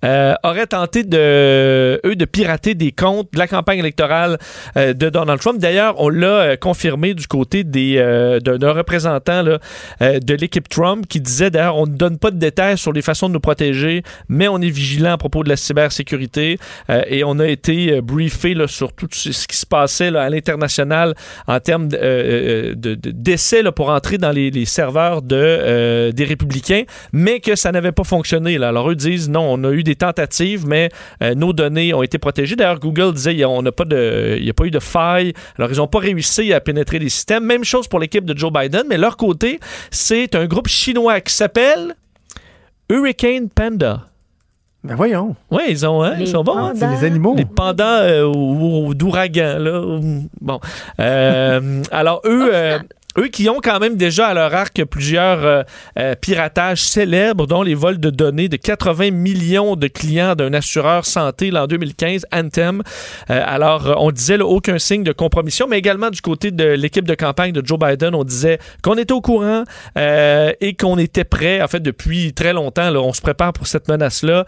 euh, auraient tenté de, eux, de pirater des comptes de la campagne électorale euh, de Donald Trump. D'ailleurs, on l'a euh, confirmé du côté des, d'un représentant de l'équipe Trump qui disait, d'ailleurs, on ne donne pas de détails sur les façons de nous protéger, mais on est vigilant à propos de la cybersécurité et on a été briefé sur tout ce qui se passait à l'international en termes de, de, d'essais pour entrer dans les, serveurs de, des républicains, mais que ça n'avait pas fonctionné. Là. Alors, eux disent non, on a eu des tentatives, mais euh, nos données ont été protégées. D'ailleurs, Google disait il n'y a, pas de, a pas eu de faille. Alors, ils n'ont pas réussi à pénétrer les systèmes. Même chose pour l'équipe de Joe Biden, mais leur côté, c'est un groupe chinois qui s'appelle Hurricane Panda. Ben voyons. Oui, ils ont, hein, ils sont bons. C'est les animaux. Les pandas euh, d'ouragan, là. Bon. Euh, alors, eux, eux qui ont quand même déjà à leur arc plusieurs euh, euh, piratages célèbres, dont les vols de données de 80 millions de clients d'un assureur santé en 2015, Anthem. Euh, alors, on disait aucun signe de compromission, mais également du côté de l'équipe de campagne de Joe Biden, on disait qu'on était au courant et qu'on était prêt. En fait, depuis très longtemps, là, on se prépare pour cette menace-là.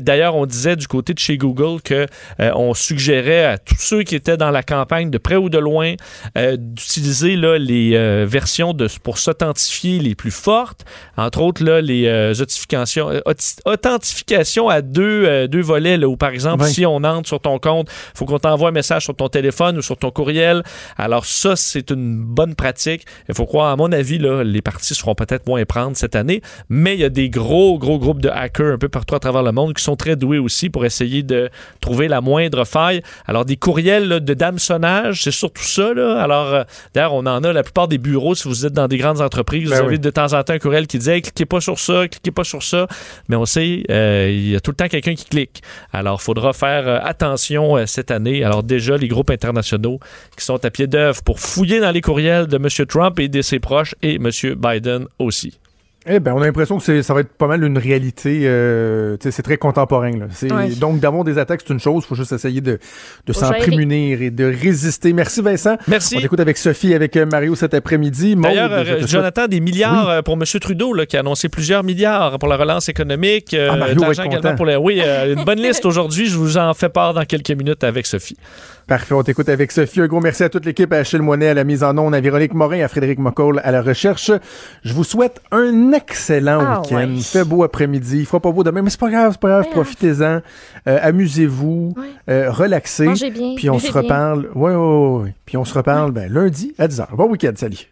D'ailleurs, on disait du côté de chez Google que on suggérait à tous ceux qui étaient dans la campagne, de près ou de loin, d'utiliser les euh, versions de, pour s'authentifier les plus fortes. Entre autres, là, les euh, authentifications, euh, authentification à deux, deux volets, là, où par exemple, si on entre sur ton compte, il faut qu'on t'envoie un message sur ton téléphone ou sur ton courriel. Alors ça, c'est une bonne pratique. Il faut croire, à mon avis, là, les partis seront peut-être moins prendre cette année, mais il y a des gros, gros groupes de hackers un peu partout à travers le monde qui sont très doués aussi pour essayer de trouver la moindre faille. Alors des courriels de d'hameçonnage, c'est surtout ça. Là. Alors d'ailleurs, on en a la plupart des bureaux, si vous êtes dans des grandes entreprises, ben vous avez de temps en temps un courriel qui dit cliquez pas sur ça, cliquez pas sur ça. Mais on sait, euh, il y a tout le temps quelqu'un qui clique. Alors, il faudra faire euh, attention euh, cette année. Alors, déjà, les groupes internationaux qui sont à pied d'œuvre pour fouiller dans les courriels de M. Trump et de ses proches et M. Biden aussi. Eh ben, on a l'impression que ça va être pas mal une réalité. Euh, c'est très contemporain. Là. Donc, d'avoir des attaques, c'est une chose. Il faut juste essayer de, de s'en prémunir et de résister. Merci, Vincent. Merci. On écoute avec Sophie, avec euh, Mario cet après-midi. D'ailleurs, euh, Jonathan, des milliards euh, pour M. Trudeau, là, qui a annoncé plusieurs milliards pour la relance économique. Ah, Mario également pour les... Oui, une bonne liste aujourd'hui. Je vous en fais part dans quelques minutes avec Sophie. Parfait, on t'écoute avec Sophie. Un gros merci à toute l'équipe, à Achille Moinet à la mise en onde, à Véronique Morin, à Frédéric McCall à la recherche. Je vous souhaite un excellent Ah, week-end. ouais. Fait beau après-midi, il fera pas beau demain, mais c'est pas grave, c'est pas grave, Ouais. profitez-en. Euh, Amusez-vous, Ouais. euh, relaxez. Mangez bien, Puis on se reparle, ouais, ouais, ouais. Puis on se reparle ben, lundi à 10h. Bon week-end, salut.